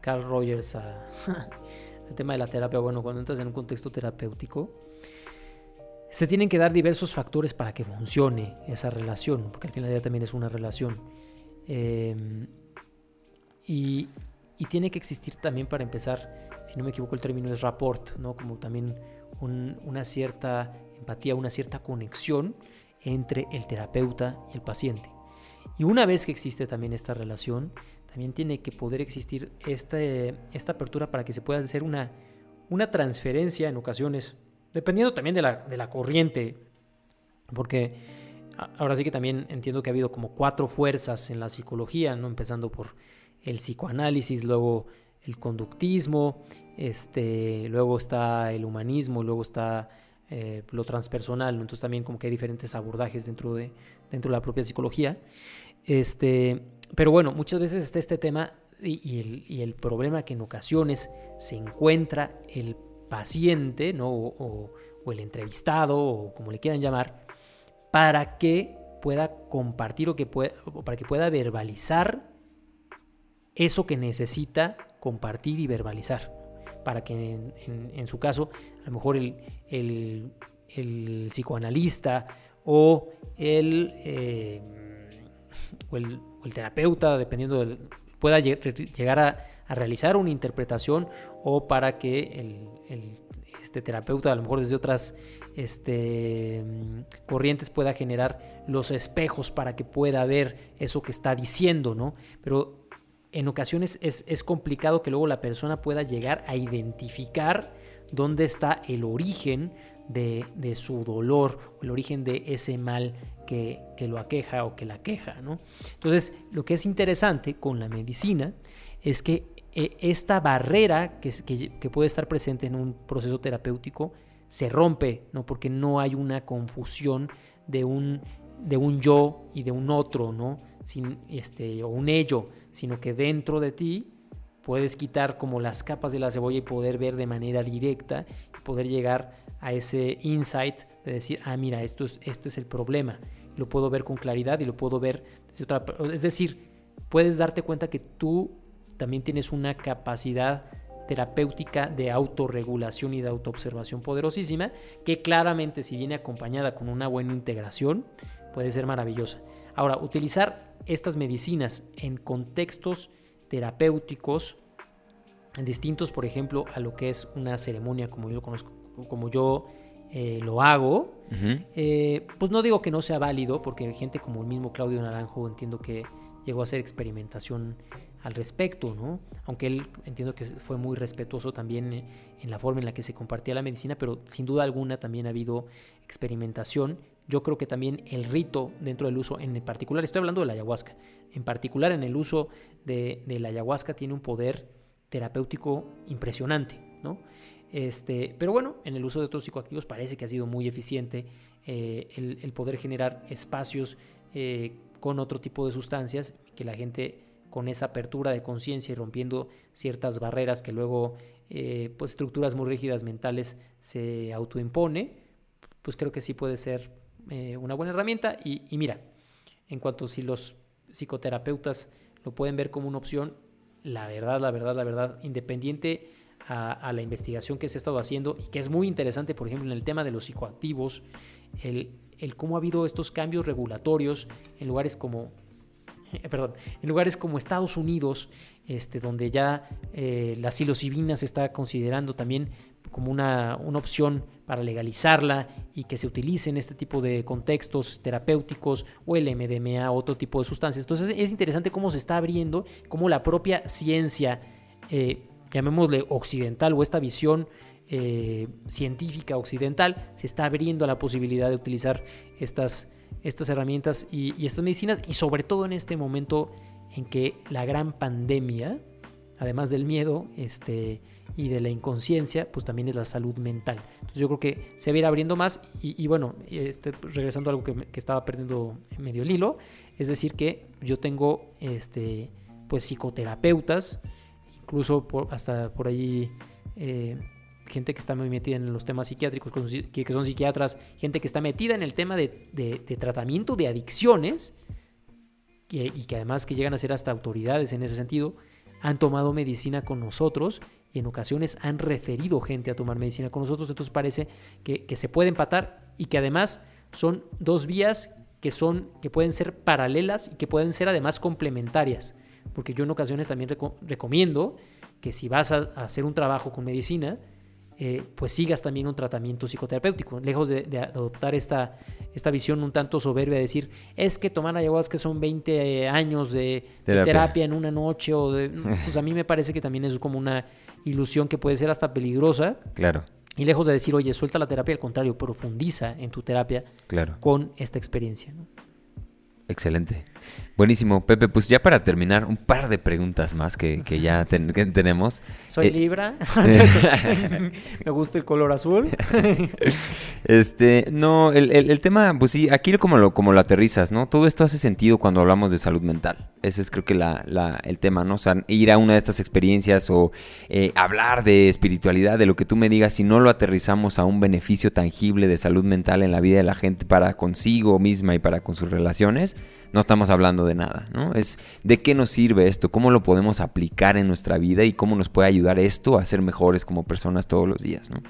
Carl Rogers a, (laughs) el tema de la terapia, bueno, cuando entras en un contexto terapéutico, se tienen que dar diversos factores para que funcione esa relación, porque al final ya también es una relación. Em, y y tiene que existir también para empezar, si no me equivoco el término es rapport, ¿no? como también una cierta empatía, una cierta conexión entre el terapeuta y el paciente. Y una vez que existe también esta relación, también tiene que poder existir este, esta apertura para que se pueda hacer una, una transferencia en ocasiones, dependiendo también de la, de la corriente, porque ahora sí que también entiendo que ha habido como cuatro fuerzas en la psicología, ¿no? empezando por el psicoanálisis, luego el conductismo, este, luego está el humanismo, luego está eh, lo transpersonal, entonces también como que hay diferentes abordajes dentro de, dentro de la propia psicología. Este, pero bueno, muchas veces está este tema y, el, problema que en ocasiones se encuentra el paciente ¿no? o, el entrevistado o como le quieran llamar, para que pueda compartir o que pueda, para que pueda verbalizar eso que necesita compartir y verbalizar. Para que en, su caso, a lo mejor el, psicoanalista o el, eh, o el, terapeuta, dependiendo, del, pueda llegar a, realizar una interpretación o para que el, este terapeuta, a lo mejor desde otras este, corrientes, pueda generar los espejos para que pueda ver eso que está diciendo, ¿no? Pero en ocasiones es, complicado que luego la persona pueda llegar a identificar dónde está el origen de, su dolor, el origen de ese mal que, lo aqueja o que la queja. ¿no? Entonces, lo que es interesante con la medicina es que eh, esta barrera que, puede estar presente en un proceso terapéutico se rompe, ¿no? porque no hay una confusión de un, de un yo y de un otro, ¿no? Este, o un ello, sino que dentro de ti puedes quitar como las capas de la cebolla y poder ver de manera directa y poder llegar a ese insight de decir, ah, mira, esto es, esto es el problema. Lo puedo ver con claridad y lo puedo ver desde otra... Es decir, puedes darte cuenta que tú también tienes una capacidad terapéutica de autorregulación y de autoobservación poderosísima, que claramente si viene acompañada con una buena integración, puede ser maravillosa. Ahora, utilizar estas medicinas en contextos terapéuticos distintos, por ejemplo, a lo que es una ceremonia como yo lo conozco, como yo eh, lo hago, eh, pues no digo que no sea válido, porque gente como el mismo Claudio Naranjo entiendo que llegó a hacer experimentación al respecto, ¿no? Aunque él entiendo que fue muy respetuoso también en la forma en la que se compartía la medicina, pero sin duda alguna también ha habido experimentación yo creo que también el rito dentro del uso, en particular, estoy hablando de la ayahuasca, en particular en el uso de, la ayahuasca tiene un poder terapéutico impresionante, ¿no? Este, pero bueno, en el uso de otros psicoactivos parece que ha sido muy eficiente eh, el, poder generar espacios eh, con otro tipo de sustancias, que la gente con esa apertura de conciencia y rompiendo ciertas barreras que luego, eh, pues estructuras muy rígidas mentales se autoimpone, pues creo que sí puede ser eh, una buena herramienta. Y, mira, en cuanto si los psicoterapeutas lo pueden ver como una opción, la verdad, la verdad, la verdad, independiente a, la investigación que se ha estado haciendo y que es muy interesante, por ejemplo, en el tema de los psicoactivos, el, el cómo ha habido estos cambios regulatorios en lugares como perdón, en lugares como Estados Unidos, este, donde ya eh, la psilocibina se está considerando también como una, una, opción para legalizarla y que se utilice en este tipo de contextos terapéuticos o el MDMA, otro tipo de sustancias. Entonces es interesante cómo se está abriendo, cómo la propia ciencia, eh, llamémosle occidental o esta visión eh, científica occidental, se está abriendo a la posibilidad de utilizar estas estas herramientas y, estas medicinas y sobre todo en este momento en que la gran pandemia, además del miedo este, y de la inconsciencia, pues también es la salud mental. Entonces yo creo que se va a ir abriendo más y, bueno, este, regresando a algo que, estaba perdiendo medio el hilo, es decir que yo tengo este, pues psicoterapeutas, incluso hasta por ahí... Eh, gente que está muy metida en los temas psiquiátricos, que son psiquiatras, gente que está metida en el tema de, tratamiento de adicciones y que además que llegan a ser hasta autoridades en ese sentido, han tomado medicina con nosotros y en ocasiones han referido gente a tomar medicina con nosotros. Entonces parece que, se puede empatar y que además son dos vías que, son, que pueden ser paralelas y que pueden ser además complementarias. Porque yo en ocasiones también recomiendo que si vas a hacer un trabajo con medicina, eh, pues sigas también un tratamiento psicoterapéutico, lejos de, adoptar esta, esta visión un tanto soberbia de decir, es que tomar ayahuasca son 20 años de terapia. en una noche, o de, (laughs) pues a mí me parece que también es como una ilusión que puede ser hasta peligrosa. Claro. Y lejos de decir, oye, suelta la terapia, al contrario, profundiza en tu terapia claro. con esta experiencia. ¿no? Excelente. Buenísimo, Pepe. Pues ya para terminar, un par de preguntas más que, ya tenemos. Soy eh, Libra. (laughs) (laughs) Me gusta el color azul. (laughs) este, no, el, tema, pues sí, aquí como lo, como lo aterrizas, ¿no? Todo esto hace sentido cuando hablamos de salud mental. Ese es creo que la, el tema, ¿no? O sea, ir a una de estas experiencias o eh, hablar de espiritualidad, de lo que tú me digas, si no lo aterrizamos a un beneficio tangible de salud mental en la vida de la gente para consigo misma y para con sus relaciones, no estamos hablando de nada, ¿no? Es de qué nos sirve esto, cómo lo podemos aplicar en nuestra vida y cómo nos puede ayudar esto a ser mejores como personas todos los días, ¿no?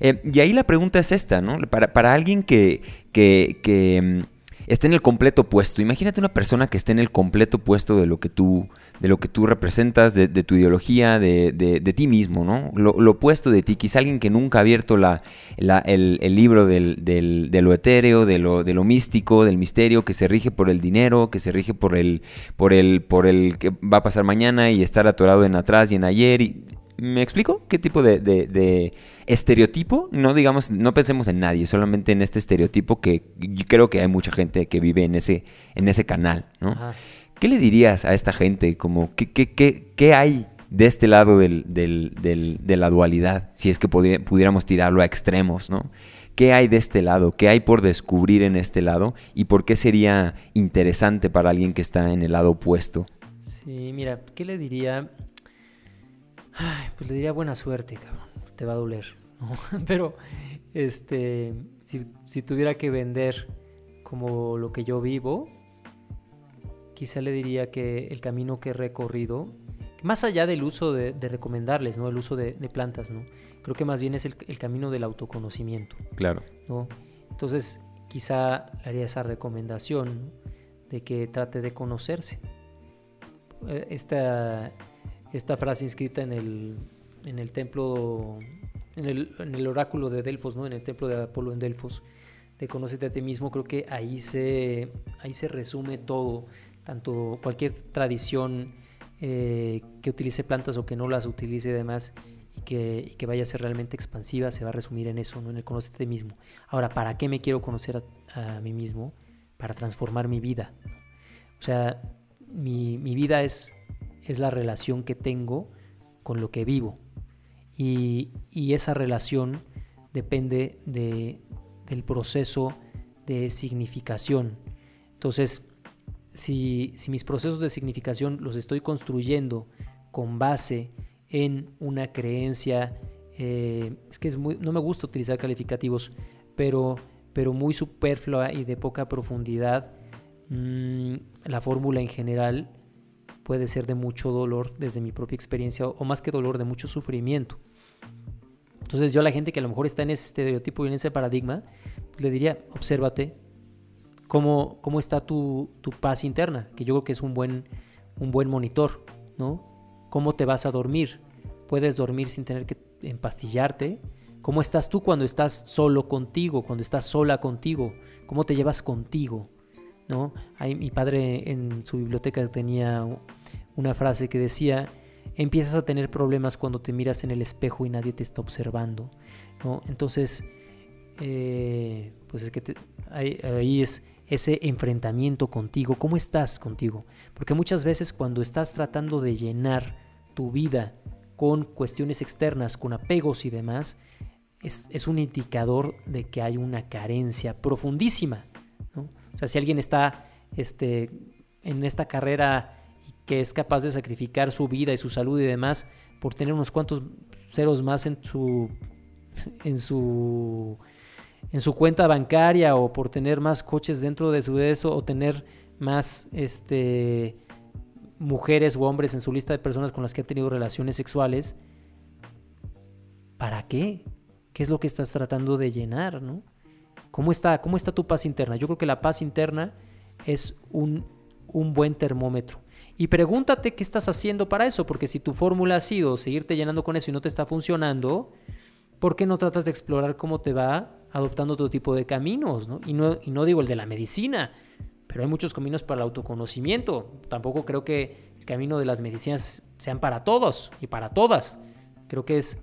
Eh, y ahí la pregunta es esta, ¿no? Para, para alguien que, que, que mm, esté en el completo puesto. Imagínate una persona que esté en el completo puesto de lo que tú, de lo que tú representas, de, tu ideología, de, de, ti mismo, ¿no? Lo, opuesto de ti. Quizá alguien que nunca ha abierto la, el, libro del, del, de lo etéreo, de lo, de lo místico, del misterio, que se rige por el dinero, que se rige por el, por el, por el que va a pasar mañana y estar atorado en atrás y en ayer. Y, ¿Me explico? ¿Qué tipo de, estereotipo? No digamos, no pensemos en nadie, solamente en este estereotipo que yo creo que hay mucha gente que vive en ese, en ese canal, ¿no? ¿Qué le dirías a esta gente? Como, ¿qué, qué, qué, qué hay de este lado del, de la dualidad? Si es que pudiéramos tirarlo a extremos, ¿no? ¿Qué hay de este lado? ¿Qué hay por descubrir en este lado? ¿Y por qué sería interesante para alguien que está en el lado opuesto? Sí, mira, ¿qué le diría? Ay, pues le diría buena suerte, cabrón. Te va a doler. (laughs) Pero, este, si, tuviera que vender como lo que yo vivo, quizá le diría que el camino que he recorrido, más allá del uso de, recomendarles, ¿no? El uso de, plantas, ¿no? Creo que más bien es el, camino del autoconocimiento. Claro. ¿no? Entonces, quizá le haría esa recomendación de que trate de conocerse. Eh, esta esta frase inscrita en el, en el templo, en el, en el, oráculo de Delfos, ¿no? en el templo de Apolo en Delfos, de conócete a ti mismo, creo que ahí se, ahí se resume todo, tanto cualquier tradición eh, que utilice plantas o que no las utilice y demás, y que, que, vaya a ser realmente expansiva, se va a resumir en eso, ¿no? en el conócete a ti mismo. Ahora, ¿para qué me quiero conocer a, mí mismo? Para transformar mi vida. O sea, mi, mi vida es es la relación que tengo con lo que vivo. Y, esa relación depende de, del proceso de significación. Entonces, si, si mis procesos de significación los estoy construyendo con base en una creencia, eh, es que es muy, no me gusta utilizar calificativos, pero, muy superflua y de poca profundidad, mm, la fórmula en general puede ser de mucho dolor desde mi propia experiencia o más que dolor, de mucho sufrimiento. Entonces yo a la gente que a lo mejor está en ese estereotipo y en ese paradigma, le diría, obsérvate cómo, cómo está tu, tu, paz interna, que yo creo que es un buen, un buen monitor, ¿no? ¿Cómo te vas a dormir? ¿Puedes dormir sin tener que empastillarte? ¿Cómo estás tú cuando estás solo contigo, cuando estás sola contigo? ¿Cómo te llevas contigo? ¿No? Ahí, mi padre en su biblioteca tenía una frase que decía, empiezas a tener problemas cuando te miras en el espejo y nadie te está observando. ¿no? Entonces, eh, pues es que ahí, es ese enfrentamiento contigo. ¿Cómo estás contigo? Porque muchas veces cuando estás tratando de llenar tu vida con cuestiones externas, con apegos y demás, es, un indicador de que hay una carencia profundísima. O sea, si alguien está este, en esta carrera que es capaz de sacrificar su vida y su salud y demás por tener unos cuantos ceros más en su, en su, en su cuenta bancaria o por tener más coches dentro de su eso o tener más este, mujeres o hombres en su lista de personas con las que ha tenido relaciones sexuales, ¿para qué? ¿Qué es lo que estás tratando de llenar, no? ¿Cómo está, cómo está tu paz interna? Yo creo que la paz interna es un, un buen termómetro. Y pregúntate qué estás haciendo para eso, porque si tu fórmula ha sido seguirte llenando con eso y no te está funcionando, ¿por qué no tratas de explorar cómo te va adoptando otro tipo de caminos? ¿no? Y, no, y no digo el de la medicina, pero hay muchos caminos para el autoconocimiento. Tampoco creo que el camino de las medicinas sean para todos y para todas. Creo que es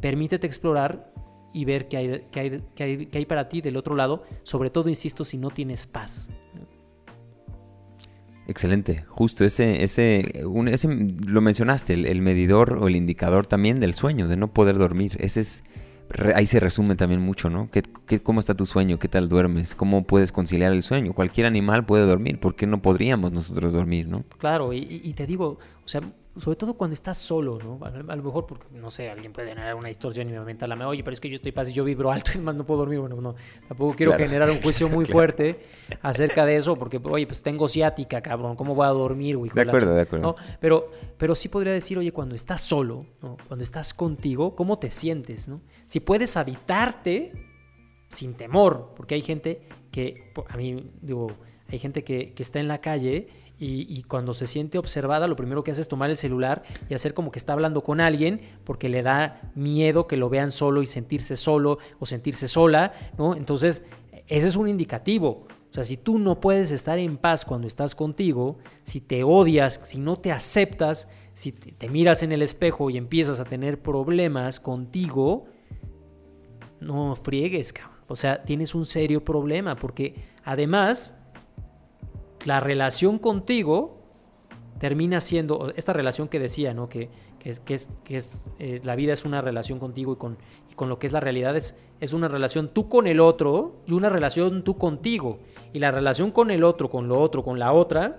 permítete explorar y ver qué hay, qué hay, hay, para ti del otro lado, sobre todo, insisto, si no tienes paz. Excelente, justo ese, ese, ese lo mencionaste, el, medidor o el indicador también del sueño, de no poder dormir. Ese es ahí se resume también mucho, ¿no? ¿Qué, cómo está tu sueño? ¿Qué tal duermes? ¿Cómo puedes conciliar el sueño? Cualquier animal puede dormir, ¿por qué no podríamos nosotros dormir, no? Claro, y, y te digo, o sea, sobre todo cuando estás solo, ¿no? A, lo mejor, porque, no sé, alguien puede generar una distorsión y me aumenta la oye, pero es que yo estoy paz y yo vibro alto (laughs) y más no puedo dormir. Bueno, no, tampoco quiero generar un juicio (laughs) muy fuerte acerca de eso, porque, oye, pues tengo ciática, cabrón, ¿cómo voy a dormir, güey? De acuerdo, de acuerdo. Pero, pero sí podría decir, oye, cuando estás solo, ¿no? Cuando estás contigo, ¿cómo te sientes, no? Si puedes habitarte sin temor, porque hay gente que, a mí, digo, hay gente que, que está en la calle y, cuando se siente observada, lo primero que hace es tomar el celular y hacer como que está hablando con alguien porque le da miedo que lo vean solo y sentirse solo o sentirse sola, ¿no? Entonces, ese es un indicativo. O sea, si tú no puedes estar en paz cuando estás contigo, si te odias, si no te aceptas, si te, miras en el espejo y empiezas a tener problemas contigo, no friegues, cabrón. O sea, tienes un serio problema porque además la relación contigo termina siendo, esta relación que decía, ¿no? que, que es, que es, eh, la vida es una relación contigo y con, y con lo que es la realidad, es, es una relación tú con el otro y una relación tú contigo. Y la relación con el otro, con lo otro, con la otra,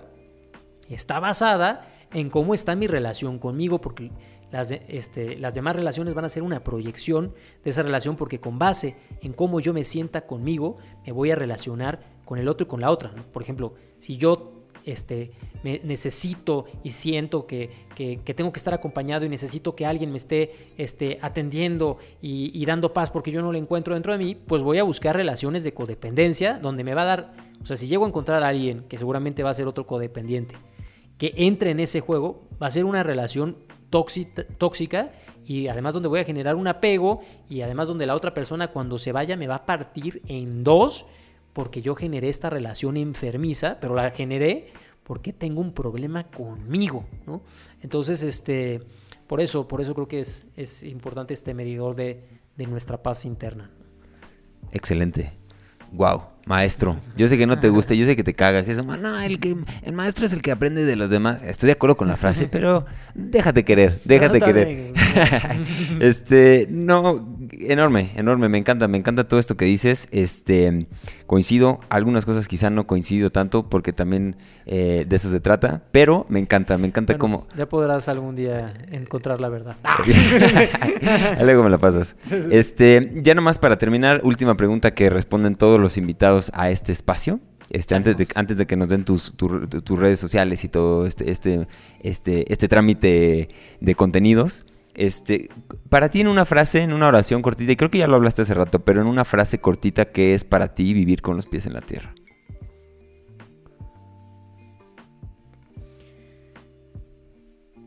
está basada en cómo está mi relación conmigo, porque las, este, las demás relaciones van a ser una proyección de esa relación, porque con base en cómo yo me sienta conmigo, me voy a relacionar con el otro y con la otra. Por ejemplo, si yo este, necesito y siento que, tengo que estar acompañado y necesito que alguien me esté este, atendiendo y, dando paz porque yo no lo encuentro dentro de mí, pues voy a buscar relaciones de codependencia donde me va a dar, o sea, si llego a encontrar a alguien que seguramente va a ser otro codependiente, que entre en ese juego, va a ser una relación tóxica y además donde voy a generar un apego y además donde la otra persona cuando se vaya me va a partir en dos porque yo generé esta relación enfermiza, pero la generé porque tengo un problema conmigo, ¿no? Entonces, este, por eso, por eso creo que es, es importante este medidor de, de nuestra paz interna. Excelente. Wow, maestro. Yo sé que no te (laughs) gusta, yo sé que te cagas. Eso, no, el, que, el maestro es el que aprende de los demás. Estoy de acuerdo con la frase, pero déjate querer, déjate querer. (laughs) este, no, enorme, enorme, me encanta, me encanta todo esto que dices. Este, coincido, algunas cosas quizá no coincido tanto porque también eh, de eso se trata, pero me encanta, me encanta Bueno, cómo... Ya podrás algún día encontrar la verdad. (laughs) Luego me la pasas. (laughs) Este, ya nomás para terminar, última pregunta que responden todos los invitados a este espacio. Este, antes, de, antes de que nos den tus, tu- tu- tus redes sociales y todo este, este, este, este trámite de contenidos. Este, para ti en una frase, en una oración cortita, y creo que ya lo hablaste hace rato, pero en una frase cortita, ¿qué es para ti vivir con los pies en la tierra?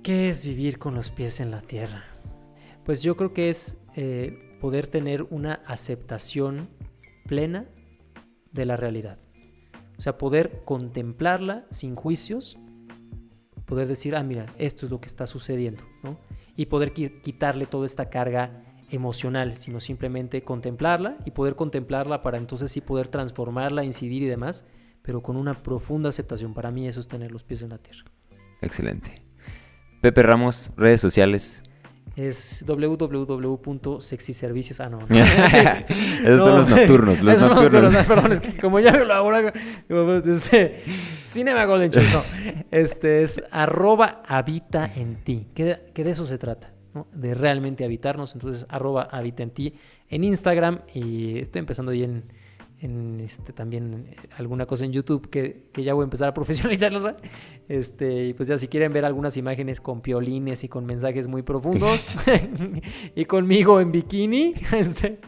¿Qué es vivir con los pies en la tierra? Pues yo creo que es eh, poder tener una aceptación plena de la realidad. O sea, poder contemplarla sin juicios, poder decir, ah, mira, esto es lo que está sucediendo, ¿no? Y poder qui- quitarle toda esta carga emocional, sino simplemente contemplarla y poder contemplarla para entonces sí poder transformarla, incidir y demás, pero con una profunda aceptación. Para mí eso es tener los pies en la tierra. Excelente. Pepe Ramos, redes sociales. Es www.sexiservicios. Ah, no. no. (laughs) (laughs) Esos son los nocturnos, los esos son nocturnos. Perdón, es que como ya me lo ahora, este, Cinema Golden no. Este es arroba habita en ti. Que, que de eso se trata, ¿no? De realmente habitarnos. Entonces, arroba habita en ti en Instagram. Y estoy empezando ahí en, en este, también eh, alguna cosa en YouTube que, que ya voy a empezar a (laughs) profesionalizarlos. Este, y pues ya si quieren ver algunas imágenes con piolines y con mensajes muy profundos (laughs) (laughs) y conmigo en bikini, este,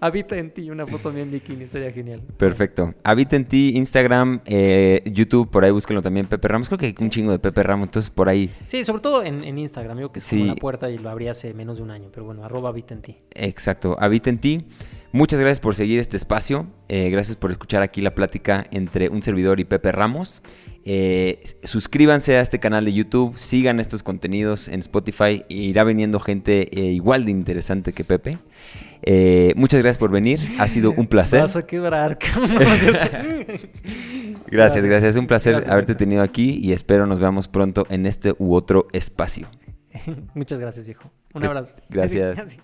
habita en ti, una foto mía en bikini, estaría genial. Perfecto. Habita en ti, Instagram, eh, YouTube, por ahí búsquenlo también, Pepe Ramos. Creo que hay un chingo de Pepe Ramos, entonces por ahí. Sí, sobre todo en, en Instagram, yo que es Sí. como la puerta y lo abrí hace menos de un año, pero bueno, arroba habita en ti. Exacto, habita en ti. Muchas gracias por seguir este espacio. eh, gracias por escuchar aquí la plática entre un servidor y Pepe Ramos. Eh, suscríbanse a este canal de YouTube, sigan estos contenidos en Spotify. e irá viniendo gente eh, igual de interesante que Pepe. Muchas gracias por venir. Ha sido un placer. Vas a quebrar. (laughs) (laughs) Gracias, gracias. Es un placer Gracias, haberte tenido aquí y espero nos veamos pronto en este u otro espacio. (laughs) Muchas gracias, viejo. Un abrazo. gracias.